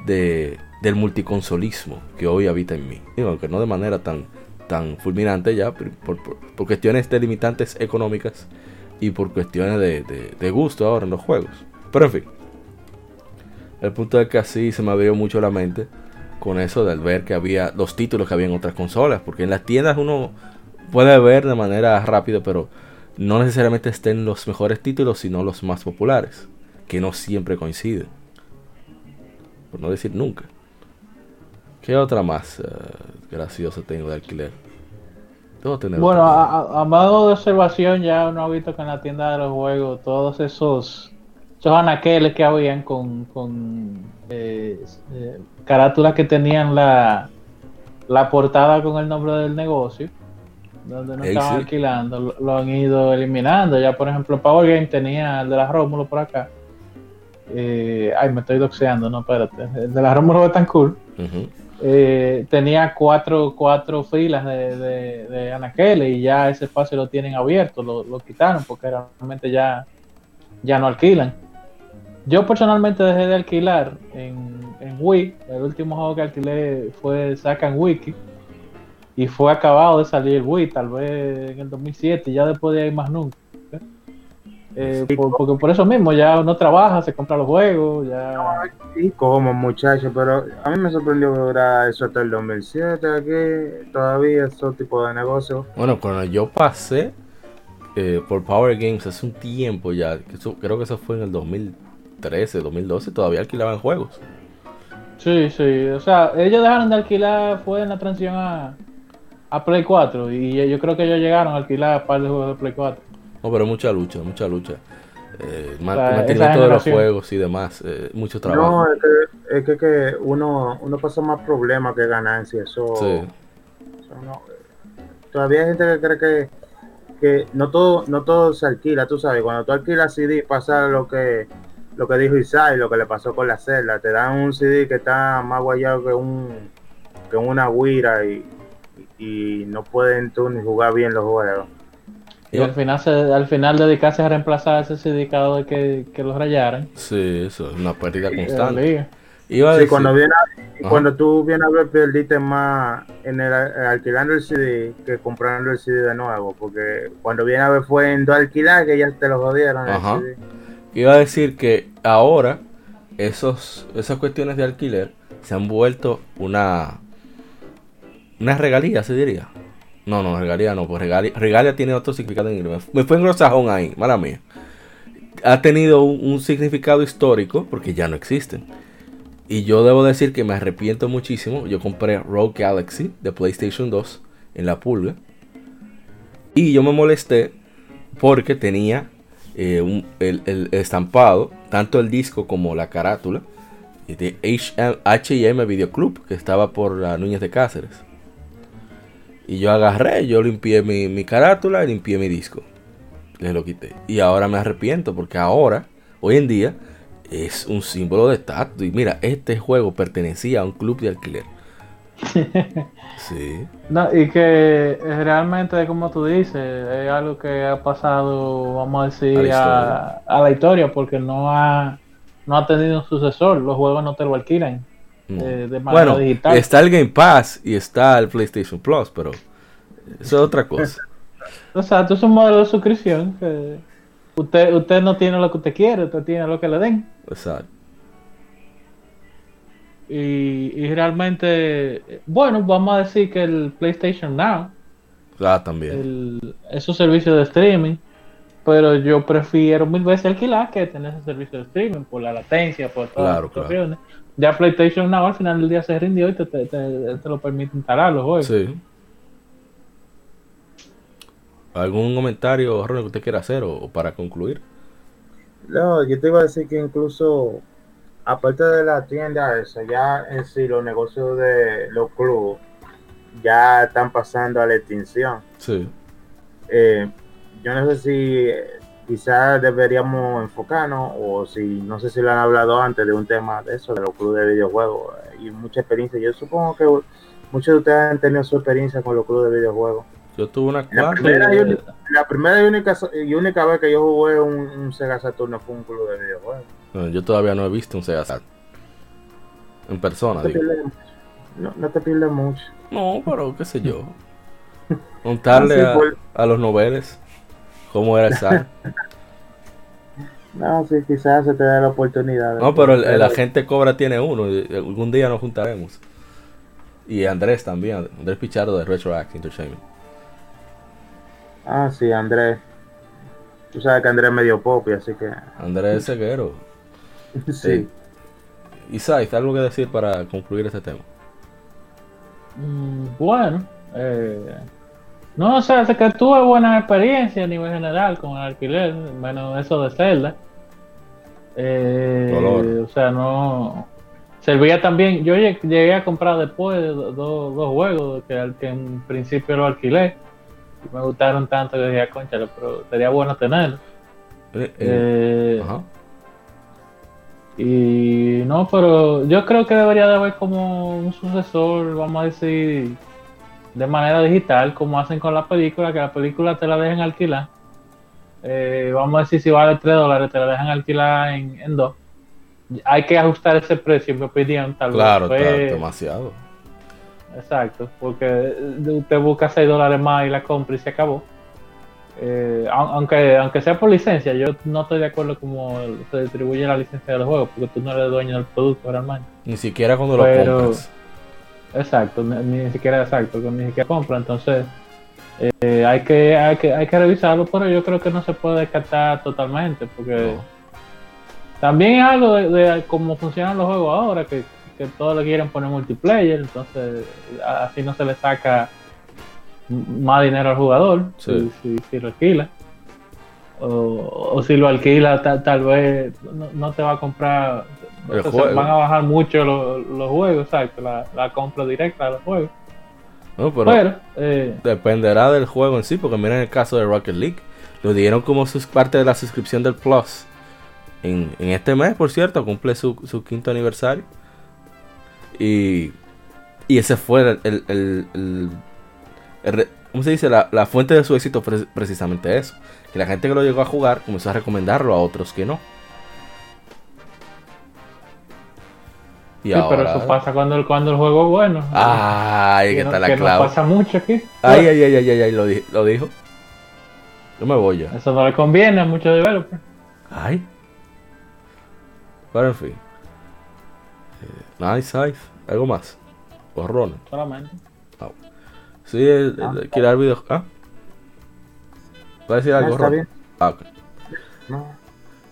de, del multiconsolismo que hoy habita en mí. Digo, aunque no de manera tan, tan fulminante ya, por- por- por cuestiones de limitantes económicas y por cuestiones de, de- de gusto ahora en los juegos. Pero en fin, el punto es que así se me abrió mucho la mente con eso del ver que había los títulos que había en otras consolas, porque en las tiendas uno puede ver de manera rápida, pero no necesariamente estén los mejores títulos, sino los más populares, que no siempre coinciden. Por no decir nunca. ¿Qué otra más eh, graciosa tengo de alquiler? Bueno, a, a- a modo de observación, ya uno ha visto que en la tienda de los juegos todos esos, esos anaqueles que habían con, con eh, eh, carátulas que tenían la, la portada con el nombre del negocio, donde no Ey, estaban sí. alquilando, lo, lo han ido eliminando. Ya, por ejemplo, Power Game tenía el de la Rómulo por acá. Eh, ay, me estoy doxeando, no, espérate. El de la Rómulo es tan cool Ujú. eh, tenía cuatro, cuatro filas de, de, de anaqueles y ya ese espacio lo tienen abierto, lo, lo quitaron porque realmente ya, ya no alquilan. Yo personalmente dejé de alquilar en, en Wii, el último juego que alquilé fue Sacan Wiki. Y fue acabado de salir el Wii, tal vez en el 2007, y ya después de ahí más nunca. Eh, por- porque por eso mismo ya uno trabaja, se compra los juegos, ya... Y como muchacho, pero a mí me sorprendió que durara eso hasta el 2007 aquí, todavía esos tipos de negocios. Bueno, cuando yo pasé eh, por Power Games hace un tiempo ya, que eso- creo que eso fue en el 2013, 2012, todavía alquilaban juegos. Sí, sí, o sea, ellos dejaron de alquilar, fue en la transición a, a Play 4 y yo creo que ellos llegaron a alquilar un par de juegos de Play 4. No, pero mucha lucha, mucha lucha. Eh, O sea, mantenimiento esa de los juegos y demás, eh, mucho trabajo. No, es que, es que, que uno, uno pasa más problemas que ganancias. Eso, Sí. eso no- todavía hay gente que cree que, que no todo no todo se alquila, tú sabes. Cuando tú alquilas CD pasa lo que lo que dijo Isai, lo que le pasó con la celda. Te dan un CD que está más guayado que un que una guira y, y, no pueden tú ni jugar bien los juegos. Y al final, se, al final dedicarse a reemplazar a ese sindicato que, que los rayaran. Sí, eso es una pérdida constante. Iba a Sí, decir- cuando, viene a- cuando tú vienes a ver, perdiste más en el, alquilando el CD que comprando el CD de nuevo, porque cuando viene a ver fue en dos alquilar que ya te lo jodieron. el. CD. Iba a decir que ahora esos, esas cuestiones de alquiler se han vuelto una una regalía, se diría. No, no, regalía no, pues regalia, regalia tiene otro significado en inglés. Me fue engrosajón ahí, mala mía. Ha tenido un, un significado histórico porque ya no existen. Y yo debo decir que me arrepiento muchísimo. Yo compré Rogue Galaxy de PlayStation 2 en la pulga. Y yo me molesté porque tenía eh, el, el estampado, tanto el disco como la carátula, de HM Video Club, que estaba por la Núñez de Cáceres. Y yo agarré, yo limpié mi, mi carátula y limpié mi disco. Le lo quité. Y ahora me arrepiento porque ahora, hoy en día, es un símbolo de estatus. Y mira, este juego pertenecía a un club de alquiler. Sí. *laughs* No, y que eh, realmente, como tú dices, es algo que ha pasado, vamos a decir, A la a, a la historia, porque no ha, no ha tenido un sucesor. Los juegos no te lo alquilan No. eh, de manera Bueno, digital. está el Game Pass y está el PlayStation Plus, pero eso es otra cosa. *laughs* O sea, esto es un modelo de suscripción que usted, usted no tiene lo que usted quiere, usted tiene lo que le den. Exacto. Y, y realmente, bueno, vamos a decir que el PlayStation Now, Ah, también. el, es un servicio de streaming, pero yo prefiero mil veces alquilar que tener ese servicio de streaming por la latencia, por todas Claro, las claro. cuestiones. Ya PlayStation Now al final del día se rindió y te, te, te- te lo permite instalar los juegos. Sí. ¿Algún comentario, Ronald, que usted quiera hacer o, o para concluir? No, yo te iba a decir que incluso, aparte de la tienda esa, ya en sí los negocios de los clubes ya están pasando a la extinción. Sí. Eh, yo no sé si eh, quizás deberíamos enfocarnos o si no sé si lo han hablado antes de un tema de eso, de los clubes de videojuegos y mucha experiencia. Yo supongo que muchos de ustedes han tenido su experiencia con los clubes de videojuegos. Yo tuve una La primera, y Eh, la primera y única, y única vez que yo jugué un, un Sega Saturno fue un club de videojuegos. Yo todavía no he visto un Sega Saturn. En persona, No te digo. No, no te pierdes mucho. No, pero qué sé yo. *laughs* Contarle sí, a, por- a los noveles cómo era el SAR. *laughs* No, sí, quizás se te dé la oportunidad. No, pero el, el agente Cobra tiene uno. y algún día nos juntaremos. Y Andrés también. Andrés Pichardo de Retroact Entertainment. Ah, sí, Andrés. Tú sabes que Andrés es medio pop, así que. Andrés Seguero. *laughs* sí. Isaac, ¿algo que decir para concluir este tema? Mm, Bueno, eh, no, o sea, que tuve buena experiencia a nivel general con el alquiler, menos eso de Zelda. Eh, Dolor. o sea, no. Servía también. Yo lleg- llegué a comprar después de do- do- dos juegos que, al- que en principio lo alquilé. Y me gustaron tanto que dije, concha, pero sería bueno tenerlo. Eh, eh, Eh, ajá. Y no, pero yo creo que debería de haber como un sucesor, vamos a decir, de manera digital, como hacen con la película, que la película te la dejen alquilar. Eh, vamos a decir, si vale 3 dólares, te la dejan alquilar en, en 2. Hay que ajustar ese precio, en mi opinión, tal Claro, vez. está Fue- demasiado. Exacto, porque eh, usted busca 6 dólares más y la compra y se acabó. Eh, au- aunque, aunque sea por licencia, yo no estoy de acuerdo como se distribuye la licencia de los juegos, porque tú no eres dueño del producto realmente. Ni siquiera cuando lo compras. Exacto, ni, ni siquiera exacto, ni siquiera compra, entonces eh, hay que hay que hay que revisarlo, pero yo creo que no se puede descartar totalmente, porque No. también es algo de, de cómo funcionan los juegos ahora, que, que todos le quieren poner multiplayer, entonces así no se le saca más dinero al jugador Sí. si, si- si lo alquila. O, o si lo alquila, ta- tal vez no, no te va a comprar. El o sea, juego. Van a bajar mucho los, los juegos, exacto, la, la compra directa de los juegos. No, pero Pero, eh, dependerá del juego en sí, porque miren el caso de Rocket League. Lo dieron como sus parte de la suscripción del Plus. En, en este mes, por cierto, cumple su, su quinto aniversario. Y, y ese fue el, el- el- el- ¿cómo se dice? La, la fuente de su éxito fue precisamente eso. Que la gente que lo llegó a jugar comenzó a recomendarlo a otros que no. Y sí, pero eso pasa cuando el, cuando el juego es bueno. Ay, que, está la que clave. No pasa mucho aquí. Ay, ay, ay, ay, ay, ay lo, di lo dijo. Yo me voy ya. Eso no le conviene a muchos developers. Ay. Pero en fin. Eh, nice, nice. ¿Algo más? Borrón. Solamente. Ah. Sí, el, el, el crear videos. ¿Ah? ¿Va a decir algo, está bien. Ah, ok. No.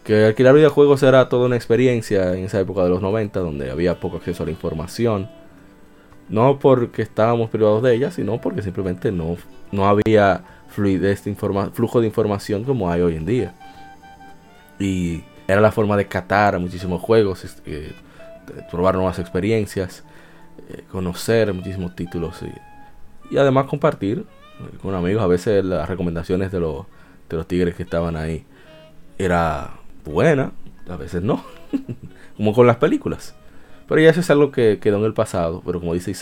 Que alquilar videojuegos era toda una experiencia en esa época de los 90, donde había poco acceso a la información. No porque estábamos privados de ella, sino porque simplemente no, no había fluidez de informa flujo de información como hay hoy en día. Y era la forma de catar a muchísimos juegos, eh, probar nuevas experiencias, eh, conocer muchísimos títulos y, y además compartir eh, con amigos. A veces las recomendaciones de los, de los tigres que estaban ahí era buena, a veces no, *laughs* como con las películas. Pero ya eso es algo que quedó en el pasado, pero como dice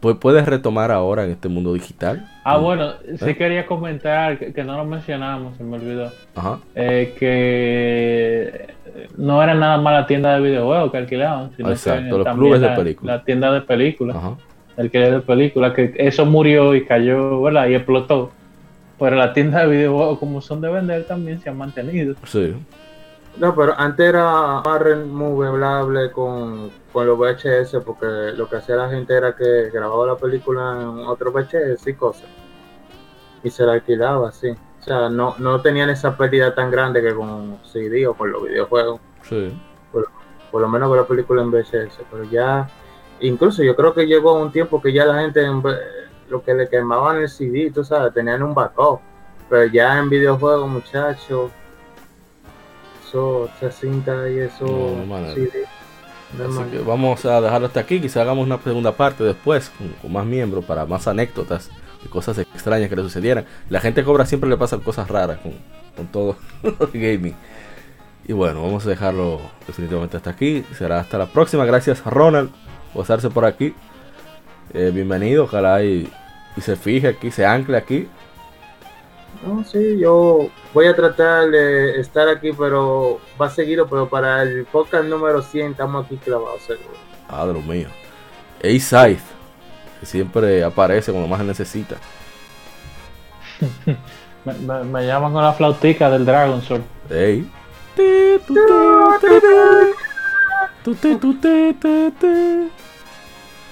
pues puedes retomar ahora en este mundo digital. Ah, bueno, sí quería comentar que, que, no lo mencionamos, se me olvidó. Ajá. Eh, que no era nada más la tienda de videojuegos que alquilaban, sino Exacto, que los clubes de la, películas. la tienda de películas. Ajá. El que de películas, que eso murió y cayó, ¿verdad? Y explotó. Pero la tienda de videojuegos, como son de vender, también se han mantenido. Sí. No, pero antes era más removable con, con los VHS porque lo que hacía la gente era que grababa la película en otro VHS y cosas. Y se la alquilaba así. O sea, no, no tenían esa pérdida tan grande que con CD o con los videojuegos. Sí. Por, por lo menos con la película en VHS. Pero ya, incluso yo creo que llegó un tiempo que ya la gente, en, lo que le quemaban el CD, tú sabes, tenían un backup. Pero ya en videojuegos, muchachos eso, esa cinta y eso. No, sí, Así que vamos a dejarlo hasta aquí. Quizá hagamos una segunda parte después con, con, más miembros para más anécdotas y cosas extrañas que le sucedieran. La gente cobra siempre le pasan cosas raras con, con todo *laughs* el gaming. Y bueno, vamos a dejarlo definitivamente hasta aquí. Será hasta la próxima. Gracias Ronald por estarse por aquí. Eh, bienvenido. Ojalá y, y se fije aquí, se ancle aquí. No, sí, yo voy a tratar de estar aquí, pero va seguido, pero para el podcast número 100 estamos aquí clavados, seguro. Ah, de lo mío. Scythe, que siempre aparece cuando más se necesita. *laughs* me, me, me, llaman con la flautica del Dragon Sword. Hey. *laughs*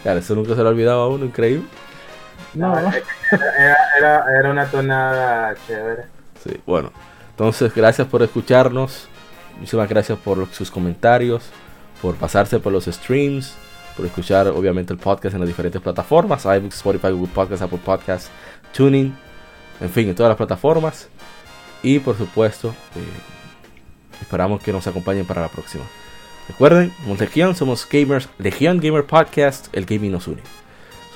Claro, eso nunca se le ha olvidado a uno, increíble. No, no. Era, era, era, una tonada chévere. Sí, bueno. Entonces, gracias por escucharnos. Muchísimas gracias por sus comentarios, por pasarse por los streams, por escuchar obviamente el podcast en las diferentes plataformas, iBooks, Spotify, Google Podcast, Apple Podcast, Tuning, en fin, en todas las plataformas. Y por supuesto, eh, esperamos que nos acompañen para la próxima. Recuerden, somos Legión, somos gamers, Legión Gamer Podcast, el gaming nos une.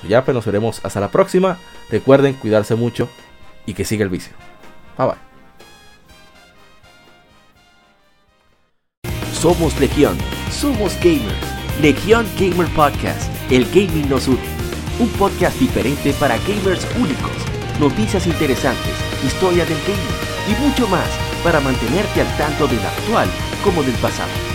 Ya pues nos veremos hasta la próxima. Recuerden cuidarse mucho y que siga el vicio. Bye bye. Somos Legión, somos gamers. Legión Gamer Podcast, el gaming nos une. Un podcast diferente para gamers únicos, noticias interesantes, historia del gaming y mucho más para mantenerte al tanto del actual como del pasado.